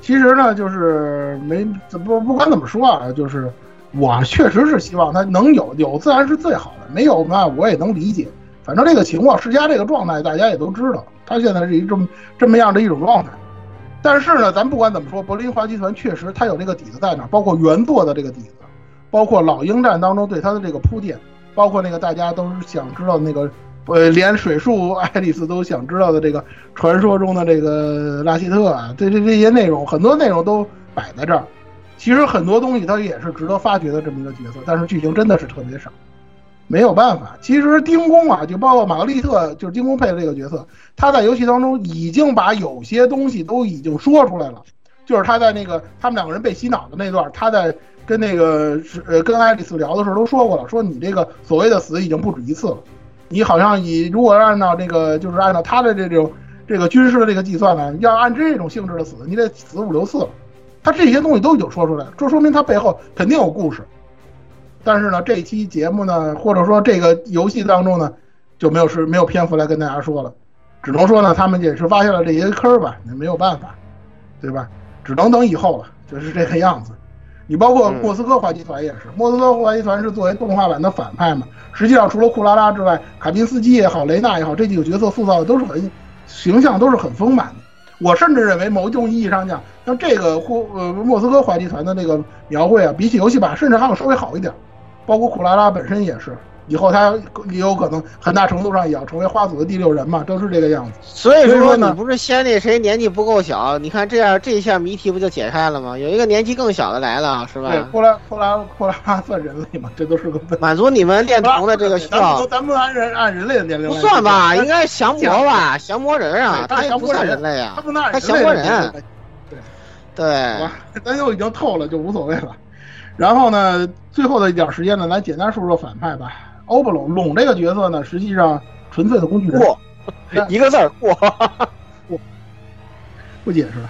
其实呢，就是没怎不不管怎么说啊，就是我确实是希望他能有有自然是最好的，没有嘛我也能理解。反正这个情况，世嘉这个状态大家也都知道，他现在是一这么这么样的一种状态。但是呢，咱不管怎么说，柏林华集团确实他有这个底子在那儿，包括原作的这个底子，包括老鹰战当中对他的这个铺垫，包括那个大家都想知道那个，呃，连水树爱丽丝都想知道的这个传说中的这个拉希特啊，这这这些内容，很多内容都摆在这儿。其实很多东西它也是值得发掘的这么一个角色，但是剧情真的是特别少。没有办法，其实丁工啊，就包括玛格丽特，就是丁工配的这个角色，他在游戏当中已经把有些东西都已经说出来了，就是他在那个他们两个人被洗脑的那段，他在跟那个是呃跟爱丽丝聊的时候都说过了，说你这个所谓的死已经不止一次了，你好像以如果按照这个就是按照他的这种这个军事的这个计算呢，要按这种性质的死，你得死五六次了。他这些东西都已经说出来了，这说明他背后肯定有故事。但是呢，这期节目呢，或者说这个游戏当中呢，就没有是没有篇幅来跟大家说了，只能说呢，他们也是挖下了这些坑吧，也没有办法，对吧？只能等以后了，就是这个样子。你包括莫斯科滑集团也是，莫斯科滑集团是作为动画版的反派嘛，实际上除了库拉拉之外，卡宾斯基也好，雷娜也好，这几个角色塑造的都是很形象，都是很丰满的。我甚至认为，某种意义上讲，像这个或呃莫斯科滑集团的那个描绘啊，比起游戏版，甚至还要稍微好一点。包括库拉拉本身也是，以后他也有可能很大程度上也要成为花组的第六人嘛，都是这个样子。所以说呢你不是先那谁年纪不够小？你看这样这一下谜题不就解开了吗？有一个年纪更小的来了，是吧？对，库拉库拉库拉拉算人类吗？这都是个问。满足你们恋童的这个需要。咱们按人按人类的年龄不算吧？应该降魔吧？降魔人啊，他也不算人类啊，他不那他降魔人。对对，咱就已经透了，就无所谓了。然后呢，最后的一点时间呢，来简单说说反派吧。欧布隆龙这个角色呢，实际上纯粹的工具人，过一个字儿过过，不解释了。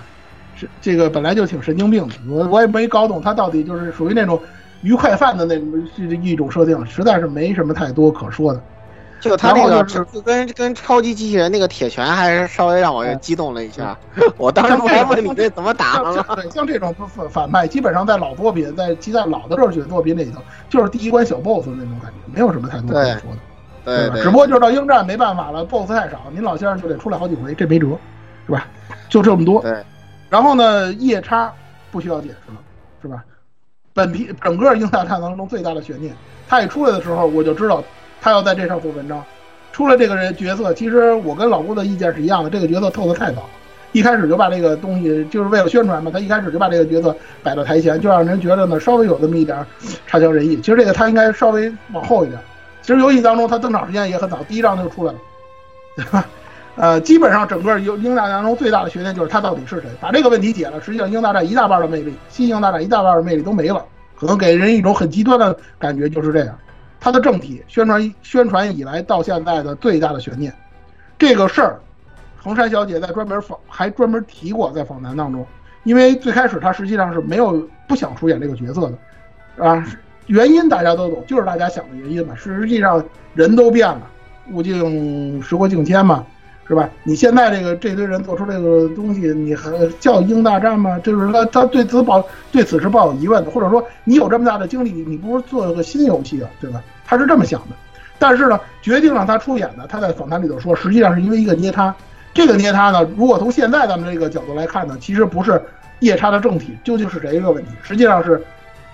是这个本来就挺神经病的，我我也没搞懂他到底就是属于那种愉快犯的那是一种设定，实在是没什么太多可说的。就他那个就跟跟超级机器人那个铁拳还是稍微让我激动了一下。<laughs> 我当时还问你这怎么打了。对，像这种反反派，基本上在老作品，在基在老的热血作品里头，就是第一关小 boss 那种感觉，没有什么太多可说的。对对。只不过就是到应战没办法了，boss 太少，您老先生就得出来好几回，这没辙，是吧？就这么多。对。然后呢，夜叉不需要解释了，是吧？本皮整个鹰大战当中最大的悬念，他一出来的时候，我就知道。他要在这上做文章，出了这个人角色，其实我跟老郭的意见是一样的。这个角色透的太早，一开始就把这个东西就是为了宣传嘛，他一开始就把这个角色摆到台前，就让人觉得呢稍微有这么一点差强人意。其实这个他应该稍微往后一点。其实游戏当中他登场时间也很早，第一章就出来了，对吧？呃，基本上整个英英大战当中最大的悬念就是他到底是谁。把这个问题解了，实际上英大战一大半的魅力，新英大战一大半的魅力都没了，可能给人一种很极端的感觉，就是这样。它的正体宣传宣传以来到现在的最大的悬念，这个事儿，横山小姐在专门访还专门提过在访谈当中，因为最开始她实际上是没有不想出演这个角色的，啊，原因大家都懂，就是大家想的原因嘛。实际上人都变了，物竞时过境迁嘛。是吧？你现在这个这堆人做出这个东西，你还叫英大战吗？就是他他对此抱对此是抱有疑问的，或者说你有这么大的精力，你不如做个新游戏啊，对吧？他是这么想的。但是呢，决定让他出演的，他在访谈里头说，实际上是因为一个捏他。这个捏他呢，如果从现在咱们这个角度来看呢，其实不是夜叉的正体究竟是谁一个问题，实际上是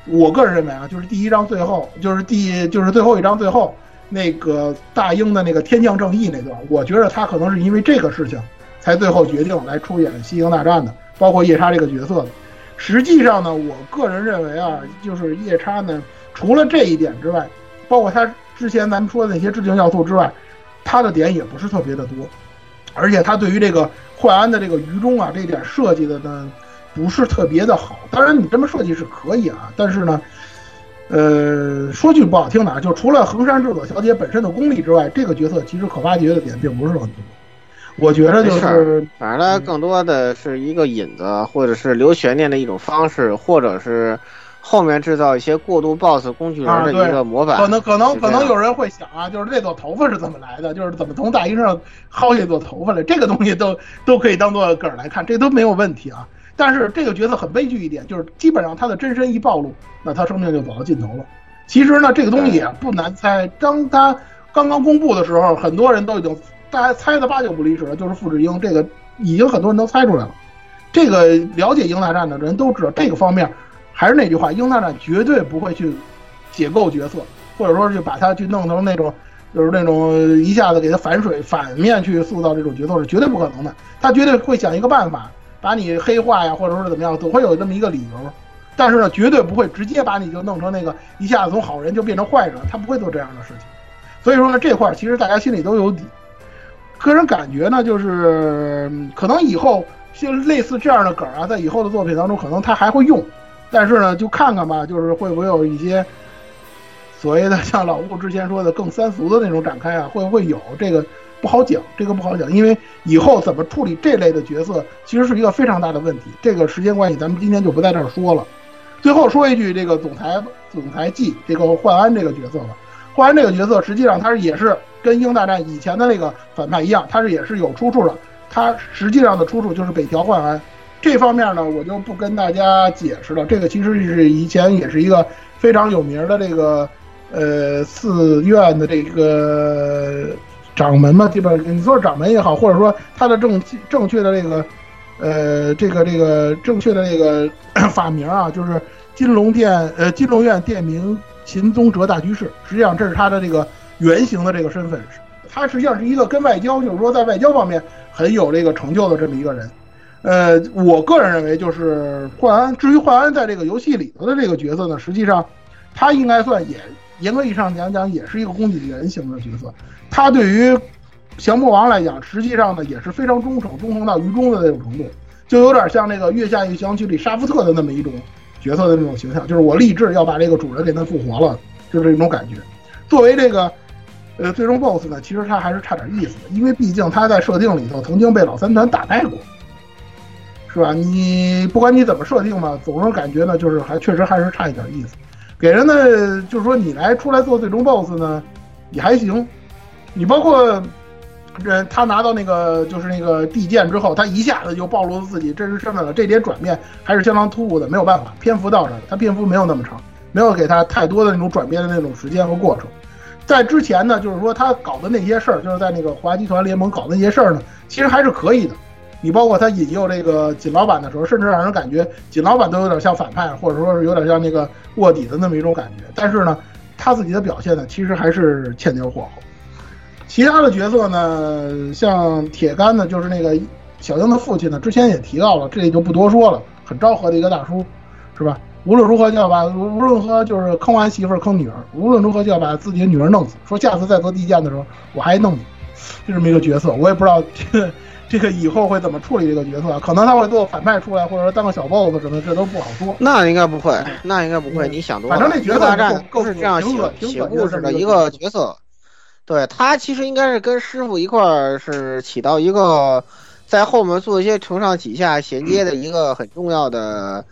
我个人认为啊，就是第一章最后，就是第就是最后一章最后。那个大英的那个天降正义那段，我觉得他可能是因为这个事情，才最后决定来出演西行大战的，包括夜叉这个角色的。实际上呢，我个人认为啊，就是夜叉呢，除了这一点之外，包括他之前咱们说的那些致敬要素之外，他的点也不是特别的多，而且他对于这个幻安的这个愚忠啊这一点设计的呢，不是特别的好。当然你这么设计是可以啊，但是呢。呃，说句不好听的啊，就除了横山智佐小姐本身的功力之外，这个角色其实可挖掘的点并不是很多。我觉得就是，反正它更多的是一个引子，或者是留悬念的一种方式，或者是后面制造一些过度 BOSS 工具人的一个模板。可能可能可能有人会想啊，就是这撮头发是怎么来的？就是怎么从大衣上薅下一撮头发来？这个东西都都可以当做梗来看，这都没有问题啊。但是这个角色很悲剧一点，就是基本上他的真身一暴露，那他生命就走到尽头了。其实呢，这个东西也不难猜。当他刚刚公布的时候，很多人都已经大家猜的八九不离十了，就是傅志英。这个已经很多人都猜出来了。这个了解英大战的人都知道，这个方面还是那句话，英大战绝对不会去解构角色，或者说去把他去弄成那种就是那种一下子给他反水反面去塑造这种角色是绝对不可能的。他绝对会想一个办法。把你黑化呀，或者说是怎么样，总会有这么一个理由。但是呢，绝对不会直接把你就弄成那个一下子从好人就变成坏人，他不会做这样的事情。所以说呢，这块其实大家心里都有底。个人感觉呢，就是可能以后像类似这样的梗啊，在以后的作品当中，可能他还会用。但是呢，就看看吧，就是会不会有一些所谓的像老吴之前说的更三俗的那种展开啊，会不会有这个不好讲，这个不好讲，因为以后怎么处理这类的角色，其实是一个非常大的问题。这个时间关系，咱们今天就不在这儿说了。最后说一句，这个总裁总裁季这个幻安这个角色吧，幻安这个角色实际上他是也是跟英大战以前的那个反派一样，他是也是有出处的。他实际上的出处就是北条幻安。这方面呢，我就不跟大家解释了。这个其实是以前也是一个非常有名的这个呃寺院的这个掌门嘛，基本你说掌门也好，或者说他的正正确的这个呃这个这个正确的这个法名啊，就是金龙殿呃金龙院殿名秦宗哲大居士。实际上这是他的这个原型的这个身份。他实际上是一个跟外交，就是说在外交方面很有这个成就的这么一个人。呃，我个人认为就是幻安。至于幻安在这个游戏里头的这个角色呢，实际上他应该算也严格意义上讲讲也是一个供给员型的角色。他对于降魔王来讲，实际上呢也是非常忠诚，忠诚到愚忠的那种程度，就有点像那个《月下一降曲》里沙夫特的那么一种角色的那种形象，就是我立志要把这个主人给他复活了，就是这种感觉。作为这个呃最终 BOSS 呢，其实他还是差点意思的，因为毕竟他在设定里头曾经被老三团打败过。是吧？你不管你怎么设定吧，总是感觉呢，就是还确实还是差一点意思。给人的就是说，你来出来做最终 BOSS 呢，也还行。你包括人他拿到那个就是那个地剑之后，他一下子就暴露了自己真实身份了，这点转变还是相当突兀的。没有办法，篇幅到这儿，他篇幅没有那么长，没有给他太多的那种转变的那种时间和过程。在之前呢，就是说他搞的那些事儿，就是在那个华集团联盟搞的那些事儿呢，其实还是可以的。你包括他引诱这个锦老板的时候，甚至让人感觉锦老板都有点像反派，或者说是有点像那个卧底的那么一种感觉。但是呢，他自己的表现呢，其实还是欠点火候。其他的角色呢，像铁杆呢，就是那个小英的父亲呢，之前也提到了，这里就不多说了，很昭和的一个大叔，是吧？无论如何就要把无论如何就是坑完媳妇坑女儿，无论如何就要把自己的女儿弄死。说下次再做地剑的时候，我还弄你，就这么一个角色。我也不知道这。<laughs> 这个以后会怎么处理这个角色？可能他会做反派出来，或者说当个小 boss 什么，这都不好说。那应该不会，那应该不会。你想多了。反正那角色大战是这样写写故事的一个角色。对他其实应该是跟师傅一块儿是起到一个在后面做一些承上启下衔接的一个很重要的。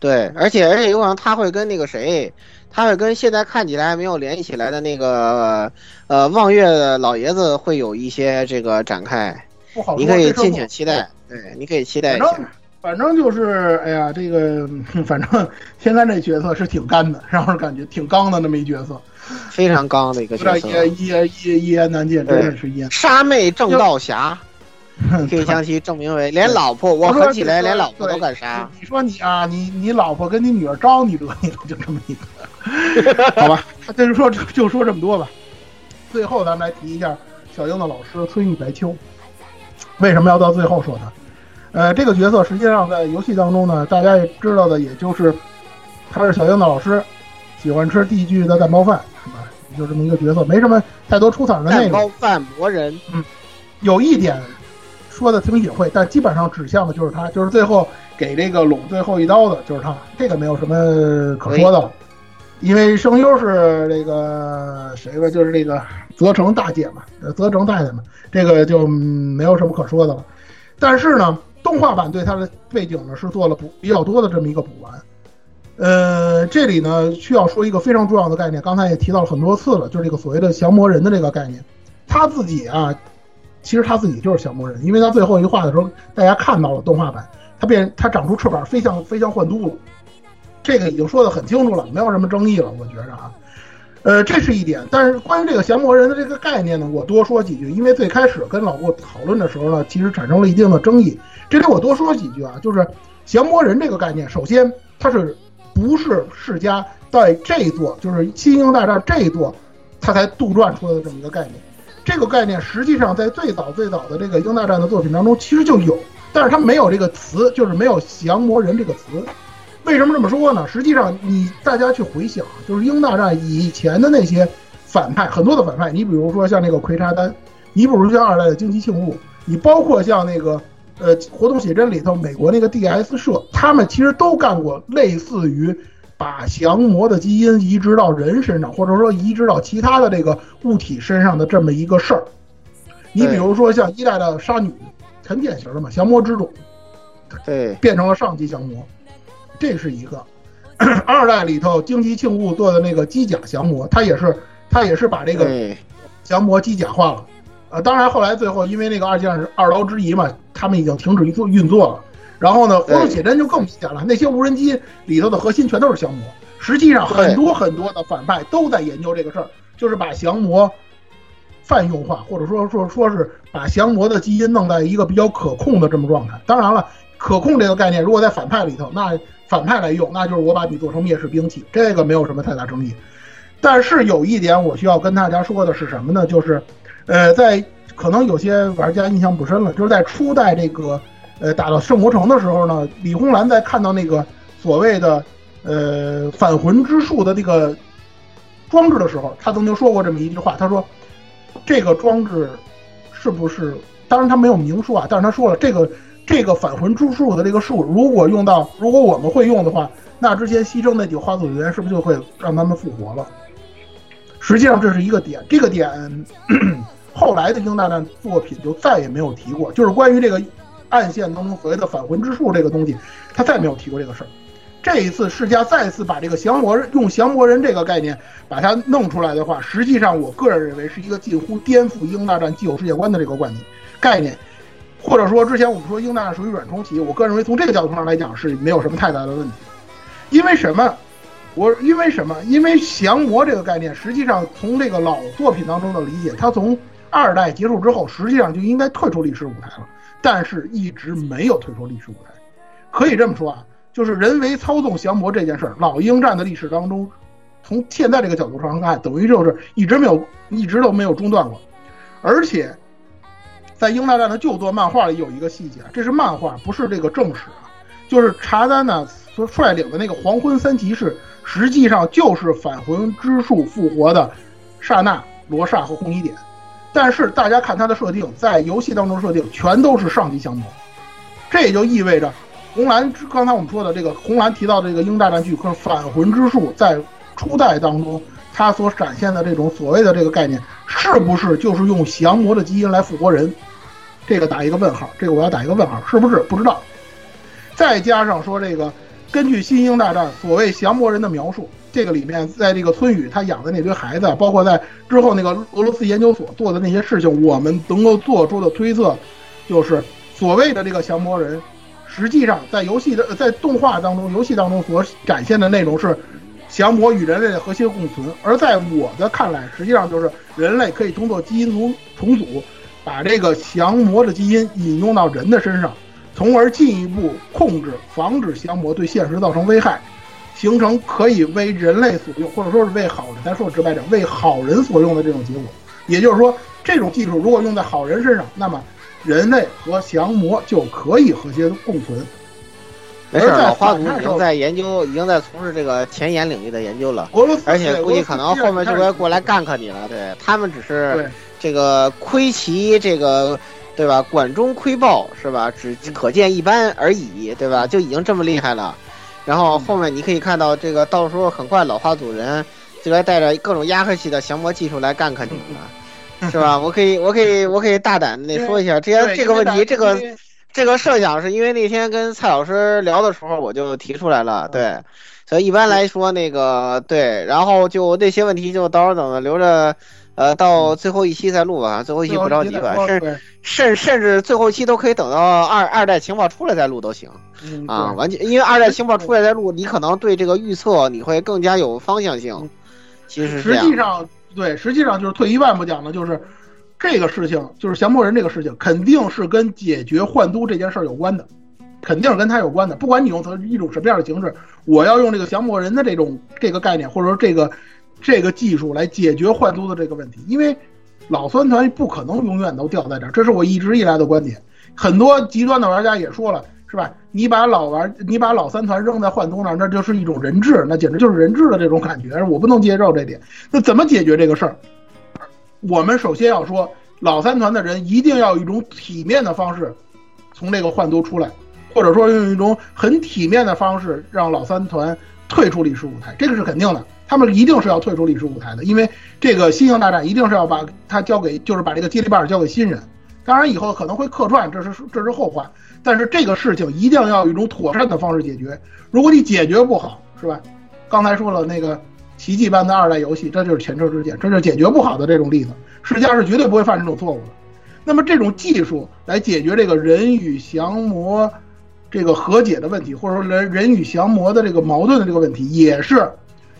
对，而且而且有可能他会跟那个谁，他会跟现在看起来没有联系起来的那个呃望月老爷子会有一些这个展开。不好，你可以敬请期待。对，你可以期待一下。反正就是，哎呀，这个反正天干这角色是挺干的，让人感觉挺刚的那么一角色，非常刚的一个角色。一言一一言难尽，真的是一言。杀妹正道侠，<laughs> 可以将其证明为连老婆，我狠起来连老婆都敢杀。你说你啊，你你老婆跟你女儿招你惹你了，就这么一个。<laughs> 好吧，那就说就说这么多吧。最后咱们来提一下小英的老师崔玉白秋。为什么要到最后说他？呃，这个角色实际上在游戏当中呢，大家也知道的，也就是他是小樱的老师，喜欢吃地狱的蛋包饭，是吧？就这么一个角色，没什么太多出彩的内容。蛋包饭魔人，嗯，有一点说的挺隐晦，但基本上指向的就是他，就是最后给这个拢最后一刀的就是他，这个没有什么可说的，因为声优是这个谁吧，就是这个泽城大姐嘛，泽城太太嘛。这个就没有什么可说的了，但是呢，动画版对它的背景呢是做了补比较多的这么一个补完。呃，这里呢需要说一个非常重要的概念，刚才也提到了很多次了，就是这个所谓的降魔人的这个概念。他自己啊，其实他自己就是降魔人，因为他最后一话的时候，大家看到了动画版，他变他长出翅膀飞向飞向幻都了，这个已经说得很清楚了，没有什么争议了，我觉着啊。呃，这是一点，但是关于这个降魔人的这个概念呢，我多说几句，因为最开始跟老顾讨论的时候呢，其实产生了一定的争议。这里我多说几句啊，就是降魔人这个概念，首先它是不是世家在这一座就是新英大战这一座，它才杜撰出来的这么一个概念。这个概念实际上在最早最早的这个英大战的作品当中其实就有，但是它没有这个词，就是没有降魔人这个词。为什么这么说呢？实际上，你大家去回想，就是英大战以前的那些反派，很多的反派，你比如说像那个奎查丹，你比如像二代的荆棘庆物，你包括像那个呃活动写真里头美国那个 D.S 社，他们其实都干过类似于把降魔的基因移植到人身上，或者说移植到其他的这个物体身上的这么一个事儿。你比如说像一代的杀女，很典型的嘛，降魔之种对，变成了上级降魔，这是一个。<clears throat> 二代里头荆棘庆物做的那个机甲降魔，他也是他也是把这个，降魔机甲化了。呃，当然后来最后因为那个二将是二劳之疑嘛，他们已经停止运作运作了。然后呢，活动写真就更明显了，那些无人机里头的核心全都是降魔。实际上，很多很多的反派都在研究这个事儿，就是把降魔泛用化，或者说说说是把降魔的基因弄在一个比较可控的这么状态。当然了，可控这个概念如果在反派里头，那反派来用，那就是我把你做成灭世兵器，这个没有什么太大争议。但是有一点我需要跟大家说的是什么呢？就是，呃，在可能有些玩家印象不深了，就是在初代这个呃打到圣魔城的时候呢，李红兰在看到那个所谓的呃返魂之术的那个装置的时候，他曾经说过这么一句话，他说这个装置是不是？当然他没有明说啊，但是他说了这个这个返魂之术的这个术，如果用到如果我们会用的话，那之前牺牲那几个花组员是不是就会让他们复活了？实际上这是一个点，这个点 <coughs> 后来的英大战作品就再也没有提过，就是关于这个暗线当中所谓的返魂之术这个东西，他再没有提过这个事儿。这一次世嘉再次把这个降魔用降魔人这个概念把它弄出来的话，实际上我个人认为是一个近乎颠覆英大战既有世界观的这个观念概念，或者说之前我们说英大属于软重启，我个人认为从这个角度上来讲是没有什么太大的问题，因为什么？我因为什么？因为降魔这个概念，实际上从这个老作品当中的理解，它从二代结束之后，实际上就应该退出历史舞台了，但是一直没有退出历史舞台。可以这么说啊，就是人为操纵降魔这件事儿，老鹰战的历史当中，从现在这个角度上看，等于就是一直没有，一直都没有中断过。而且，在英大战的旧作漫画里有一个细节，这是漫画，不是这个正史啊，就是查丹呢所率领的那个黄昏三骑士。实际上就是返魂之术复活的刹那、罗刹和红衣点，但是大家看它的设定，在游戏当中设定全都是上级降魔，这也就意味着红蓝刚才我们说的这个红蓝提到这个英大战巨科返魂之术，在初代当中它所展现的这种所谓的这个概念，是不是就是用降魔的基因来复活人？这个打一个问号，这个我要打一个问号，是不是不知道？再加上说这个。根据《新英大战》所谓降魔人的描述，这个里面在这个村宇他养的那堆孩子，包括在之后那个俄罗斯研究所做的那些事情，我们能够做出的推测，就是所谓的这个降魔人，实际上在游戏的在动画当中、游戏当中所展现的内容是降魔与人类的和谐共存，而在我的看来，实际上就是人类可以通过基因重重组，把这个降魔的基因引用到人的身上。从而进一步控制、防止降魔对现实造成危害，形成可以为人类所用，或者说是为好人，咱说直白点，为好人所用的这种结果。也就是说，这种技术如果用在好人身上，那么人类和降魔就可以和谐共存。没事，老花组已经在研究，已经在从事这个前沿领域的研究了。俄罗斯，而且估计可能后面就会过来干克你了。对他们只是这个窥其这个。对吧？管中窥豹是吧？只可见一斑而已，对吧？就已经这么厉害了。然后后面你可以看到，这个到时候很快老花组人就该带着各种压克系的降魔技术来干克你了，<laughs> 是吧？我可以，我可以，我可以大胆的说一下，这些这个问题，这个这个设想是因为那天跟蔡老师聊的时候我就提出来了，对。所以一般来说，那个对，然后就那些问题就到时候等着留着。呃，到最后一期再录吧，最后一期不着急吧，甚甚甚至最后一期都可以等到二二代情报出来再录都行，啊，完全因为二代情报出来再录，你可能对这个预测你会更加有方向性。其实实际上对，实际上就是退一万步讲呢，就是这个事情，就是降魔人这个事情，肯定是跟解决幻都这件事儿有关的，肯定是跟他有关的。不管你用一种什么样的形式，我要用这个降魔人的这种这个概念，或者说这个。这个技术来解决换都的这个问题，因为老酸团不可能永远都吊在这儿，这是我一直以来的观点。很多极端的玩家也说了，是吧？你把老玩，你把老三团扔在幻都那儿，那就是一种人质，那简直就是人质的这种感觉，我不能接受这点。那怎么解决这个事儿？我们首先要说，老三团的人一定要有一种体面的方式从这个幻都出来，或者说用一种很体面的方式让老三团。退出历史舞台，这个是肯定的。他们一定是要退出历史舞台的，因为这个新型大战一定是要把它交给，就是把这个接力棒交给新人。当然以后可能会客串，这是这是后话。但是这个事情一定要用一种妥善的方式解决。如果你解决不好，是吧？刚才说了那个奇迹般的二代游戏，这就是前车之鉴，这是解决不好的这种例子。世嘉是绝对不会犯这种错误的。那么这种技术来解决这个人与降魔这个和解的问题，或者说人人与降魔的这个矛盾的这个问题，也是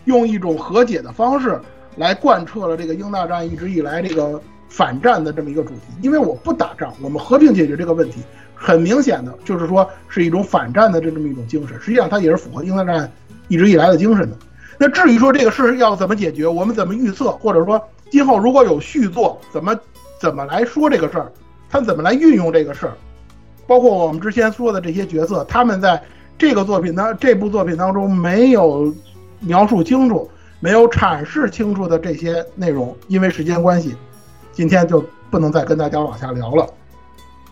用一种和解的方式来贯彻了这个英大战一直以来这个反战的这么一个主题。因为我不打仗，我们和平解决这个问题，很明显的就是说是一种反战的这么一种精神。实际上它也是符合英大战一直以来的精神的。那至于说这个事要怎么解决，我们怎么预测，或者说今后如果有续作，怎么？怎么来说这个事儿？他怎么来运用这个事儿？包括我们之前说的这些角色，他们在这个作品当这部作品当中没有描述清楚、没有阐释清楚的这些内容，因为时间关系，今天就不能再跟大家往下聊了。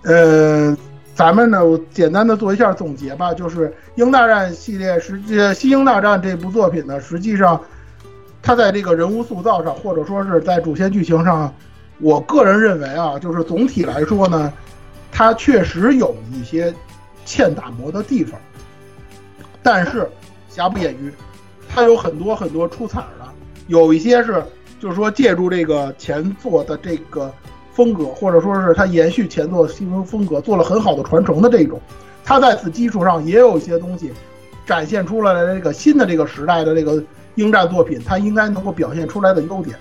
呃，咱们呢简单的做一下总结吧，就是《英大战》系列，实际《西英大战》这部作品呢，实际上它在这个人物塑造上，或者说是在主线剧情上。我个人认为啊，就是总体来说呢，它确实有一些欠打磨的地方，但是瑕不掩瑜，它有很多很多出彩的，有一些是就是说借助这个前作的这个风格，或者说是它延续前作新风风格，做了很好的传承的这种，它在此基础上也有一些东西展现出来了这个新的这个时代的这个应战作品，它应该能够表现出来的优点。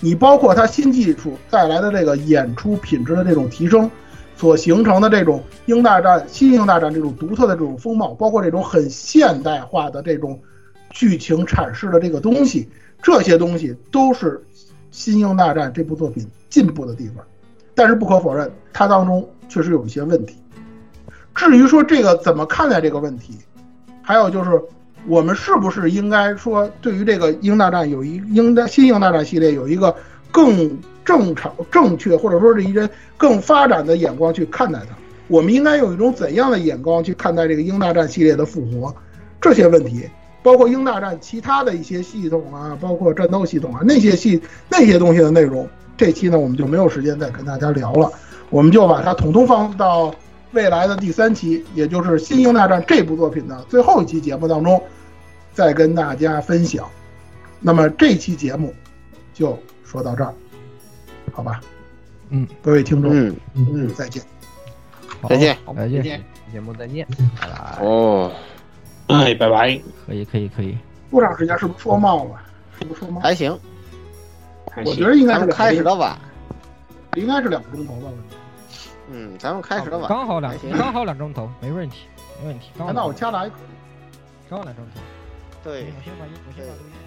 你包括它新技术带来的这个演出品质的这种提升，所形成的这种英大战、新英大战这种独特的这种风貌，包括这种很现代化的这种剧情阐释的这个东西，这些东西都是新英大战这部作品进步的地方。但是不可否认，它当中确实有一些问题。至于说这个怎么看待这个问题，还有就是。我们是不是应该说，对于这个英大战有一英的新英大战系列有一个更正常、正确，或者说是一些更发展的眼光去看待它？我们应该用一种怎样的眼光去看待这个英大战系列的复活？这些问题，包括英大战其他的一些系统啊，包括战斗系统啊，那些系那些东西的内容，这期呢我们就没有时间再跟大家聊了，我们就把它统统放到未来的第三期，也就是《新英大战》这部作品的最后一期节目当中。再跟大家分享，那么这期节目就说到这儿，好吧？嗯，各位听众，嗯。嗯，再见，再见，再见，节目再见，拜拜。哦，哎，拜拜。可以，可以，可以。多长时间？是不是说冒了？是不是说冒？还行，我觉得应该是开始的晚，应该是两个钟头吧。嗯，咱们开始的晚，刚好两，刚好两钟头，没问题，没问题。那我掐来，刚好两钟头。对。我先把音，我先把录音。